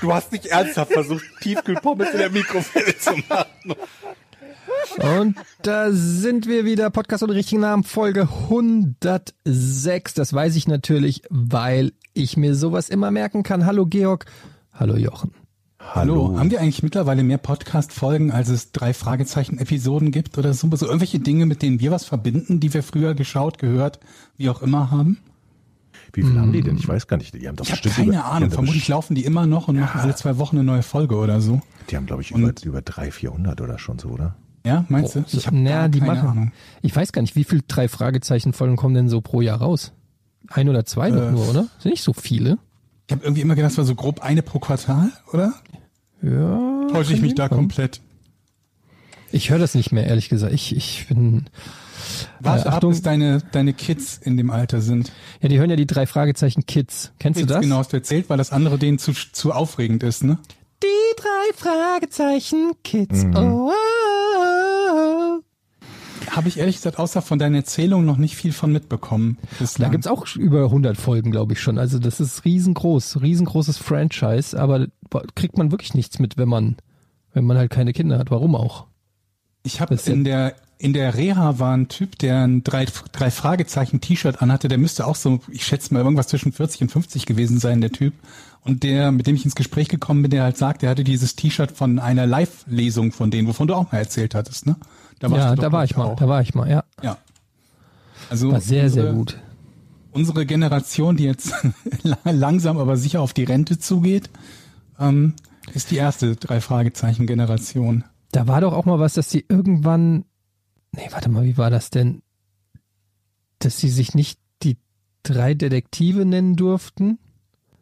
Du hast nicht ernsthaft versucht, Tiefkühlpommes in der Mikrowelle zu machen. Und da sind wir wieder. Podcast ohne richtigen Namen, Folge 106. Das weiß ich natürlich, weil ich mir sowas immer merken kann. Hallo Georg. Hallo Jochen. Hallo. Haben wir eigentlich mittlerweile mehr Podcast-Folgen, als es drei Fragezeichen-Episoden gibt oder so? So irgendwelche Dinge, mit denen wir was verbinden, die wir früher geschaut, gehört, wie auch immer haben? Wie viel haben die denn? Ich weiß gar nicht. Die haben doch Ich habe bestimmt keine über, Ahnung. Vermutlich laufen die immer noch und machen alle zwei Wochen eine neue Folge oder so. die haben glaube ich, über, Und- über 300, 400 oder schon so, oder? Ja, meinst du? Ich habe naja, die keine machen. Ahnung. Ich weiß gar nicht, wie viel drei Fragezeichen Folgen kommen denn so pro Jahr raus? Ein oder zwei doch Äh, nur, oder? Sind nicht so viele. Ich habe irgendwie immer gedacht, es war so grob eine pro Quartal, oder? Ja. Täusche ich mich da komplett? Ich höre das nicht mehr, ehrlich gesagt. Ich, ich bin. Warte Äh, ab, Achtung. bis deine, deine Kids in dem Alter sind. Ja, die hören ja die drei Fragezeichen Kids. Kennst du Jetzt das? genau, hast du erzählt, weil das andere denen zu, zu aufregend ist, ne? Die drei Fragezeichen Kids. Mhm. Oh, oh, oh. Habe ich ehrlich gesagt außer von deiner Erzählung noch nicht viel von mitbekommen. Da Bislang. gibt's auch über 100 Folgen, glaube ich schon. Also das ist riesengroß, riesengroßes Franchise, aber kriegt man wirklich nichts mit, wenn man, wenn man halt keine Kinder hat. Warum auch? Ich habe in der in der Reha war ein Typ, der ein drei, drei Fragezeichen T-Shirt anhatte. Der müsste auch so, ich schätze mal irgendwas zwischen 40 und 50 gewesen sein, der Typ. Und der, mit dem ich ins Gespräch gekommen bin, der halt sagt, er hatte dieses T-Shirt von einer Live-Lesung von denen, wovon du auch mal erzählt hattest, ne? Da ja, da war ich mal, auch. da war ich mal, ja. Ja. Also War sehr, sehr unsere- gut. Unsere Generation, die jetzt langsam aber sicher auf die Rente zugeht, ähm, ist die erste drei Fragezeichen Generation. Da war doch auch mal was, dass sie irgendwann, nee, warte mal, wie war das denn? Dass sie sich nicht die drei Detektive nennen durften.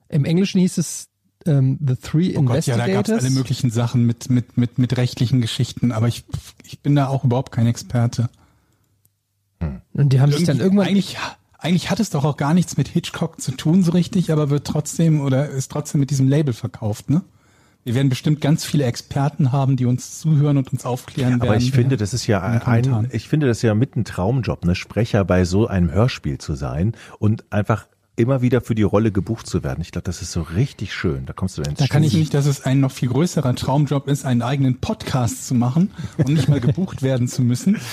Im Englischen hieß es ähm, The Three Oh Gott, ja, da gab es Investigators. alle möglichen Sachen mit, mit, mit, mit rechtlichen Geschichten, aber ich, ich bin da auch überhaupt kein Experte. Und die haben sich dann irgendwann, Eigentlich, eigentlich hat es doch auch gar nichts mit Hitchcock zu tun, so richtig, aber wird trotzdem oder ist trotzdem mit diesem Label verkauft, ne? Wir werden bestimmt ganz viele Experten haben, die uns zuhören und uns aufklären werden. Aber ich finde, das ist ja ein, ich finde das ja mit ein Traumjob, ne, Sprecher bei so einem Hörspiel zu sein und einfach immer wieder für die Rolle gebucht zu werden. Ich glaube, das ist so richtig schön. Da kommst du ins Da kann Findest ich- nicht, dass es ein noch viel größerer Traumjob ist, einen eigenen Podcast zu machen und nicht mal gebucht werden zu müssen?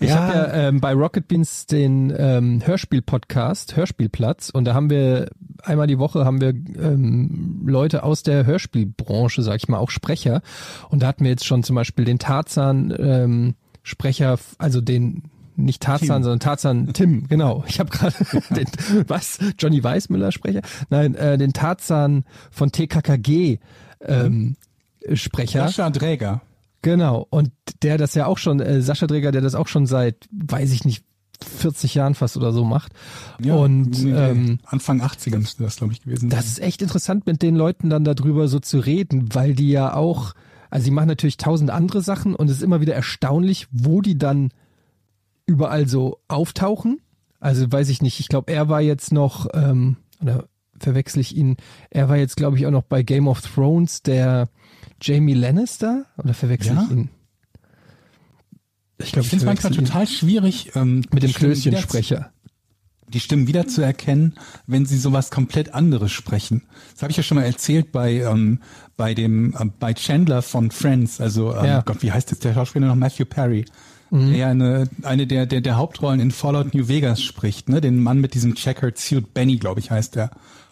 Ich habe ja ähm, bei Rocket Beans den ähm, Hörspiel-Podcast, Hörspielplatz, und da haben wir einmal die Woche haben wir ähm, Leute aus der Hörspielbranche, sag ich mal, auch Sprecher. Und da hatten wir jetzt schon zum Beispiel den Tarzan ähm, Sprecher, also den nicht Tarzan, Tim. sondern Tarzan Tim, genau. Ich habe gerade den was Johnny Weissmüller Sprecher, nein, äh, den Tarzan von TKKG ähm, Sprecher. Sascha Dräger. Genau, und der das ja auch schon, äh, Sascha Dräger, der das auch schon seit, weiß ich nicht, 40 Jahren fast oder so macht. und nee, ähm, Anfang 80er müsste das, glaube ich, gewesen das sein. ist echt interessant, mit den Leuten dann darüber so zu reden, weil die ja auch, also sie machen natürlich tausend andere Sachen und es ist immer wieder erstaunlich, wo die dann überall so auftauchen. Also weiß ich nicht, ich glaube, er war jetzt noch, ähm, oder verwechsel ich ihn, er war jetzt, glaube ich, auch noch bei Game of Thrones, der Jamie Lannister, oder verwechsel Ja? ich ihn? Ich Ich finde es manchmal total schwierig, ähm, mit dem Klößchensprecher. Die Stimmen wieder zu erkennen, wenn sie sowas komplett anderes sprechen. Das habe ich ja schon mal erzählt bei ähm, bei dem äh, bei Chandler von Friends. Also ähm, Ja. Gott, wie heißt jetzt der Schauspieler noch? Matthew Perry. Mhm. Der eine eine der der der Hauptrollen in Fallout New Vegas spricht. Ne, den Mann mit diesem checkered suit. Benny, glaube ich, heißt der.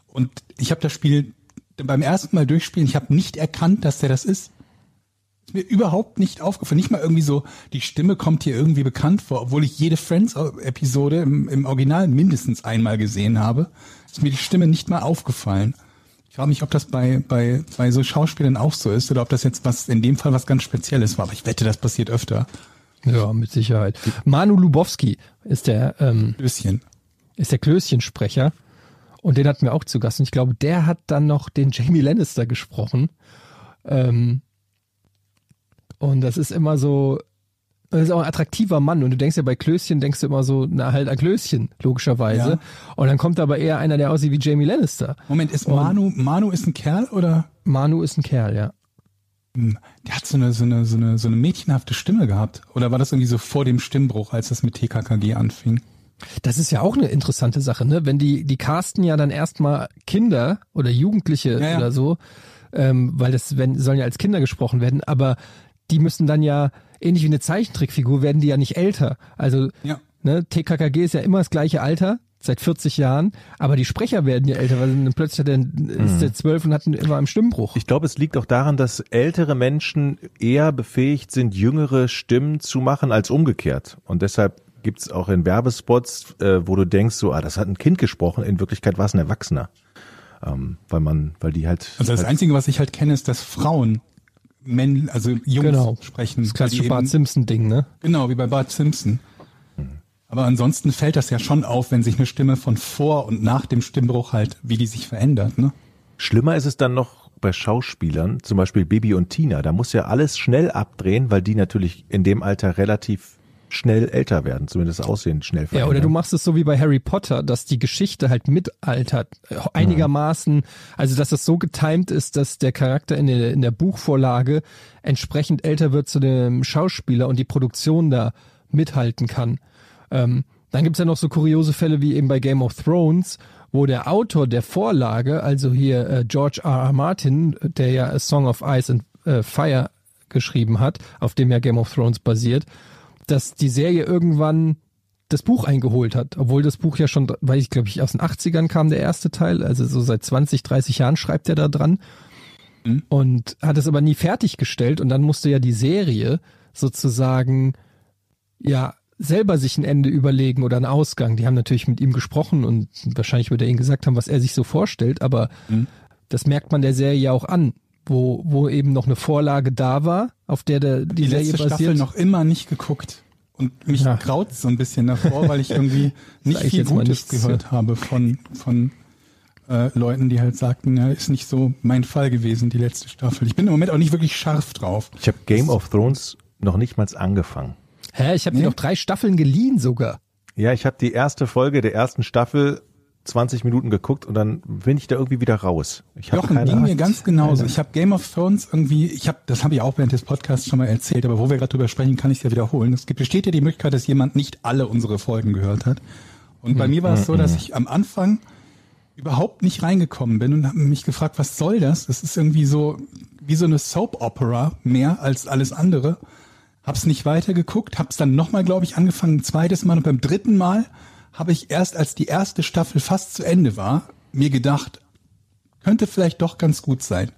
Und ich habe das Spiel beim ersten Mal durchspielen. Ich habe nicht erkannt, dass der das ist. Ist mir überhaupt nicht aufgefallen. Nicht mal irgendwie so, die Stimme kommt hier irgendwie bekannt vor, obwohl ich jede Friends-Episode im, im Original mindestens einmal gesehen habe. Ist mir die Stimme nicht mal aufgefallen. Ich frage mich, ob das bei, bei, bei so Schauspielern auch so ist oder ob das jetzt was in dem Fall was ganz Spezielles war. Aber ich wette, das passiert öfter. Ja, mit Sicherheit. Manu Lubowski ist der, ähm, Bisschen. ist der Klößchensprecher. Und den hatten wir auch zu Gast. Und ich glaube, der hat dann noch den Jamie Lannister gesprochen. Ähm, Und das ist immer so, das ist auch ein attraktiver Mann. Und du denkst ja bei Klößchen, denkst du immer so, na halt ein Klößchen, logischerweise. Ja. Und dann kommt aber eher einer, der aussieht wie Jamie Lannister. Moment, ist Manu, Manu ist ein Kerl oder? Manu ist ein Kerl, ja. Hm, Der hat so eine, so eine, so eine, so eine mädchenhafte Stimme gehabt. Oder war das irgendwie so vor dem Stimmbruch, als das mit TKKG anfing? Das ist ja auch eine interessante Sache, ne? Wenn die, die casten ja dann erstmal Kinder oder Jugendliche Ja, ja. oder so, ähm, weil das wenn, sollen ja als Kinder gesprochen werden, aber die müssen dann ja, ähnlich wie eine Zeichentrickfigur, werden die ja nicht älter. Also, Ja. ne, TKKG ist ja immer das gleiche Alter, seit 40 Jahren, aber die Sprecher werden ja älter, weil dann plötzlich hat er, ist der zwölf und hat einen- immer einen Stimmbruch. Ich glaube, es liegt auch daran, dass ältere Menschen eher befähigt sind, jüngere Stimmen zu machen als umgekehrt. Und deshalb gibt's auch in Werbespots, äh, wo du denkst, so, ah, das hat ein Kind gesprochen, in Wirklichkeit war es ein Erwachsener. Ähm, weil man, weil die halt. Also das halt, Einzige, was ich halt kenne, ist, dass Frauen Männ, also Jungs Genau. sprechen. Das klassische Bart Simpson-Ding, ne? Genau, wie bei Bart Simpson. Aber ansonsten fällt das ja schon auf, wenn sich eine Stimme von vor und nach dem Stimmbruch halt, wie die sich verändert, ne? Schlimmer ist es dann noch bei Schauspielern, zum Beispiel Bibi und Tina. Da muss ja alles schnell abdrehen, weil die natürlich in dem Alter relativ schnell älter werden, zumindest aussehen schnell Ja, verändern. oder du machst es so wie bei Harry Potter, dass die Geschichte halt mitaltert, einigermaßen, also dass das so getimt ist, dass der Charakter in der, in der Buchvorlage entsprechend älter wird zu dem Schauspieler und die Produktion da mithalten kann. Ähm, dann gibt's ja noch so kuriose Fälle wie eben bei Game of Thrones, wo der Autor der Vorlage, also hier äh, George R. R. Martin, der ja A Song of Ice and äh, Fire geschrieben hat, auf dem ja Game of Thrones basiert, dass die Serie irgendwann das Buch eingeholt hat, obwohl das Buch ja schon, weiß ich glaube ich, aus den 80ern kam der erste Teil, also so seit 20, 30 Jahren schreibt er da dran. Und hat es aber nie fertiggestellt. Und dann musste ja die Serie sozusagen ja selber sich ein Ende überlegen oder einen Ausgang. Die haben natürlich mit ihm gesprochen und wahrscheinlich wird er ihnen gesagt haben, was er sich so vorstellt, aber das merkt man der Serie ja auch an, wo, wo eben noch eine Vorlage da war, auf der der, die, Die Serie letzte basiert. Staffel noch immer nicht geguckt. Und mich Ja. graut so ein bisschen davor, weil ich irgendwie nicht viel Gutes gehört habe von, von äh, Leuten, die halt sagten, ja, ist nicht so mein Fall gewesen, die letzte Staffel. Ich bin im Moment auch nicht wirklich scharf drauf. ich habe Game of Thrones noch nicht mal angefangen. Hä, ich habe dir Nee? doch drei Staffeln geliehen sogar. Ja, ich habe die erste Folge der ersten Staffel 20 Minuten geguckt und dann bin ich da irgendwie wieder raus. Ich hab Jochen, keine ging mir Ahnung. ganz genauso. Ich habe Game of Thrones irgendwie, ich habe, das habe ich auch während des Podcasts schon mal erzählt, aber wo wir gerade drüber sprechen, kann ich es ja wiederholen. Es gibt, besteht ja die Möglichkeit, dass jemand nicht alle unsere Folgen gehört hat. Und bei mir war es so, dass ich am Anfang überhaupt nicht reingekommen bin und habe mich gefragt, was soll das? Das ist irgendwie so wie so eine Soap Opera mehr als alles andere. Hab's nicht weitergeguckt, hab's dann nochmal, glaube ich, angefangen, ein zweites Mal und beim dritten Mal habe ich erst, als die erste Staffel fast zu Ende war, mir gedacht, könnte vielleicht doch ganz gut sein.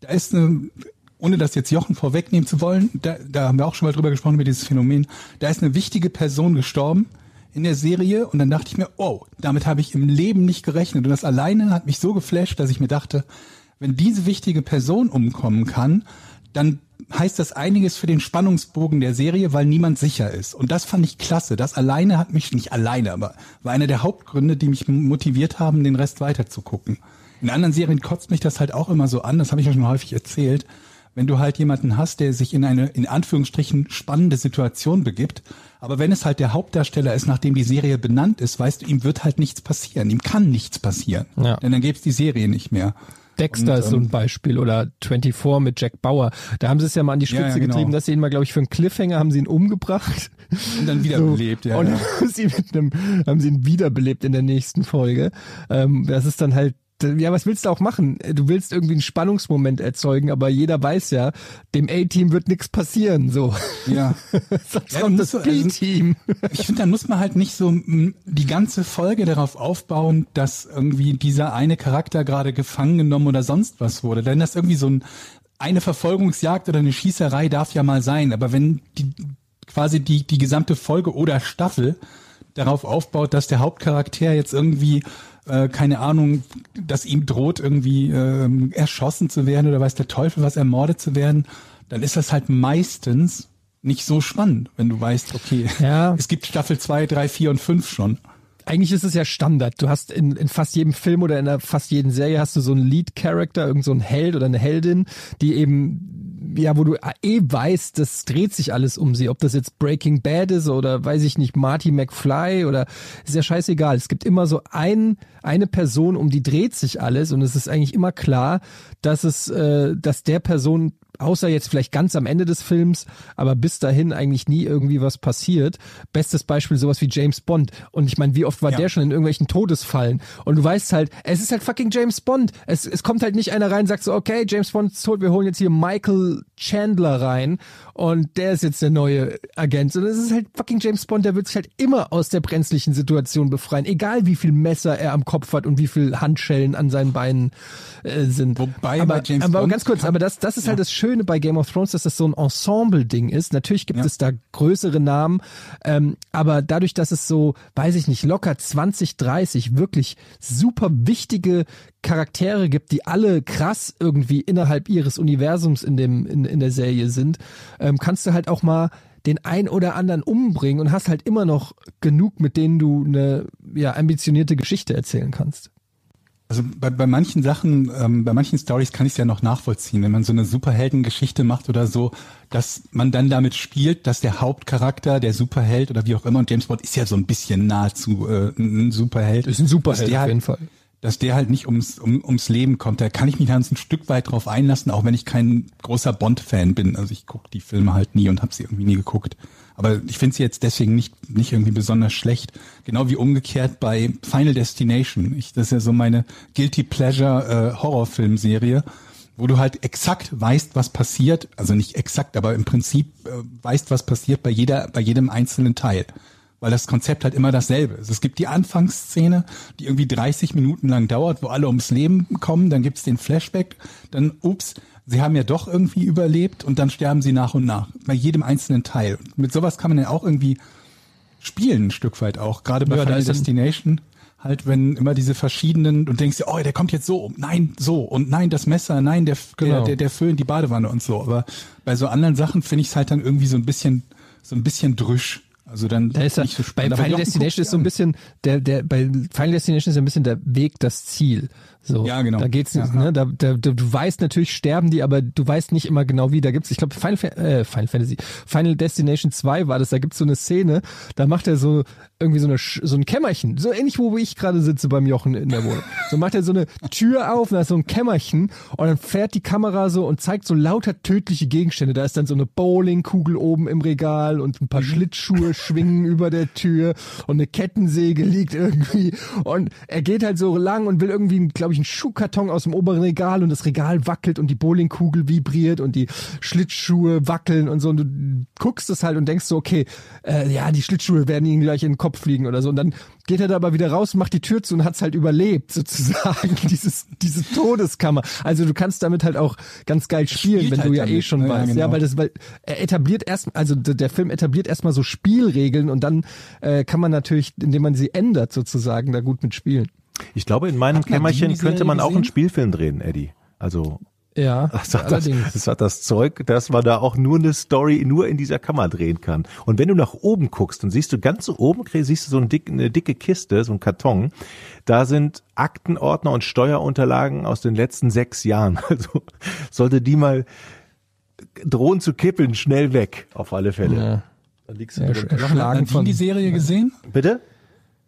Da ist eine, ohne das jetzt Jochen vorwegnehmen zu wollen, da, da haben wir auch schon mal drüber gesprochen, über dieses Phänomen, da ist eine wichtige Person gestorben in der Serie und dann dachte ich mir, oh, damit habe ich im Leben nicht gerechnet. Und das alleine hat mich so geflasht, dass ich mir dachte, wenn diese wichtige Person umkommen kann, dann heißt das einiges für den Spannungsbogen der Serie, weil niemand sicher ist. Und das fand ich klasse. Das alleine hat mich, nicht alleine, aber war einer der Hauptgründe, die mich motiviert haben, den Rest weiterzugucken. In anderen Serien kotzt mich das halt auch immer so an, das habe ich ja schon häufig erzählt, wenn du halt jemanden hast, der sich in eine, in Anführungsstrichen, spannende Situation begibt, aber wenn es halt der Hauptdarsteller ist, nachdem die Serie benannt ist, weißt du, ihm wird halt nichts passieren, ihm kann nichts passieren, Ja. denn dann gäbe es die Serie nicht mehr. Dexter Und, ist so ähm, ein Beispiel oder 24 mit Jack Bauer. Da haben sie es ja mal an die Spitze Ja, ja, genau. getrieben, dass sie ihn mal, glaube ich, für einen Cliffhanger haben sie ihn umgebracht. Und dann wiederbelebt, ja. Und ja. dann haben sie, mit einem, haben sie ihn wiederbelebt in der nächsten Folge. Ähm, das ist dann halt, ja, was willst du auch machen? Du willst irgendwie einen Spannungsmoment erzeugen, aber jeder weiß ja, dem A-Team wird nichts passieren, so. ja. Sonst Ja, kommt dann das also- B-Team. Ich finde, da muss man halt nicht so m, die ganze Folge darauf aufbauen, dass irgendwie dieser eine Charakter gerade gefangen genommen oder sonst was wurde. Denn das irgendwie so ein, eine Verfolgungsjagd oder eine Schießerei darf ja mal sein. Aber wenn die, quasi die, die gesamte Folge oder Staffel darauf aufbaut, dass der Hauptcharakter jetzt irgendwie äh, keine Ahnung, dass ihm droht irgendwie ähm, erschossen zu werden oder weiß der Teufel was ermordet zu werden, dann ist das halt meistens nicht so spannend, wenn du weißt, okay, Ja. es gibt Staffel 2, 3, 4 und 5 schon. Eigentlich ist es ja Standard. Du hast in, in fast jedem Film oder in der, fast jeden Serie hast du so einen Lead-Character, irgend so einen Held oder eine Heldin, die eben ja, wo du eh weißt, das dreht sich alles um sie. Ob das jetzt Breaking Bad ist oder weiß ich nicht, Marty McFly oder ist ja scheißegal. Es gibt immer so ein, eine Person, um die dreht sich alles und es ist eigentlich immer klar, dass es, äh, dass der Person außer jetzt vielleicht ganz am Ende des Films, aber bis dahin eigentlich nie irgendwie was passiert. Bestes Beispiel sowas wie James Bond. Und ich meine, wie oft war Ja. der schon in irgendwelchen Todesfallen? Und du weißt halt, es ist halt fucking James Bond. Es, es kommt halt nicht einer rein und sagt so, okay, James Bond ist tot, wir holen jetzt hier Michael Chandler rein und der ist jetzt der neue Agent. Und es ist halt fucking James Bond, der wird sich halt immer aus der brenzlichen Situation befreien, egal wie viel Messer er am Kopf hat und wie viel Handschellen an seinen Beinen äh, sind. Wobei aber, bei James aber Bond ganz kurz, aber das, das ist halt das Schöne bei Game of Thrones, dass das so ein Ensemble-Ding ist. Natürlich gibt Ja. es da größere Namen, ähm, aber dadurch, dass es so, weiß ich nicht, locker 20, 30 wirklich super wichtige Charaktere gibt, die alle krass irgendwie innerhalb ihres Universums in dem in, in der Serie sind, ähm, kannst du halt auch mal den ein oder anderen umbringen und hast halt immer noch genug, mit denen du eine ja ambitionierte Geschichte erzählen kannst. Also bei, bei manchen Sachen, ähm, bei manchen Stories kann ich es ja noch nachvollziehen, wenn man so eine Superheldengeschichte macht oder so, dass man dann damit spielt, dass der Hauptcharakter, der Superheld oder wie auch immer, und James Bond ist ja so ein bisschen nahezu äh, ein Superheld. Ist ein Superheld dass der auf halt, jeden Fall. Dass der halt nicht ums, um, ums Leben kommt. Da kann ich mich dann ein Stück weit drauf einlassen, auch wenn ich kein großer Bond-Fan bin. Also ich gucke die Filme halt nie und habe sie irgendwie nie geguckt. Aber ich finde sie jetzt deswegen nicht, nicht irgendwie besonders schlecht. Genau wie umgekehrt bei Final Destination. Ich, das ist ja so meine Guilty Pleasure äh, Horrorfilmserie, wo du halt exakt weißt, was passiert. Also nicht exakt, aber im Prinzip äh, weißt, was passiert bei jeder, bei jedem einzelnen Teil. Weil das Konzept halt immer dasselbe ist. Es gibt die Anfangsszene, die irgendwie 30 Minuten lang dauert, wo alle ums Leben kommen, dann gibt's den Flashback, dann, ups, sie haben ja doch irgendwie überlebt und dann sterben sie nach und nach. Bei jedem einzelnen Teil. Und mit sowas kann man ja auch irgendwie spielen, ein Stück weit auch. Gerade bei Ja, Final Destination. Halt, wenn immer diese verschiedenen und denkst dir, oh, der kommt jetzt so, nein, so und nein, das Messer, nein, der, Genau. der, der, der Föhn, die Badewanne und so. Aber bei so anderen Sachen finde ich es halt dann irgendwie so ein bisschen, so ein bisschen drüsch. Also dann Da ist er, nicht so bei spannend. Aber Final Destination ist so ein bisschen der der bei Final Destination ist ein bisschen der Weg das Ziel. So, Ja, genau. Da geht's Ja, ne, da, da, du weißt natürlich sterben die, aber du weißt nicht immer genau wie. Da gibt's, ich glaube Final, äh, Final Fantasy, Final Destination 2 war das. Da gibt's so eine Szene, da macht er so irgendwie so eine so ein Kämmerchen, so ähnlich wo ich gerade sitze beim Jochen in der Wohnung. So macht er so eine Tür auf, und da ist so ein Kämmerchen und dann fährt die Kamera so und zeigt so lauter tödliche Gegenstände. Da ist dann so eine Bowlingkugel oben im Regal und ein paar Schlittschuhe schwingen über der Tür und eine Kettensäge liegt irgendwie und er geht halt so lang und will irgendwie, glaube ich, einen Schuhkarton aus dem oberen Regal und das Regal wackelt und die Bowlingkugel vibriert und die Schlittschuhe wackeln und so und du guckst es halt und denkst so, okay, äh, ja, die Schlittschuhe werden ihm gleich in den Kopf fliegen oder so und dann geht er da aber wieder raus, macht die Tür zu und hat's halt überlebt sozusagen, dieses, diese Todeskammer. Also du kannst damit halt auch ganz geil spielen, wenn du halt ja eh damit, schon ne? Ja, weißt. Ja, genau. weil das, weil er etabliert erst, also der Film etabliert erstmal so Spielregeln und dann äh, kann man natürlich, indem man sie ändert sozusagen, da gut mitspielen. Ich glaube, in meinem Kämmerchen könnte man auch einen? Spielfilm drehen, Eddie. Also Ja, das hat das, allerdings. das hat das Zeug, dass man da auch nur eine Story nur in dieser Kammer drehen kann. Und wenn du nach oben guckst, dann siehst du ganz so oben, siehst du so eine dicke, eine dicke Kiste, so ein Karton. Da sind Aktenordner und Steuerunterlagen aus den letzten sechs Jahren. Also sollte die mal drohen zu kippeln, schnell weg, auf alle Fälle. Ja. Dann liegst du Ja, drin. sch- Hat Schlagen Nadine von- die Serie gesehen? Bitte?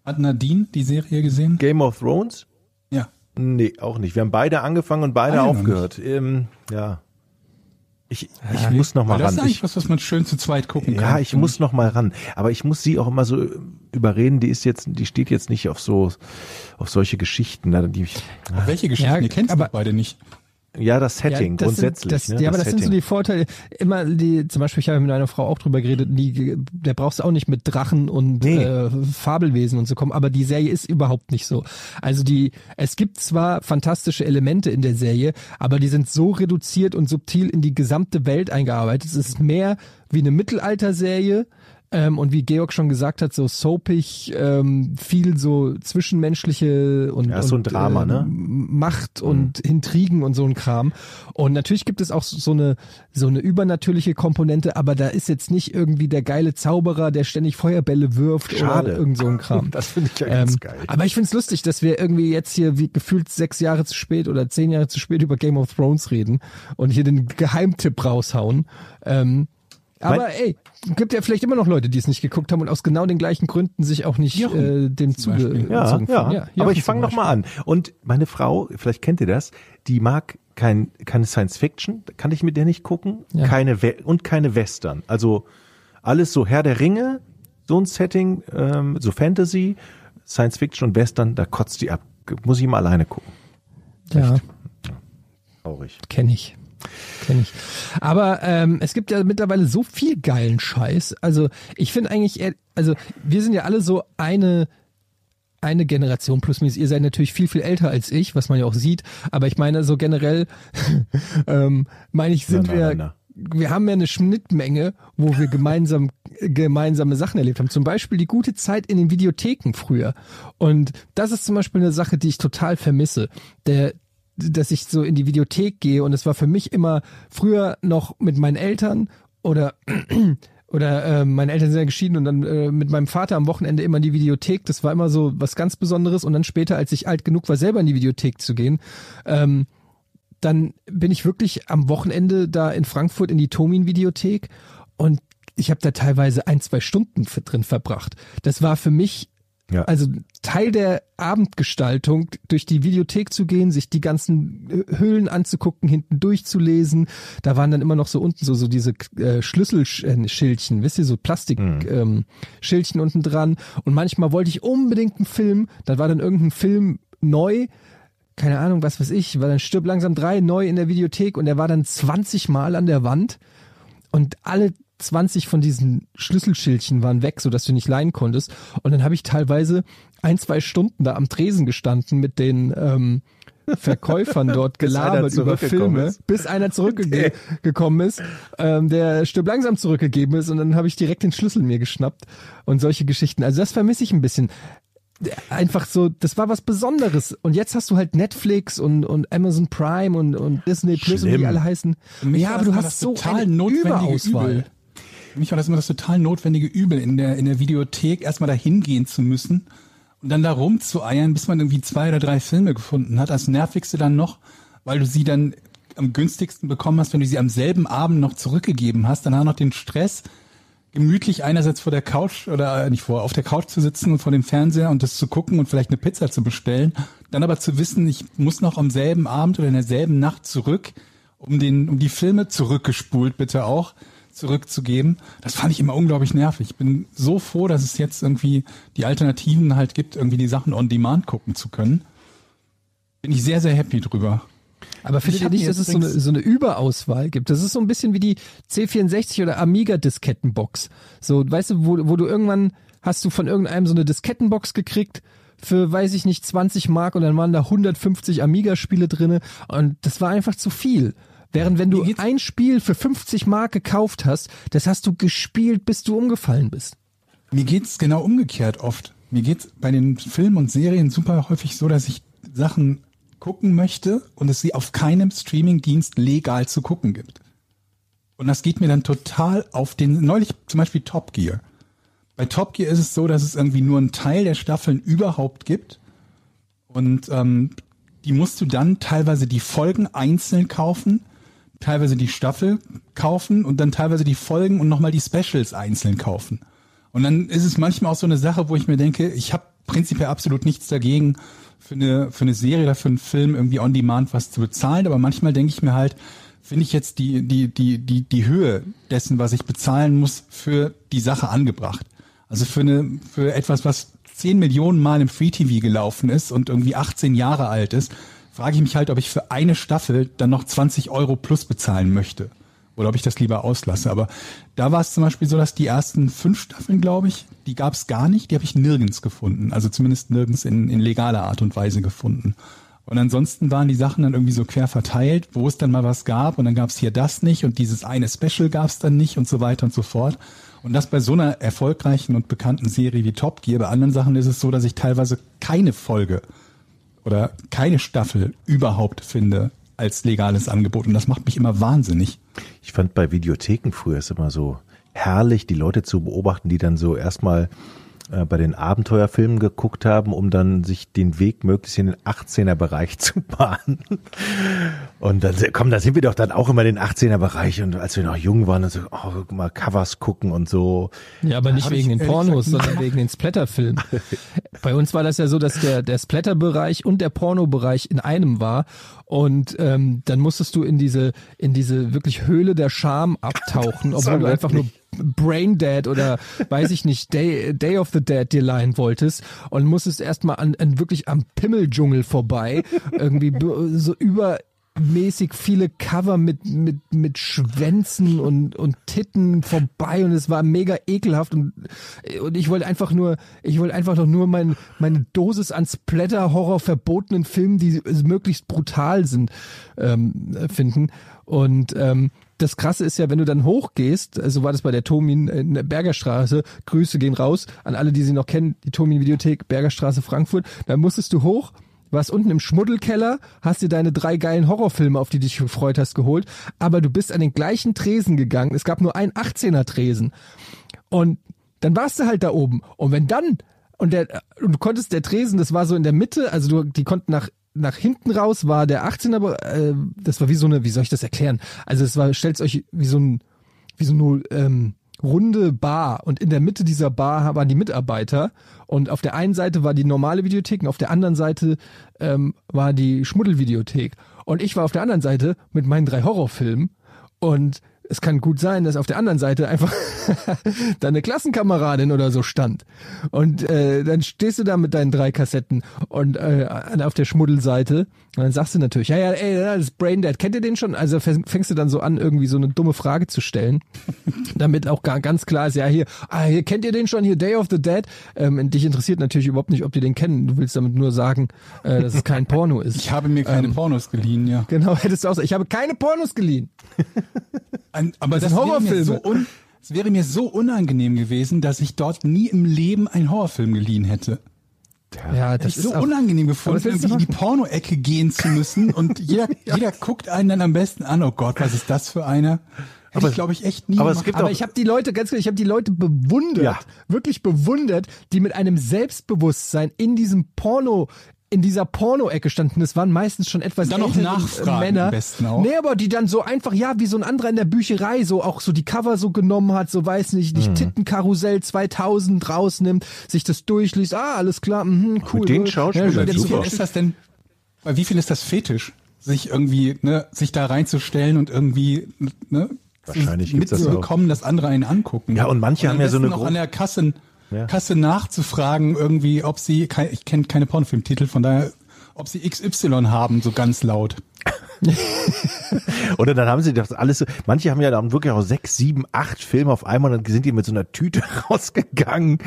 Hat Nadine die Serie gesehen? Game of Thrones? Ja. Nee, auch nicht. Wir haben beide angefangen und beide noch aufgehört. Ähm, ja. Ich, ich muss noch mal das ran. ist eigentlich Ich, was, was man schön zu zweit gucken kann. ja, ich muss noch mal ran. Aber ich muss sie auch immer so überreden. Die ist jetzt, die steht jetzt nicht auf so, auf solche Geschichten. Die, Auf welche Geschichten? Ja, Ihr kennt aber- doch beide nicht. Ja, das Setting Ja, das grundsätzlich. Sind, das, ne, ja, aber das sind so Setting. die Vorteile. Immer die, zum Beispiel, ich habe mit einer Frau auch drüber geredet, die, der brauchst du auch nicht mit Drachen und Nee. äh, Fabelwesen und so kommen, aber die Serie ist überhaupt nicht so. Also die, es gibt zwar fantastische Elemente in der Serie, aber die sind so reduziert und subtil in die gesamte Welt eingearbeitet. Es ist mehr wie eine Mittelalterserie, Ähm, und wie Georg schon gesagt hat, so soapig, ähm, viel so zwischenmenschliche und, Ja, ist so ein und, Drama, äh, ne? Macht und Intrigen und so ein Kram. Und natürlich gibt es auch so eine so eine übernatürliche Komponente, aber da ist jetzt nicht irgendwie der geile Zauberer, der ständig Feuerbälle wirft Schade. oder irgend so ein Kram. Das finde ich ja ganz Ähm, geil. Aber ich find's lustig, dass wir irgendwie jetzt hier wie gefühlt sechs Jahre zu spät oder zehn Jahre zu spät über Game of Thrones reden und hier den Geheimtipp raushauen. Ähm, aber Mein- ey, gibt ja vielleicht immer noch Leute, die es nicht geguckt haben und aus genau den gleichen Gründen sich auch nicht Jochen äh, dem zugezogen Ja, fühlen. ja. Jochen Aber ich fange noch mal an. Und meine Frau, vielleicht kennt ihr das, die mag kein, keine Science Fiction, kann ich mit der nicht gucken, Ja. keine We und keine Western. Also alles so Herr der Ringe, so ein Setting, ähm, so Fantasy, Science Fiction und Western, da kotzt die ab. Muss ich mal alleine gucken. Ja, Traurig. kenne ich. Kenn ich. Aber ähm, es gibt ja mittlerweile so viel geilen Scheiß. Also ich finde eigentlich, eher- also wir sind ja alle so eine eine Generation plus minus. Ihr seid natürlich viel, viel älter als ich, was man ja auch sieht. Aber ich meine, so generell, ähm, meine ich, sind Na, na, wir, na, wir haben ja eine Schnittmenge, wo wir gemeinsam, gemeinsame Sachen erlebt haben. Zum Beispiel die gute Zeit in den Videotheken früher. Und das ist zum Beispiel eine Sache, die ich total vermisse. Der, dass ich so in die Videothek gehe und es war für mich immer früher noch mit meinen Eltern oder oder äh, meine Eltern sind ja geschieden und dann äh, mit meinem Vater am Wochenende immer in die Videothek. Das war immer so was ganz Besonderes. Und dann später, als ich alt genug war, selber in die Videothek zu gehen, ähm, dann bin ich wirklich am Wochenende da in Frankfurt in die Tomin-Videothek und ich habe da teilweise ein, zwei Stunden drin verbracht. Das war für mich Ja. also Teil der Abendgestaltung, durch die Videothek zu gehen, sich die ganzen äh, Hüllen anzugucken, hinten durchzulesen. Da waren dann immer noch so unten so, so diese äh, Schlüsselschildchen, wisst ihr, so Plastikschildchen ähm, Schildchen unten dran. Und manchmal wollte ich unbedingt einen Film, da war dann irgendein Film neu, keine Ahnung, was weiß ich, war dann Stirb langsam drei neu in der Videothek und der war dann 20 Mal an der Wand und alle 20 von diesen Schlüsselschildchen waren weg, sodass du nicht leihen konntest. Und dann habe ich teilweise ein, zwei Stunden da am Tresen gestanden mit den ähm, Verkäufern dort gelabert über Filme, ist. bis einer zurückgekommen ist, ähm, der Stirb langsam zurückgegeben ist und dann habe ich direkt den Schlüssel mir geschnappt und solche Geschichten. Also das vermisse ich ein bisschen einfach so, das war was Besonderes. Und jetzt hast du halt Netflix und, und Amazon Prime und, und Disney Plus und wie die Schlimm. alle heißen. Mich Ja, aber du hast so total eine Überauswahl. Übel. Für mich war das immer das total notwendige Übel, in der, in der Videothek erstmal da hingehen zu müssen und dann da rumzueiern, bis man irgendwie zwei oder drei Filme gefunden hat. Das nervigste dann noch, weil du sie dann am günstigsten bekommen hast, wenn du sie am selben Abend noch zurückgegeben hast. Dann hast du noch den Stress, gemütlich einerseits vor der Couch oder äh, nicht vor, auf der Couch zu sitzen und vor dem Fernseher und das zu gucken und vielleicht eine Pizza zu bestellen. Dann aber zu wissen, ich muss noch am selben Abend oder in derselben Nacht zurück, um den, um die Filme zurückgespult bitte auch zurückzugeben. Das fand ich immer unglaublich nervig. Ich bin so froh, dass es jetzt irgendwie die Alternativen halt gibt, irgendwie die Sachen on demand gucken zu können. Bin ich sehr, sehr happy drüber. Aber findet Ich ihr nicht, dass es so eine, so eine Überauswahl gibt? Das ist so ein bisschen wie die C64 oder Amiga-Diskettenbox. So, weißt du, wo, wo du irgendwann hast du von irgendeinem so eine Diskettenbox gekriegt für, weiß ich nicht, 20 Mark und dann waren da 150 Amiga-Spiele drinne und das war einfach zu viel. Während wenn du ein Spiel für 50 Mark gekauft hast, das hast du gespielt, bis du umgefallen bist. Mir geht's genau umgekehrt oft. Mir geht's bei den Filmen und Serien super häufig so, dass ich Sachen gucken möchte und es sie auf keinem Streamingdienst legal zu gucken gibt. Und das geht mir dann total auf den, neulich zum Beispiel Top Gear. Bei Top Gear ist es so, dass es irgendwie nur einen Teil der Staffeln überhaupt gibt. Und ähm, die musst du dann teilweise die Folgen einzeln kaufen, teilweise die Staffel kaufen und dann teilweise die Folgen und nochmal die Specials einzeln kaufen. Und dann ist es manchmal auch so eine Sache, wo ich mir denke, ich habe prinzipiell absolut nichts dagegen, für eine, für eine Serie oder für einen Film irgendwie on demand was zu bezahlen, aber manchmal denke ich mir halt, finde ich jetzt die, die, die, die, die Höhe dessen, was ich bezahlen muss, für die Sache angebracht. Also für eine, für etwas, was 10 Millionen Mal im Free TV gelaufen ist und irgendwie 18 Jahre alt ist, frage ich mich halt, ob ich für eine Staffel dann noch 20 Euro plus bezahlen möchte. Oder ob ich das lieber auslasse. Aber da war es zum Beispiel so, dass die ersten fünf Staffeln, glaube ich, die gab es gar nicht, die habe ich nirgends gefunden. Also zumindest nirgends in, in legaler Art und Weise gefunden. Und ansonsten waren die Sachen dann irgendwie so quer verteilt, wo es dann mal was gab und dann gab es hier das nicht und dieses eine Special gab es dann nicht und so weiter und so fort. Und das bei so einer erfolgreichen und bekannten Serie wie Top Gear. Bei anderen Sachen ist es so, dass ich teilweise keine Folge oder keine Staffel überhaupt finde als legales Angebot. Und das macht mich immer wahnsinnig. Ich fand bei Videotheken früher es immer so herrlich, die Leute zu beobachten, die dann so erstmal äh, bei den Abenteuerfilmen geguckt haben, um dann sich den Weg möglichst in den 18er Bereich zu bahnen. Und dann, komm, da sind wir doch dann auch immer in den 18er Bereich und als wir noch jung waren, so, oh, mal Covers gucken und so. Ja, aber nicht hab wegen den Pornos, gesagt sondern wegen den Splatterfilmen. Bei uns war das ja so, dass der, der Splatterbereich und der Pornobereich in einem war. Und ähm, dann musstest du in diese, in diese wirklich Höhle der Scham abtauchen, obwohl du einfach nur Brain Dead oder weiß ich nicht, Day, Day of the Dead dir leihen wolltest und musstest erstmal an, an wirklich am Pimmeldschungel vorbei, irgendwie so übermäßig viele Cover mit, mit, mit Schwänzen und, und Titten vorbei und es war mega ekelhaft und, und ich wollte einfach nur, ich wollte einfach doch nur mein, meine Dosis an Splatter-Horror verbotenen Filmen, die möglichst brutal sind, ähm, finden und ähm, das Krasse ist ja, wenn du dann hochgehst, so war das bei der Tomin in der Bergerstraße, Grüße gehen raus an alle, die sie noch kennen, die Tomin Videothek, Bergerstraße, Frankfurt, da musstest du hoch, warst unten im Schmuddelkeller, hast dir deine drei geilen Horrorfilme, auf die dich gefreut hast, geholt, aber du bist an den gleichen Tresen gegangen, es gab nur einen 18er Tresen und dann warst du halt da oben. Und wenn dann und der und du konntest der Tresen, das war so in der Mitte, also du die konnten nach nach hinten raus war der 18er, aber, äh, das war wie so eine, wie soll ich das erklären? Also es war, stellt euch wie so ein, wie so eine ähm, runde Bar und in der Mitte dieser Bar waren die Mitarbeiter und auf der einen Seite war die normale Videothek und auf der anderen Seite ähm, war die Schmuddelvideothek und ich war auf der anderen Seite mit meinen drei Horrorfilmen und es kann gut sein, dass auf der anderen Seite einfach deine Klassenkameradin oder so stand. Und äh, dann stehst du da mit deinen drei Kassetten und äh, auf der Schmuddelseite und dann sagst du natürlich, ja, ja, ey, das ist Braindead. Kennt ihr den schon? Also fängst du dann so an, irgendwie so eine dumme Frage zu stellen, damit auch gar, ganz klar ist, ja, hier, ah, hier kennt ihr den schon, hier Day of the Dead. Ähm, dich interessiert natürlich überhaupt nicht, ob die den kennen. Du willst damit nur sagen, äh, dass es kein Porno ist. Ich habe mir keine Ähm, Pornos geliehen, ja. Genau, hättest du auch sagen. Ich habe keine Pornos geliehen. Ein, aber Das das, Horrorfilme. so un, es wäre mir so unangenehm gewesen, dass ich dort nie im Leben einen Horrorfilm geliehen hätte. Ja, Hätte das ich so ist auch, unangenehm gefunden, irgendwie in die. Porno-Ecke gehen zu müssen und jeder, jeder guckt einen dann am besten an. Oh Gott, was ist das für einer? Hätte Aber- ich, glaube ich, echt nie aber es gemacht. gibt Aber ich habe die Leute, ganz ehrlich, ich habe die Leute bewundert, Ja. wirklich bewundert, die mit einem Selbstbewusstsein in diesem Porno, in dieser Porno-Ecke standen. Das waren meistens schon etwas Dann noch ältere, nachfragen Männer. am besten auch. Nee, aber die dann so einfach, ja, wie so ein anderer in der Bücherei, so auch so die Cover so genommen hat, so weiß nicht, Mhm. nicht Tittenkarussell 2000 rausnimmt, sich das durchliest, ah, alles klar, mhm, cool. mit den cool. Schauspielern Ja, Wie super. viel ist das denn? Bei wie viel ist das Fetisch? Sich irgendwie, ne, sich da reinzustellen und irgendwie, ne, Wahrscheinlich gibt's das auch. mitzubekommen, dass andere einen angucken. Ja, und manche am haben ja so eine noch an der Kasse, Ja. Kasse nachzufragen, irgendwie, ob sie, ich kenne keine Pornofilmtitel, von daher, ob sie XY haben, so ganz laut. Oder dann haben sie das alles so, manche haben ja dann wirklich auch sechs, sieben, acht Filme auf einmal und dann sind die mit so einer Tüte rausgegangen.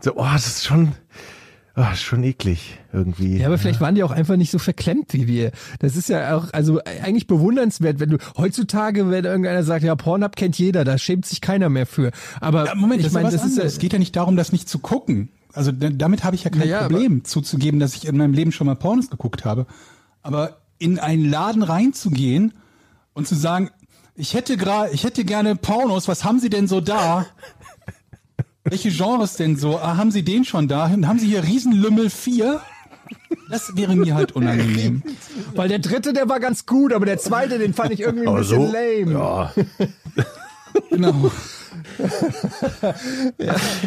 So, oh, das ist schon, das ist schon eklig irgendwie. Ja, aber vielleicht waren die auch einfach nicht so verklemmt wie wir. Das ist ja auch, also eigentlich bewundernswert, wenn du heutzutage, wenn irgendeiner sagt, ja, Pornhub kennt jeder, da schämt sich keiner mehr für. Aber Ja, Moment, ich das meine, ist das ist ja, es geht ja nicht darum, das nicht zu gucken. Also da- damit habe ich ja kein Ja, Problem zuzugeben, dass ich in meinem Leben schon mal Pornos geguckt habe. Aber in einen Laden reinzugehen und zu sagen, ich hätte gerade, ich hätte gerne Pornos, was haben Sie denn so da? Welche Genres denn so? Ah, haben Sie den schon da? Haben Sie hier Riesenlümmel 4? Das wäre mir halt unangenehm. weil der dritte, der war ganz gut, aber der zweite, den fand ich irgendwie ein aber bisschen so, lame. ja. Genau.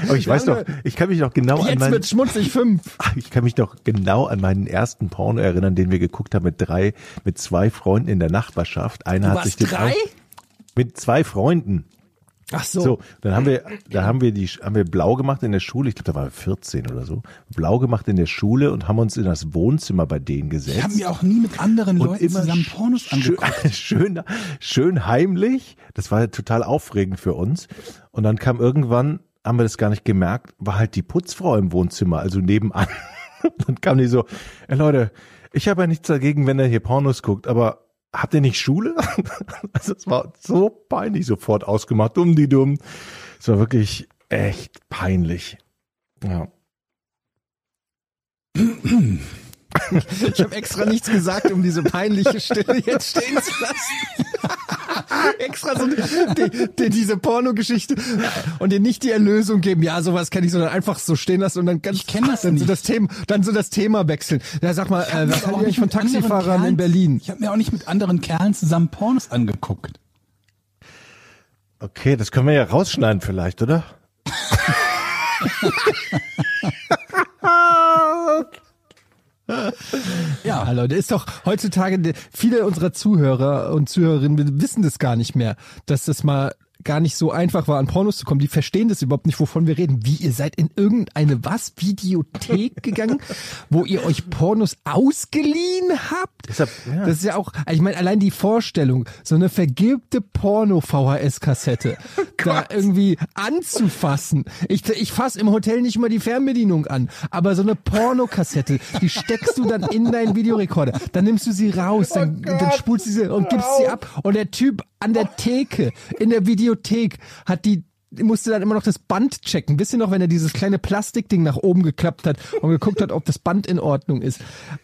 Aber ich weiß noch, ich kann mich noch genau an Jetzt meinen, wird schmutzig fünf. ich kann mich noch genau an meinen ersten Porno erinnern, den wir geguckt haben mit drei, mit zwei Freunden in der Nachbarschaft. Einer hat sich den drei? auch- mit zwei Freunden. Ach so. So, dann haben wir, da haben wir die, haben wir blau gemacht in der Schule. Ich glaube, da waren wir 14 oder so. Blau gemacht in der Schule und haben uns in das Wohnzimmer bei denen gesetzt. Ich habe mir auch nie mit anderen und Leuten immer zusammen Pornos angeguckt. schön, schön heimlich. Das war total aufregend für uns. Und dann kam irgendwann, haben wir das gar nicht gemerkt, war halt die Putzfrau im Wohnzimmer, also nebenan. dann kam die so, ey Leute, Ich habe ja nichts dagegen, wenn er hier Pornos guckt, aber habt ihr nicht Schule? also es war so peinlich sofort ausgemacht, dumm die dumm. Es war wirklich echt peinlich. Ja. Ich habe extra nichts gesagt, um diese peinliche Stille jetzt stehen zu lassen. extra so die, die, diese Pornogeschichte und dir nicht die Erlösung geben. Ja, sowas kenne ich, sondern einfach so stehen lassen und dann ganz Ich kenn das dann so nicht. das Thema, dann so das Thema wechseln. Ja, sag mal, äh, was haltet ihr von Taxifahrern in Kerlen- Berlin? Ich habe mir auch nicht mit anderen Kerlen zusammen Pornos angeguckt. Okay, das können wir ja rausschneiden vielleicht, oder? Ja, Ja, Leute, ist doch heutzutage, viele unserer Zuhörer und Zuhörerinnen wissen das gar nicht mehr, dass das mal gar nicht so einfach war, an Pornos zu kommen. Die verstehen das überhaupt nicht, wovon wir reden. Wie, ihr seid in irgendeine was? Videothek gegangen, wo ihr euch Pornos ausgeliehen habt? Deshalb, ja. Das ist ja auch, ich meine, allein die Vorstellung, so eine vergilbte Porno-VHS-Kassette da irgendwie anzufassen. Ich, ich fass im Hotel nicht mal die Fernbedienung an, aber so eine Pornokassette, die steckst du dann in deinen Videorekorder, dann nimmst du sie raus, dann, dann spulst du sie und gibst sie ab und der Typ an der Theke, in der Videothek, hat die musste dann immer noch das Band checken. Wisst ihr noch, wenn er dieses kleine Plastikding nach oben geklappt hat und geguckt hat, ob das Band in Ordnung ist?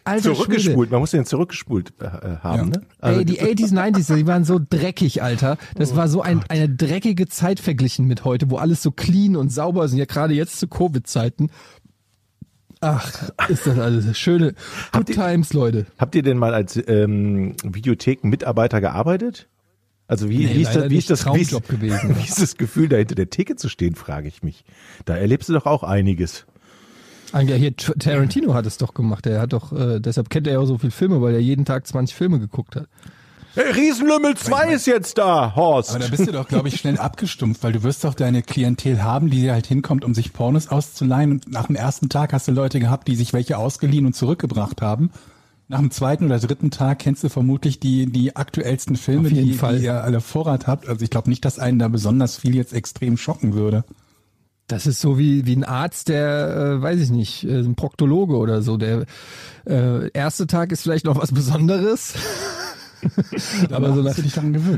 Schwede. Zurückgespult, man muss den zurückgespult äh, haben, ne? Also, Ey, die 80s, 90s, die waren so dreckig, Alter. Das war so ein, eine dreckige Zeit verglichen mit heute, wo alles so clean und sauber ist. Und ja, gerade jetzt zu Covid-Zeiten. Ach, ist das alles schöne Good Times, Leute. Habt ihr denn mal als ähm, Videothekenmitarbeiter gearbeitet? Also wie, Nee, wie, ist das, wie, ist das, wie, ist, gewesen. wie ist das Gefühl, da hinter der Theke zu stehen, frage ich mich. Da erlebst du doch auch einiges. Ja, hier Tarantino hat es doch gemacht. Er hat doch, äh, deshalb kennt er ja auch so viel Filme, weil er jeden Tag 20 Filme geguckt hat. Hey, Riesenlümmel 2 ist jetzt da, Horst. aber da bist du doch, glaube ich, schnell abgestumpft, weil du wirst doch deine Klientel haben, die halt hinkommt, um sich Pornos auszuleihen. Und nach dem ersten Tag hast du Leute gehabt, die sich welche ausgeliehen und zurückgebracht haben. Nach dem zweiten oder dritten Tag kennst du vermutlich die, die aktuellsten Filme, die, Fall. die ihr alle Vorrat habt. Also ich glaube nicht, dass einen da besonders viel jetzt extrem schocken würde. Das ist so wie, wie ein Arzt, der, äh, weiß ich nicht, äh, ein Proktologe oder so. Der äh, erste Tag ist vielleicht noch was Besonderes. aber, so nach,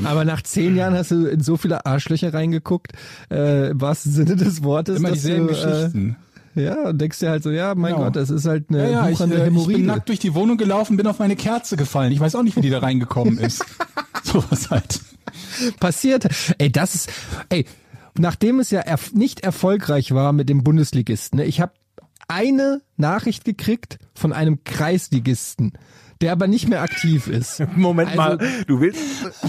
aber nach zehn Jahren hast du in so viele Arschlöcher reingeguckt, äh, im wahrsten Sinne des Wortes. Immer dieselben du, Geschichten. Äh, ja, und denkst dir halt so, ja, mein Genau. Gott, das ist halt eine Ja, ja, ich, wuchernde äh, ich Hämorrhoide. bin nackt durch die Wohnung gelaufen, bin auf meine Kerze gefallen. Ich weiß auch nicht, wie die da reingekommen ist. Sowas halt. passiert. Ey, das ist, ey, nachdem es ja erf nicht erfolgreich war mit dem Bundesligisten, ne, ich habe eine Nachricht gekriegt von einem Kreisligisten, der aber nicht mehr aktiv ist. Moment Also- mal, du willst,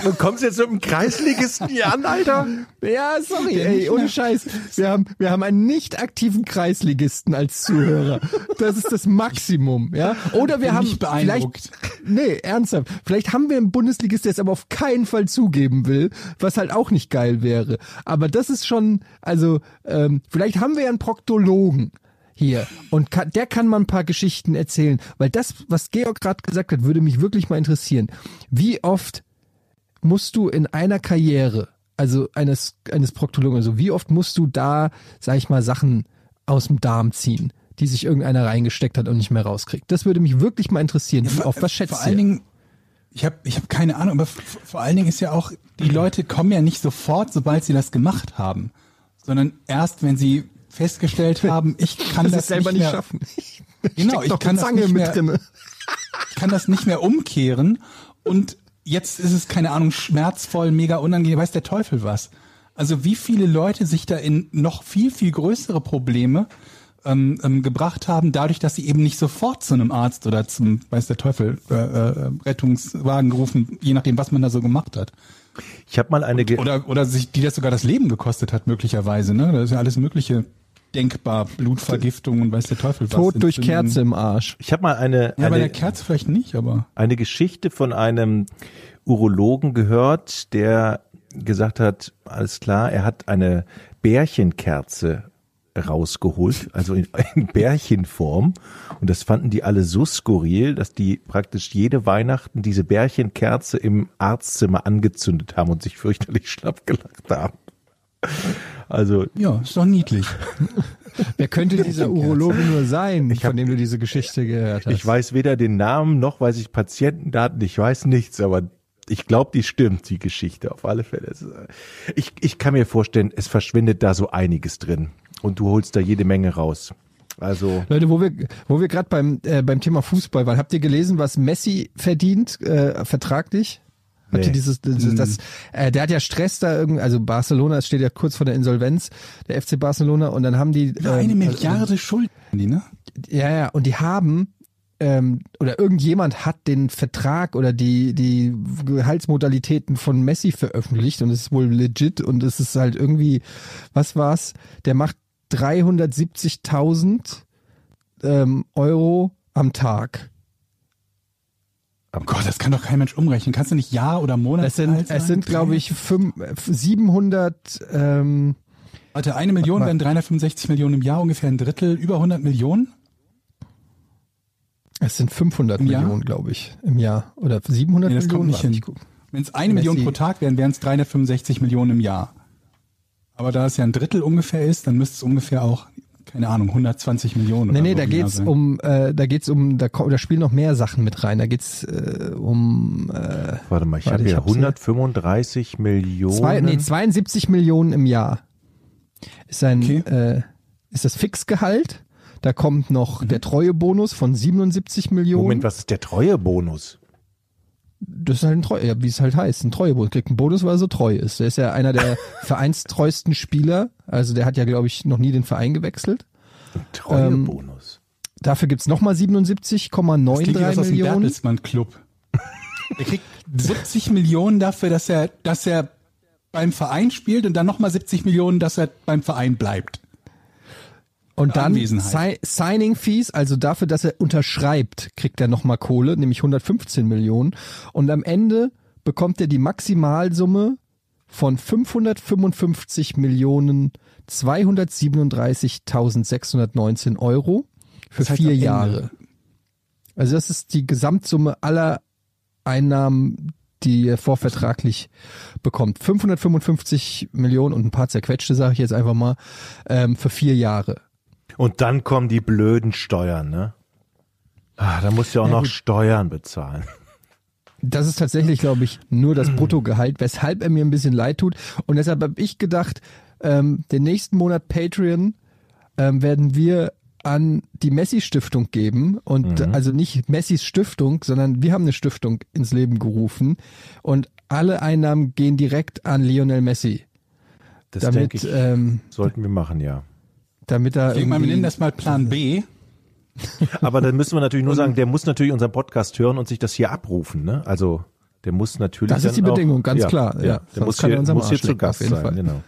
du kommst jetzt mit einem Kreisligisten hier an, Alter? Ja, sorry, ey, ohne Scheiß. Wir haben, wir haben einen nicht aktiven Kreisligisten als Zuhörer. Das ist das Maximum, ja. Oder wir haben vielleicht, nee, ernsthaft. Vielleicht haben wir einen Bundesligist, der es aber auf keinen Fall zugeben will, was halt auch nicht geil wäre. Aber das ist schon, also, ähm, vielleicht haben wir ja einen Proktologen hier und kann, der kann mal ein paar Geschichten erzählen, weil das, was Georg gerade gesagt hat, würde mich wirklich mal interessieren. Wie oft musst du in einer Karriere, also eines, eines Proktologen, also wie oft musst du da, sag ich mal, Sachen aus dem Darm ziehen, die sich irgendeiner reingesteckt hat und nicht mehr rauskriegt? Das würde mich wirklich mal interessieren. Wie oft, was schätzt Vor allen ihr? Dingen, ich habe ich hab keine Ahnung, aber vor allen Dingen ist ja auch, die Leute kommen ja nicht sofort, sobald sie das gemacht haben, sondern erst, wenn sie festgestellt haben, ich kann Dass das es selber nicht mehr, schaffen. Genau, ich kann das nicht mit mehr- drinne. ich kann das nicht mehr umkehren und jetzt ist es, keine Ahnung, schmerzvoll, mega unangenehm, weiß der Teufel was. Also wie viele Leute sich da in noch viel, viel größere Probleme ähm, ähm, gebracht haben, dadurch, dass sie eben nicht sofort zu einem Arzt oder zum, weiß der Teufel, äh, äh, Rettungswagen gerufen, je nachdem, was man da so gemacht hat. Ich habe mal eine, Ge Oder, oder sich, die das sogar das Leben gekostet hat, möglicherweise, ne? Da ist ja alles Mögliche denkbar, Blutvergiftung und weiß der Teufel was. Tod durch. Kerze im Arsch. ich habe mal eine, Ja, bei der eine, Kerze vielleicht nicht, aber. eine Geschichte von einem Urologen gehört, der gesagt hat, alles klar, er hat eine Bärchenkerze rausgeholt, also in, in Bärchenform. Und das fanden die alle so skurril, dass die praktisch jede Weihnachten diese Bärchenkerze im Arztzimmer angezündet haben und sich fürchterlich schlapp gelacht haben. Also Ja, ist doch niedlich. Wer könnte dieser Urologe nur sein, Ich hab- von dem du diese Geschichte gehört hast? Ich weiß weder den Namen noch weiß ich Patientendaten, ich weiß nichts, aber ich glaube, die stimmt, die Geschichte auf alle Fälle. Äh, Ich, ich kann mir vorstellen, es verschwindet da so einiges drin und du holst da jede Menge raus. Also Leute, wo wir, wo wir gerade beim, äh, beim Thema Fußball waren, habt ihr gelesen, was Messi verdient, äh, vertraglich? Habt ihr Nee. dieses, dieses das, äh, der hat ja Stress da irgendwie, also Barcelona, es steht ja kurz vor der Insolvenz, der FC Barcelona, und dann haben die. Eine ähm, Milliarde Schulden, die, ne? Ja, ja, und die haben ähm, oder irgendjemand hat den Vertrag oder die die Gehaltsmodalitäten von Messi veröffentlicht und es ist wohl legit und es ist halt irgendwie, was war's? Der macht 370.000 ähm, Euro am Tag. Oh Gott, das kann doch kein Mensch umrechnen. Kannst du nicht Jahr oder Monat Es sind, es sind glaube ich, fünf, 700 ähm, Warte, eine Million wären 365 Millionen im Jahr, ungefähr ein Drittel, über 100 Millionen? es sind 500 Im Jahr? Millionen, glaube ich, im Jahr. Oder 700 Nee, das kommt Millionen? nicht Warte, hin. Wenn es eine Million pro Tag wären, wären es 365 Millionen im Jahr. Aber da es ja ein Drittel ungefähr ist, dann müsste es ungefähr auch, keine Ahnung, 120 Millionen Nee, oder nee, da geht's sein. um, äh, da geht's um, da, da spielen noch mehr Sachen mit rein. Da geht's äh, um äh, warte mal, ich habe hier hab's hier. 135 Millionen. zwei, nee, 72 Millionen im Jahr. Ist ein, Okay. äh, ist das Fixgehalt? Da kommt noch Mhm. der Treuebonus von 77 Millionen. Moment, was ist der Treuebonus? Das ist halt ein Treu, ja, wie es halt heißt, ein Treuebonus. Kriegt einen Bonus, weil er so treu ist. Der ist ja einer der vereinstreuesten Spieler. Also der hat ja, glaube ich, noch nie den Verein gewechselt. Treuebonus. Dafür gibt's nochmal das klingt wie 77,93 was aus dem Millionen. Bertelsmann Club. Er kriegt 70 Millionen dafür, dass er, dass er beim Verein spielt und dann nochmal 70 Millionen, dass er beim Verein bleibt. Und dann. Si Signing Fees, also dafür, dass er unterschreibt, kriegt er nochmal Kohle, nämlich 115 Millionen. Und am Ende bekommt er die Maximalsumme von 555 Millionen 237.619 Euro für Das heißt vier. Jahre. Also das ist die Gesamtsumme aller Einnahmen, die er vorvertraglich bekommt. 555 Millionen und ein paar zerquetschte, sage ich jetzt einfach mal, ähm, für vier Jahre. Und dann kommen die blöden Steuern, ne? Ah, da musst du ja auch Ja, noch gut. Steuern bezahlen. Das ist tatsächlich, glaube ich, nur das Bruttogehalt, weshalb er mir ein bisschen leid tut. Und deshalb habe ich gedacht, ähm, den nächsten Monat Patreon ähm, werden wir an die Messi-Stiftung geben. Und Mhm. also nicht Messis Stiftung, sondern wir haben eine Stiftung ins Leben gerufen. Und alle Einnahmen gehen direkt an Lionel Messi. Das damit, ich, ähm, sollten wir machen, ja. Damit er Ich denke mal, wir nennen das mal Plan B. Aber dann müssen wir natürlich nur sagen, der muss natürlich unseren Podcast hören und sich das hier abrufen, ne? Also der muss natürlich. Das ist die dann auch- Bedingung, ganz klar, ja. der Sonst muss er hier, muss hier zu Gast sein, Fall. genau.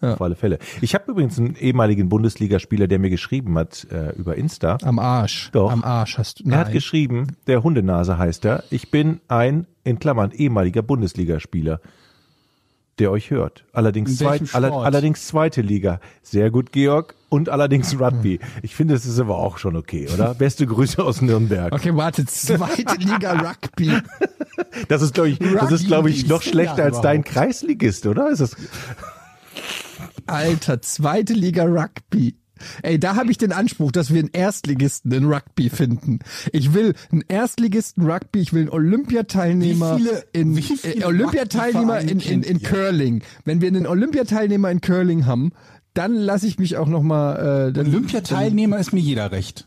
Ja. Auf alle Fälle. Ich habe übrigens einen ehemaligen Bundesligaspieler, der mir geschrieben hat äh, über Insta. am Arsch. Doch. Am Arsch hast du. Er hat Nein. geschrieben, der Hundenase heißt er, ich bin ein, in Klammern, ehemaliger Bundesligaspieler, der euch hört. Allerdings, In zweit, aller, allerdings zweite Liga. Sehr gut, Georg. Und allerdings Hm. Rugby. Ich finde, es ist aber auch schon okay, oder? Beste Grüße aus Nürnberg. Okay, warte, zweite Liga Rugby. Das ist, glaube ich, das ist, glaube ich, noch schlechter als dein? Kreisligist, oder? Ist das, Alter, zweite Liga Rugby. Ey, da habe ich den Anspruch, dass wir einen Erstligisten in Rugby finden. Ich will einen Erstligisten Rugby, ich will einen Olympiateilnehmer Wie viele- in wie viele äh, Olympiateilnehmer in, in, in? Curling. Wenn wir einen Olympiateilnehmer in Curling haben, dann lasse ich mich auch noch mal äh, dann, Olympiateilnehmer ist mir jeder recht.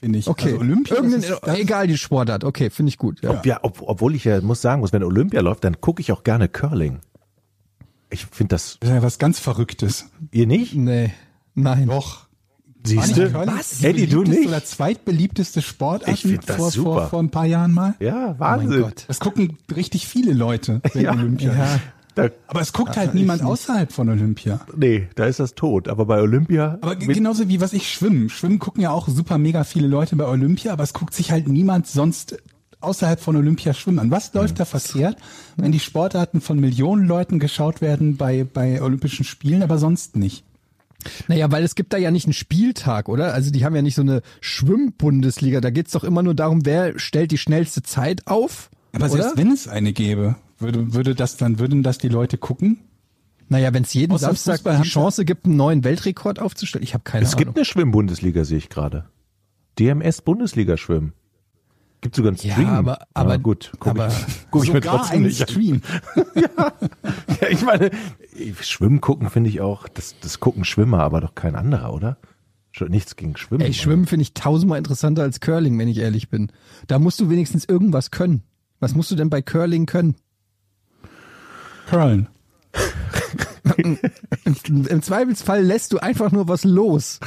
Finde ich. Okay, Also Olympia, Irgendein, das ist, das egal die Sportart. Okay, finde ich gut. Ja. ob, ja, ob, obwohl ich ja muss sagen muss, wenn Olympia läuft, dann gucke ich auch gerne Curling. Ich finde das, ist ja was ganz Verrücktes. ihr nicht? Nee, nein. Doch. Siehst du? Die Eddie, du nicht? Oder zweitbeliebteste Sportart Ich das vor, super. Vor, vor ein paar Jahren mal. Ja, Oh Wahnsinn. Gott. Das gucken richtig viele Leute bei Ja. Olympia. Ja. Da, Aber es guckt halt niemand außerhalb von Olympia. nee, da ist das tot. Aber bei Olympia. Aber genauso wie was ich schwimmen. Schwimmen gucken ja auch super mega viele Leute bei Olympia, aber es guckt sich halt niemand sonst außerhalb von Olympia schwimmen an. Was läuft da verkehrt, wenn die Sportarten von Millionen Leuten geschaut werden bei, bei Olympischen Spielen, aber sonst nicht? Naja, weil es gibt da ja nicht einen Spieltag, oder? Also die haben ja nicht so eine Schwimmbundesliga. Da geht's doch immer nur darum, wer stellt die schnellste Zeit auf. Aber oder? selbst wenn es eine gäbe, würde, würde das dann, würden das die Leute gucken? Naja, wenn es jeden Außer Samstag Fußball die Chance gibt, einen neuen Weltrekord aufzustellen, ich habe keine Es Ahnung. gibt eine Schwimmbundesliga, sehe ich gerade. DMS Bundesliga schwimmen. Gibt sogar einen Ja, Stream. aber- aber- Ja, gut, guck aber ich, guck ich mir Sogar trotzdem einen nicht an. Stream. Ja, ich meine, Schwimmen gucken finde ich auch, das, das gucken Schwimmer, aber doch kein anderer, oder? Nichts gegen Schwimmen. Ey, Schwimmen finde ich tausendmal interessanter als Curling, wenn ich ehrlich bin. Da musst du wenigstens irgendwas können. Was musst du denn bei Curling können? Curlen. Im, Im Zweifelsfall lässt du einfach nur was los.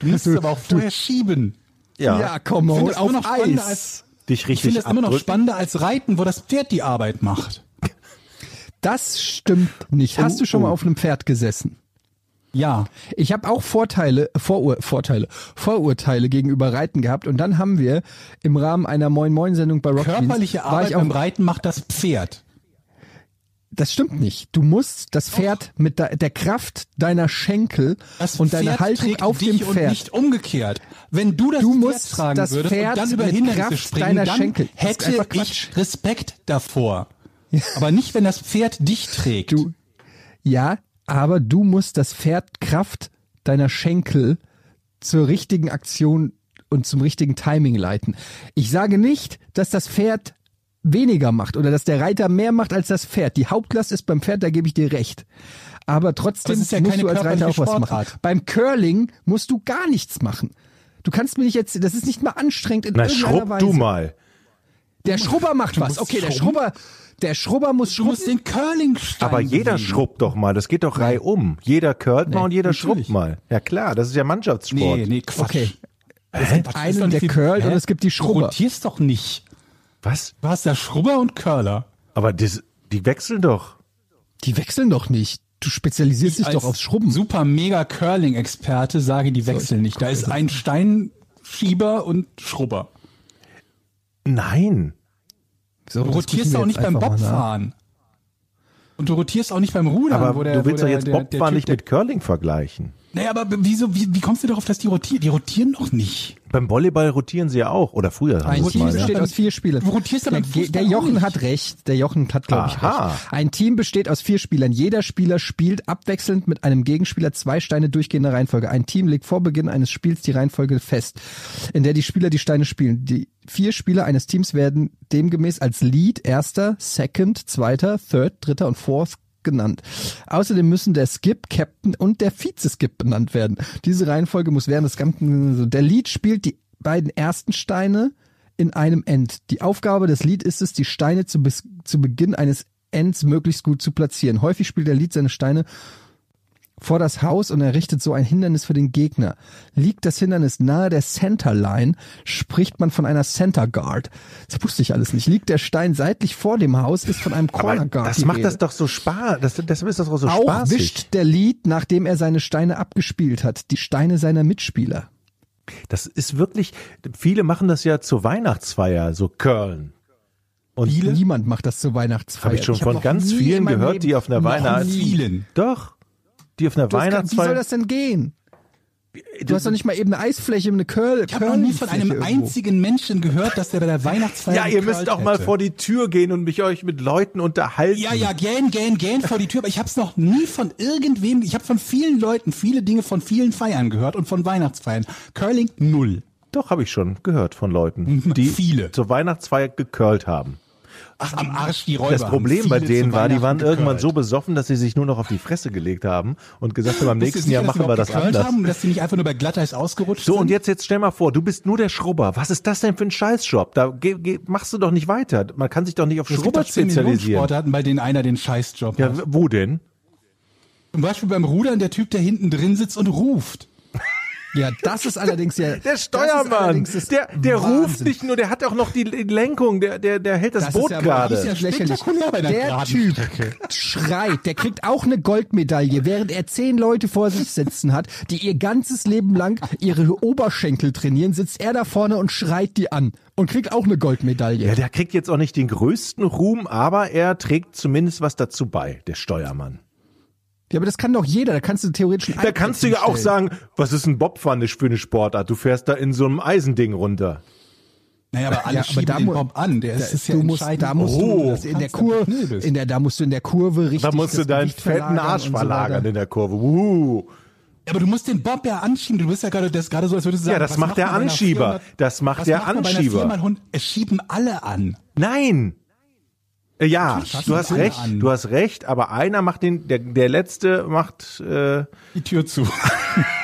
Du musst es aber auch vorher schieben. Ja, komm Ich finde mal, das immer auf noch spannender Eis. als, dich ich richtig finde das immer noch spannender als Reiten, wo das Pferd die Arbeit macht. Das stimmt nicht. Hast Oh, du schon mal oh. auf einem Pferd gesessen? Ja. Ich habe auch Vorteile, Vorur, Vorteile, Vorurteile gegenüber Reiten gehabt und dann haben wir im Rahmen einer Moin Moin Sendung bei Rock Körperliche war Arbeit ich auch, beim Reiten macht das Pferd. Das stimmt nicht. Du musst das Pferd mit der, Kraft deiner Schenkel Das und deiner Pferd Haltung trägt auf dich dem und Pferd. nicht umgekehrt. Wenn du das Du Pferd musst tragen das würdest Pferd und dann über Hindernisse Kraft springen, deiner dann Schenkel. Hätte ich. Respekt davor. Aber nicht, wenn das Pferd dich trägt. Du, ja, aber du musst das Pferd Kraft deiner Schenkel zur richtigen Aktion und zum richtigen Timing leiten. Ich sage nicht, dass das Pferd weniger macht oder dass der Reiter mehr macht als das Pferd. Die Hauptlast ist beim Pferd, da gebe ich dir recht. Aber trotzdem Aber es ist ja musst keine du als Reiter auch körperliche was machen. Sportart. Beim Curling musst du gar nichts machen. Du kannst mir nicht jetzt, das ist nicht mal anstrengend in Na, irgendeiner schrubb Weise. du mal. Der Schrubber macht was. Okay, der? Schrubber, der Schrubber muss Du schrubben. musst den Curlingstein Aber jeder schrubbt doch mal. Das geht doch reihum. Jeder curlt mal und jeder natürlich. schrubbt mal. Ja klar, das ist ja Mannschaftssport. Nee, nee, Quatsch. Okay. Es Hä? gibt einen, der curlt Hä? und es gibt die Du Schrubber. rotierst doch nicht. Was? Du hast ja Schrubber und Curler. Aber das, die wechseln doch. Die wechseln doch nicht. Du spezialisierst dich Als doch aufs Schrubben. Super mega Curling-Experte sage, die wechseln nicht. Da ist ein Steinschieber und Schrubber. Nein. So, Du rotierst auch nicht beim. Bobfahren. Und du rotierst auch nicht beim Rudern. Aber wo der, du willst doch jetzt der, Bobfahren nicht mit Curling vergleichen. Naja, aber wieso, wie, wie kommst du darauf, dass die rotieren? Die rotieren doch nicht. Beim Volleyball rotieren sie ja auch. Oder früher haben Ein sie es Team mal. besteht Ja. aus vier Spielern. Du rotierst aber der, der Jochen nicht. hat recht. Der Jochen hat, glaube ich, Aha. recht. Ein Team besteht aus vier Spielern. Jeder Spieler spielt abwechselnd mit einem Gegenspieler zwei Steine durchgehender Reihenfolge. Ein Team legt vor Beginn eines Spiels die Reihenfolge fest, in der die Spieler die Steine spielen. Die vier Spieler eines Teams werden demgemäß als Lead, Erster, Second, Zweiter, Third, Dritter und Fourth genannt. Außerdem müssen der Skip, Captain und der Vize-Skip benannt werden. Diese Reihenfolge muss während des ganzen, der Lead spielt die beiden ersten Steine in einem End. Die Aufgabe des Lead ist es, die Steine zu, bis, zu Beginn eines Ends möglichst gut zu platzieren. Häufig spielt der Lead seine Steine vor das Haus und errichtet so ein Hindernis für den Gegner. Liegt das Hindernis nahe der Centerline, spricht man von einer Center Guard. Das wusste ich alles nicht. Liegt der Stein seitlich vor dem Haus, ist von einem Corner Aber Guard. das die macht Rede. das doch so Spaß. Das, deshalb ist das auch so Auch spaßig. wischt der Lead, nachdem er seine Steine abgespielt hat, die Steine seiner Mitspieler. Das ist wirklich, viele machen das ja zur Weihnachtsfeier, so Curlen. Und Niemand macht das zur Weihnachtsfeier. habe ich schon hab von ganz vielen gehört, Leben- die auf einer noch Weihnachts... nie. Vielen. Doch. Die auf einer gar- Wie soll Weihnachtsfeier... das denn gehen? Du hast doch nicht mal eben eine Eisfläche, eine Curl. Ich habe noch nie von einem einzigen Menschen gehört, dass der bei der Weihnachtsfeier ja, ihr müsst auch mal hätte. vor die Tür gehen und mich euch mit Leuten unterhalten. Ja, ja, gähn, gähn, gähn vor die Tür. Aber ich habe es noch nie von irgendwem, ich habe von vielen Leuten viele Dinge von vielen Feiern gehört und von Weihnachtsfeiern. Curling null. Doch, habe ich schon gehört von Leuten, die Viele. zur Weihnachtsfeier gecurlt haben. Ach, am Arsch die Räuber. Das Problem bei denen war, die waren Weihnachten irgendwann so besoffen, dass sie sich nur noch auf die Fresse gelegt haben und gesagt haben, am nächsten sicher, Jahr machen wir das anders. Haben, dass die nicht einfach nur bei Glatteis ausgerutscht So, sind? und jetzt, jetzt stell mal vor, du bist nur der Schrubber. Was ist das denn für ein Scheißjob? Da geh, geh, machst du doch nicht weiter. Man kann sich doch nicht auf es Schrubber spezialisieren. Sportarten, bei denen einer den Scheißjob Ja, hat. w- wo denn? Zum Beispiel beim Rudern der Typ, der hinten drin sitzt und ruft. Ja, das ist allerdings ja. Der das ist Steuermann. Der, der Wahnsinn. ruft nicht nur, der hat auch noch die Lenkung, der, der, der hält das, Das Boot ist ja, gerade. Das ist ja lächerlich. Der Typ schreit, der kriegt auch eine Goldmedaille, während er zehn Leute vor sich sitzen hat, die ihr ganzes Leben lang ihre Oberschenkel trainieren, sitzt er da vorne und schreit die an und kriegt auch eine Goldmedaille. Ja, der kriegt jetzt auch nicht den größten Ruhm, aber er trägt zumindest was dazu bei, der Steuermann. Ja, aber das kann doch jeder, da kannst du theoretisch Da kannst du ja auch sagen, was ist ein Bobfahren für eine Sportart? Du fährst da in so einem Eisending runter. Naja, aber alle Ja, aber schieben da den Bob an. Der Da, ist, ist ja du musst, da musst Oh. du das in der Kurve, in der, da musst du in der Kurve richtig. Da musst du deinen Gewicht fetten Arsch so verlagern weiter. in der Kurve. Uh. Aber du musst den Bob ja anschieben. Du bist ja gerade, das gerade so, als würdest du sagen, Ja, das macht der Anschieber. 400 Das macht der macht Anschieber. 400? Es schieben alle an. Nein. Äh, Ja, du hast recht, an. du hast recht, aber einer macht den, der, der letzte macht äh, Die Tür zu.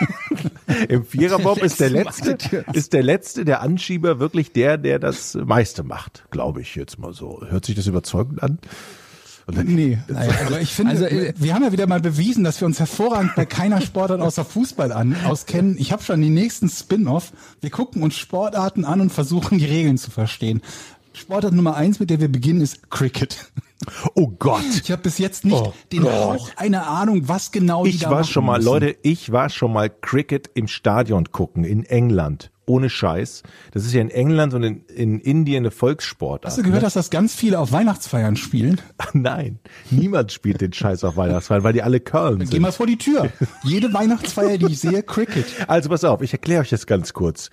im Viererbob ist der letzte die ist der letzte, der Anschieber wirklich der, der das meiste macht, glaube ich jetzt mal so. Hört sich das überzeugend an? Dann, Nee, also ich finde, Also, äh, wir haben ja wieder mal bewiesen, dass wir uns hervorragend bei keiner Sportart außer Fußball an, auskennen. Ich habe schon den nächsten Spin-off. Wir gucken uns Sportarten an und versuchen die Regeln zu verstehen. Sportart Nummer eins, mit der wir beginnen, ist Cricket. Oh Gott. Ich habe bis jetzt nicht Oh den Gott. Hauch einer Ahnung, was genau die Ich da war schon mal, müssen. Leute, ich war schon mal Cricket im Stadion gucken in England. Ohne Scheiß. Das ist ja in England und in, in Indien eine Volkssportart. Hast du gehört, dass das ganz viele auf Weihnachtsfeiern spielen? Nein, niemand spielt den Scheiß auf Weihnachtsfeiern, weil die alle Geh sind. mal vor die Tür. Jede Weihnachtsfeier, die ich sehe, Cricket. Also pass auf, ich erkläre euch das ganz kurz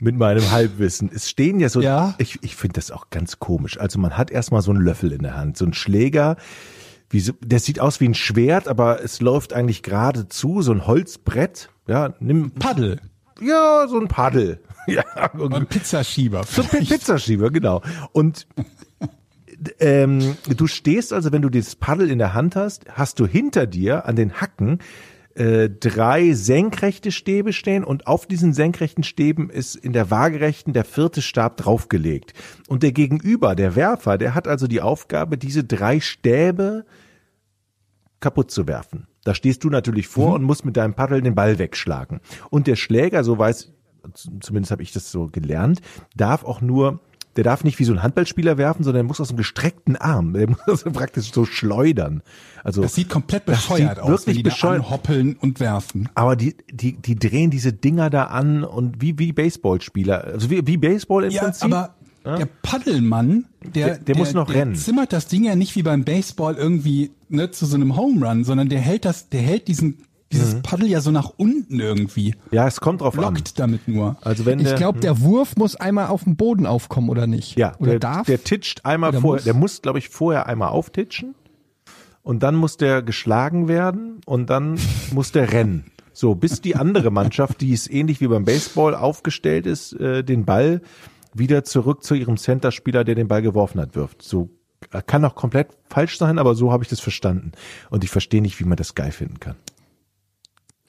mit meinem Halbwissen. Es stehen ja so, Ja. ich, ich finde das auch ganz komisch. Also man hat erstmal so einen Löffel in der Hand, so einen Schläger, wie so, der sieht aus wie ein Schwert, aber es läuft eigentlich gerade zu, so ein Holzbrett. Ja, nimm, Paddel. ja, so ein Paddel. Ja, Und Pizzaschieber. So ein Pi- Pizzaschieber, genau. Und ähm, du stehst also, wenn du dieses Paddel in der Hand hast, hast du hinter dir an den Hacken äh, drei senkrechte Stäbe stehen und auf diesen senkrechten Stäben ist in der waagerechten der vierte Stab draufgelegt. Und der Gegenüber, der Werfer, der hat also die Aufgabe, diese drei Stäbe kaputt zu werfen. Da stehst du natürlich vor und musst mit deinem Paddel den Ball wegschlagen. Und der Schläger, so weiß, zumindest habe ich das so gelernt, darf auch nur, der darf nicht wie so ein Handballspieler werfen, sondern er muss aus einem gestreckten Arm, der muss also praktisch so schleudern. Also Das sieht komplett bescheuert sieht aus, wirklich wenn die da bescheuert- anhoppeln und werfen. aber die, die, die drehen diese Dinger da an und wie, wie Baseballspieler, also wie, wie Baseball im Ja, Prinzip. aber der Paddelmann, der, Der- der muss noch der rennen. zimmert das Ding ja nicht wie beim Baseball irgendwie ne, zu so einem Home Run, sondern der hält das, der hält diesen, dieses Paddel ja so nach unten irgendwie. ja, es kommt drauf an. Lockt damit nur. Also wenn Ich glaube, der Wurf muss einmal auf dem Boden aufkommen, oder nicht? Ja, Oder der, darf? der titscht einmal Oder vorher, muss? der muss, glaube ich, vorher einmal auftitschen und dann muss der geschlagen werden und dann muss der rennen. So, bis die andere Mannschaft, die ist ähnlich wie beim Baseball aufgestellt ist, äh, den Ball wieder zurück zu ihrem Centerspieler, der den Ball geworfen hat, wirft. So äh, kann auch komplett falsch sein, aber so habe ich das verstanden. Und ich verstehe nicht, wie man das geil finden kann.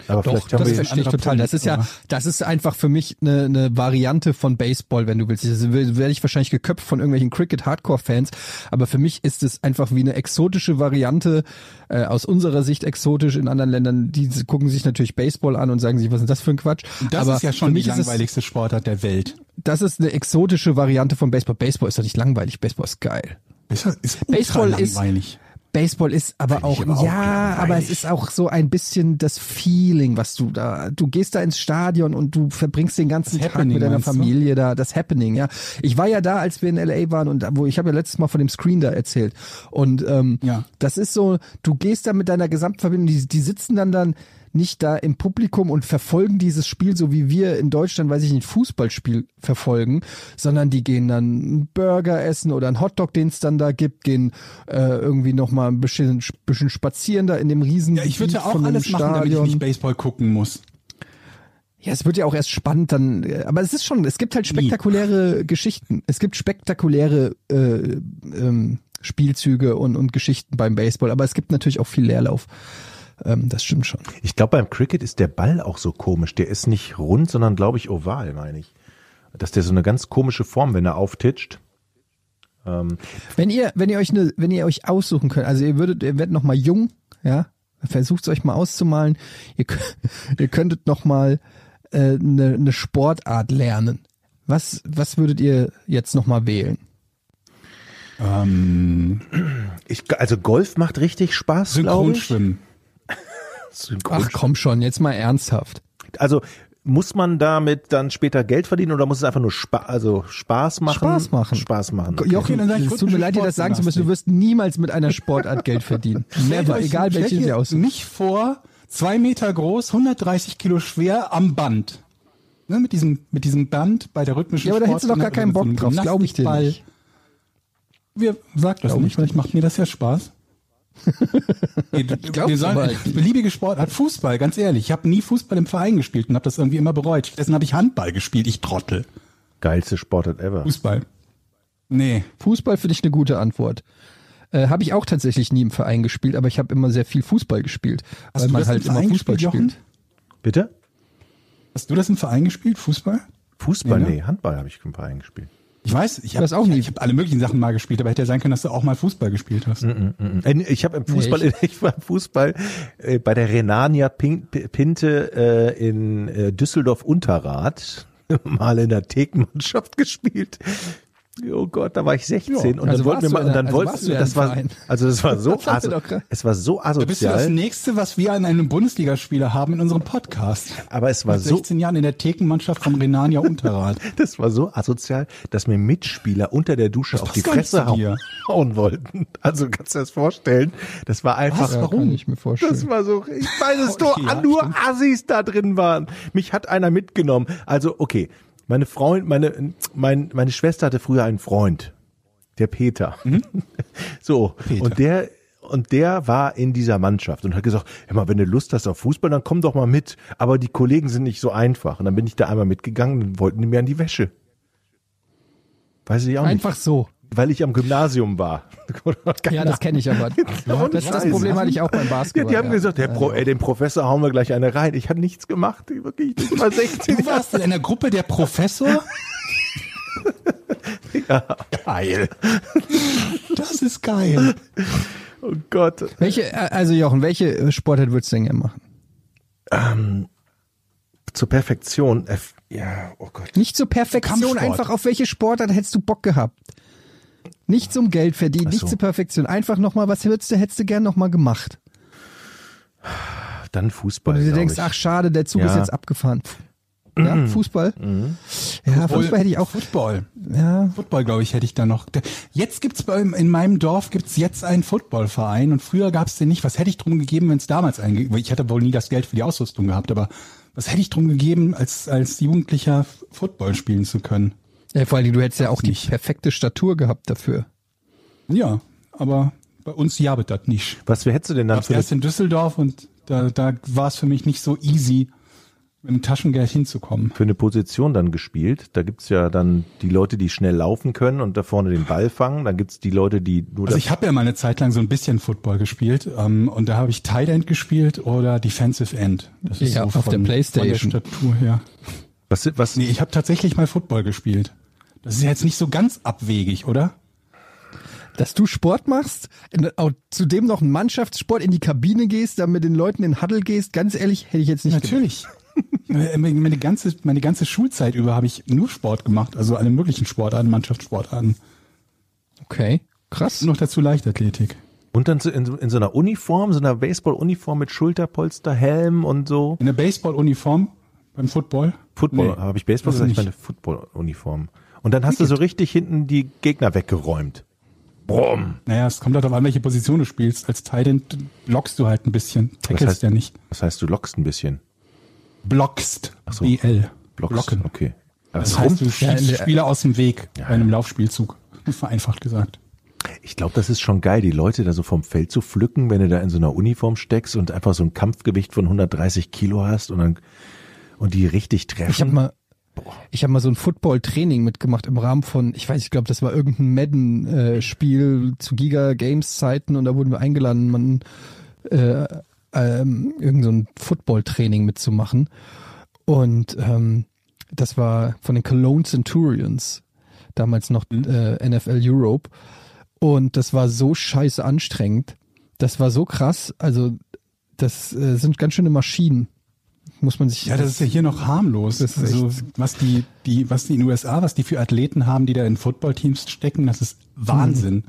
Aber Doch, das verstehe ich total. Das Punkt, ist ja, das ist einfach für mich eine, eine Variante von Baseball, wenn du willst. Das werde ich wahrscheinlich geköpft von irgendwelchen Cricket-Hardcore-Fans, aber für mich ist es einfach wie eine exotische Variante, äh, aus unserer Sicht exotisch in anderen Ländern. Die gucken sich natürlich Baseball an und sagen sich, was ist das für ein Quatsch? Das aber ist ja schon die ist es- langweiligste Sportart der Welt. Das ist eine exotische Variante von Baseball. Baseball ist doch nicht langweilig. Baseball ist geil. Ist, ist Baseball ist- langweilig. Baseball ist aber auch, aber auch ja, aber es ist auch so ein bisschen das Feeling, was du da, du gehst da ins Stadion und du verbringst den ganzen Das Tag Happening, mit deiner meinst du? Familie da, das Happening, ja. Ich war ja da, als wir in LA waren und wo ich habe ja letztes Mal von dem Screen da erzählt und ähm, Ja. das ist so, du gehst da mit deiner Gesamtverbindung, die, die sitzen dann dann nicht da im Publikum und verfolgen dieses Spiel, so wie wir in Deutschland, weiß ich nicht, Fußballspiel verfolgen, sondern die gehen dann einen Burger essen oder einen Hotdog, den es dann da gibt, gehen äh, irgendwie nochmal ein bisschen, bisschen spazieren da in dem riesen Ja, ich würde ja auch alles machen, damit ich nicht Baseball gucken muss. Ja, es wird ja auch erst spannend dann, äh, aber es ist schon, es gibt halt spektakuläre Geschichten. Es gibt spektakuläre äh, ähm, Spielzüge und, und Geschichten beim Baseball, aber es gibt natürlich auch viel Leerlauf. Ähm, das stimmt schon. Ich glaube, beim Cricket ist der Ball auch so komisch. Der ist nicht rund, sondern glaube ich oval, meine ich. Dass der so eine ganz komische Form, wenn er auftitscht. Ähm, Wenn ihr, wenn ihr euch eine, wenn ihr euch aussuchen könnt, also ihr würdet, ihr werdet noch mal jung, ja, versucht es euch mal auszumalen. Ihr, ihr könntet noch mal äh, eine, eine Sportart lernen. Was, was würdet ihr jetzt noch mal wählen? Ähm, ich, also Golf macht richtig Spaß, glaube ich. Synchronschwimmen. Synchron- Ach komm schon, jetzt mal ernsthaft. Also muss man damit dann später Geld verdienen oder muss es einfach nur Spa also Spaß machen? Spaß machen. Spaß machen. Okay. Jochen, dann sag ich es tut mir leid, dir das sagen zu müssen. Du wirst niemals mit einer Sportart Geld verdienen. Never, egal welche sie ihr aussucht. Mich vor, zwei Meter groß, 130 Kilo schwer am Band. Ne, mit diesem, mit diesem Band bei der rhythmischen Ja, aber da hättest du doch gar keinen Bock drauf, glaube ich dir nicht. Wir, sag das Glaub nicht, ich vielleicht macht mir das ja Spaß. wir, sollen, beliebige Sportart, Fußball, ganz ehrlich. Ich habe nie Fußball im Verein gespielt und habe das irgendwie immer bereut. Stattdessen habe ich Handball gespielt, ich Trottel. Geilste Sportart ever. Fußball. Nee. Fußball finde ich eine gute Antwort. Äh, habe ich auch tatsächlich nie im Verein gespielt, aber ich habe immer sehr viel Fußball gespielt, Hast weil du man das halt im immer Verein Fußball gespielt, spielt. Bitte? Hast du das im Verein gespielt, Fußball? Fußball? Nee, ne? Nee, Handball habe ich im Verein gespielt. Ich weiß, ich habe Das auch nie. Ich habe alle möglichen Sachen mal gespielt, aber hätte ja sein können, dass du auch mal Fußball gespielt hast. Äh, Ich habe im Fußball, Nee, ich war im Fußball äh, bei der Renania Pin- Pinte äh, in äh, Düsseldorf Unterrad mal in der Thekenmannschaft gespielt. Oh Gott, da war ich 16 Ja, und also dann wollten wir mal du und dann also wollten warst du das war also das war so Das es war so Du bist ja das asozial, nächste, was wir an einem Bundesligaspieler haben in unserem Podcast. aber es war Mit so 16 Jahren in der Thekenmannschaft vom Renania Unterrad. das war so asozial, dass mir Mitspieler unter der Dusche auf die Fresse hauen, wollten. Also kannst du dir das vorstellen? Das war einfach Ja, kann ich mir vorstellen. Das war so, ich weiß es doch, Okay, ja, nur stimmt. Assis da drin waren. Mich hat einer mitgenommen. Also, okay. Meine Freund, meine, mein, meine Schwester hatte früher einen Freund. Der Peter. So. Peter. Und der, und der war in dieser Mannschaft und hat gesagt, hör mal, wenn du Lust hast auf Fußball, dann komm doch mal mit. Aber die Kollegen sind nicht so einfach. Und dann bin ich da einmal mitgegangen und wollten die mir an die Wäsche. Weiß ich auch Einfach so. Weil ich am Gymnasium war. Ja, das kenne ich aber. ohne Das, das. Problem hatte ich auch beim Ja, Basketball. die haben ja. gesagt, der Pro, ey, dem Professor hauen wir gleich eine rein. Ich habe nichts gemacht, wirklich. Ich war 16 Du warst in einer Gruppe der Professor? Geil. Das ist geil. Oh Gott. Welche, also Jochen, welche äh, Sportart würdest du denn gerne machen? Zur Perfektion. Äh, ja, oh Gott. Nicht zur Perfektion, Kampfsport. einfach auf welche Sportart hättest du Bock gehabt? Nicht zum Geld nicht so. zur Perfektion. Einfach nochmal, was hättest du, hättest du gern nochmal gemacht? Dann Fußball. Wo du denkst, ich. ach schade, der Zug Ja. ist jetzt abgefahren. Ja, Fußball? Ja, Fußball hätte ich auch. Football. Ja, Football, glaube ich, hätte ich da noch. Jetzt gibt's bei in meinem Dorf gibt's jetzt einen Footballverein und früher gab's den nicht. Was hätte ich drum gegeben, wenn es damals einen Ich hatte wohl nie das Geld für die Ausrüstung gehabt, aber was hätte ich drum gegeben, als als Jugendlicher Football spielen zu können? Ja vor allem, du hättest ja auch die nicht. perfekte Statur gehabt dafür. Ja, aber bei uns jabet das nicht. Was hättest du denn dann Gab's für erst in Düsseldorf und da, da war es für mich nicht so easy, mit dem Taschengeld hinzukommen. für eine Position dann gespielt? Da gibt's ja dann die Leute, die schnell laufen können und da vorne den Ball fangen. Dann gibt's die Leute, die nur Also ich habe ja mal eine Zeit lang so ein bisschen Football gespielt ähm, und da habe ich Tight End gespielt oder Defensive End. Das ist Ja, so auf der Playstation. Von der Statur her. was, was, Nee, ich habe tatsächlich mal Football gespielt. Das ist jetzt nicht so ganz abwegig, oder? Dass du Sport machst, zudem noch einen Mannschaftssport in die Kabine gehst, dann mit den Leuten in den Huddle gehst, ganz ehrlich, hätte ich jetzt nicht Natürlich. meine ganze meine ganze Schulzeit über habe ich nur Sport gemacht, also alle möglichen Sportarten, Mannschaftssportarten. Okay, krass. Und noch dazu Leichtaththik. und dann in, so- in so einer Uniform, so einer Baseball-Uniform mit Schulterpolster, Helm und so. In der Baseball-Uniform beim Football? Football, Nee, habe ich Baseball gesagt? Ich meine Football-Uniform. Und dann hast du so richtig hinten die Gegner weggeräumt. Brumm. Naja, es kommt halt darauf an, welche Position du spielst. Als Tight End lockst du halt ein bisschen, tackelst heißt- ja nicht. Das heißt, du lockst ein bisschen. Blockst. so. BL. Blockst. Blocken. Okay. Aber Das das heißt, du schießt Ja, der- Spieler aus dem Weg bei einem Laufspielzug. Vereinfacht gesagt. ich glaube, das ist schon geil, die Leute da so vom Feld zu pflücken, wenn du da in so einer Uniform steckst und einfach so ein Kampfgewicht von 130 Kilo hast und dann und die richtig treffen. Ich habe mal, ich habe mal so ein Football-Training mitgemacht im Rahmen von, ich weiß, ich glaube, das war irgendein Madden-Spiel zu Giga Games Zeiten und da wurden wir eingeladen, man äh, ähm, irgend so ein Football-Training mitzumachen. Und ähm, das war von den Cologne Centurions, damals noch äh, NFL Europe. Und das war so scheiße anstrengend, das war so krass, also das äh, sind ganz schöne Maschinen. Muss man sich Ja, das ist ja hier noch harmlos. Das ist also, was die, die, was die in den USA, was die für Athleten haben, die da in Footballteams stecken, das ist Wahnsinn.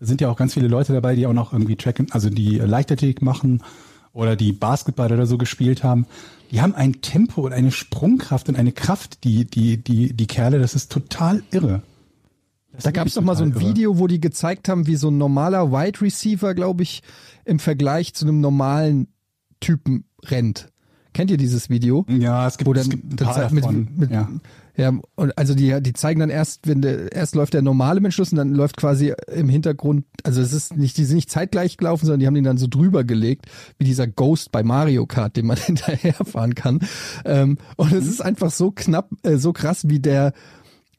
Da sind ja auch ganz viele Leute dabei, die auch noch irgendwie tracken, also die Leichtathletik machen oder die Basketball oder so gespielt haben. Die haben ein Tempo und eine Sprungkraft und eine Kraft, die, die, die, die Kerle, das ist total irre. Das Da gab es doch mal so ein irre. Video, wo die gezeigt haben, wie so ein normaler Wide Receiver, glaube ich, im Vergleich zu einem normalen Typen rennt. Kennt ihr dieses Video? Ja, es gibt, dann, es gibt ein paar mit, davon. mit, ja. ja, und also die, die zeigen dann erst, wenn der, erst läuft der normale Mensch los und dann läuft quasi im Hintergrund, also es ist nicht, die sind nicht zeitgleich gelaufen, sondern die haben den dann so drüber gelegt, wie dieser Ghost bei Mario Kart, den man hinterherfahren kann. Ähm, und es ist einfach so knapp, äh, so krass, wie der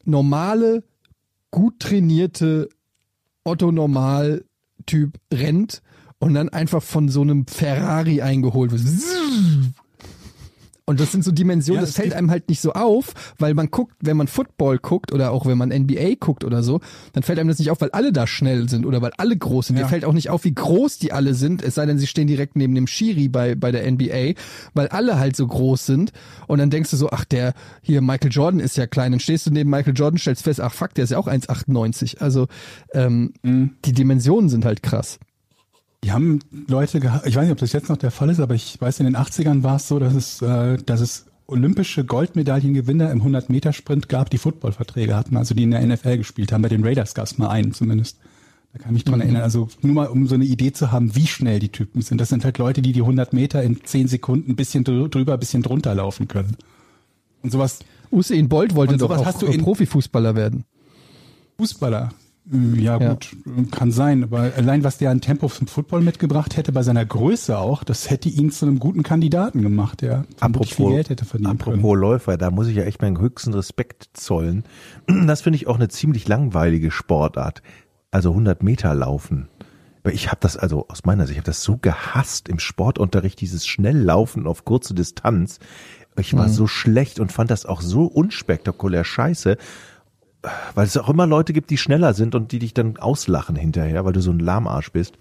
normale, gut trainierte Otto Normal Typ rennt und dann einfach von so einem Ferrari eingeholt wird. Und das sind so Dimensionen, Ja, das es fällt einem halt nicht so auf, weil man guckt, wenn man Football guckt oder auch wenn man NBA guckt oder so, dann fällt einem das nicht auf, weil alle da schnell sind oder weil alle groß sind. Ja. Dir fällt auch nicht auf, wie groß die alle sind, es sei denn, sie stehen direkt neben dem Schiri bei, bei der NBA, weil alle halt so groß sind. Und dann denkst du so, ach, der hier Michael Jordan ist ja klein. Dann stehst du neben Michael Jordan, stellst fest, ach fuck, der ist ja auch 1,98. Also ähm, Mhm. die Dimensionen sind halt krass. Die haben Leute gehabt, ich weiß nicht, ob das jetzt noch der Fall ist, aber ich weiß, in den 80ern war es so, dass es, äh, dass es olympische Goldmedaillengewinner im 100-Meter-Sprint gab, die Footballverträge hatten, also die in der NFL gespielt haben. Bei den Raiders gab es mal einen zumindest. Da kann ich mich dran erinnern. Also nur mal, um so eine Idee zu haben, wie schnell die Typen sind. Das sind halt Leute, die die 100 Meter in 10 Sekunden ein bisschen drü- drüber, ein bisschen drunter laufen können. Und sowas, Usain Bolt wollte doch sowas auch hast du in- Profifußballer werden. Fußballer. Ja, Ja. gut, kann sein. Aber allein was der an Tempo zum Football mitgebracht hätte, bei seiner Größe auch, das hätte ihn zu einem guten Kandidaten gemacht, der vermutlich viel Geld hätte verdienen apropos können. Läufer, da muss ich ja echt meinen höchsten Respekt zollen. Das finde ich auch eine ziemlich langweilige Sportart. Also 100 Meter laufen. Aber ich habe das also aus meiner Sicht, ich habe das so gehasst im Sportunterricht, dieses Schnelllaufen auf kurze Distanz. Ich war so schlecht und fand das auch so unspektakulär scheiße, weil es auch immer Leute gibt, die schneller sind und die dich dann auslachen hinterher, weil du so ein Lahmarsch bist.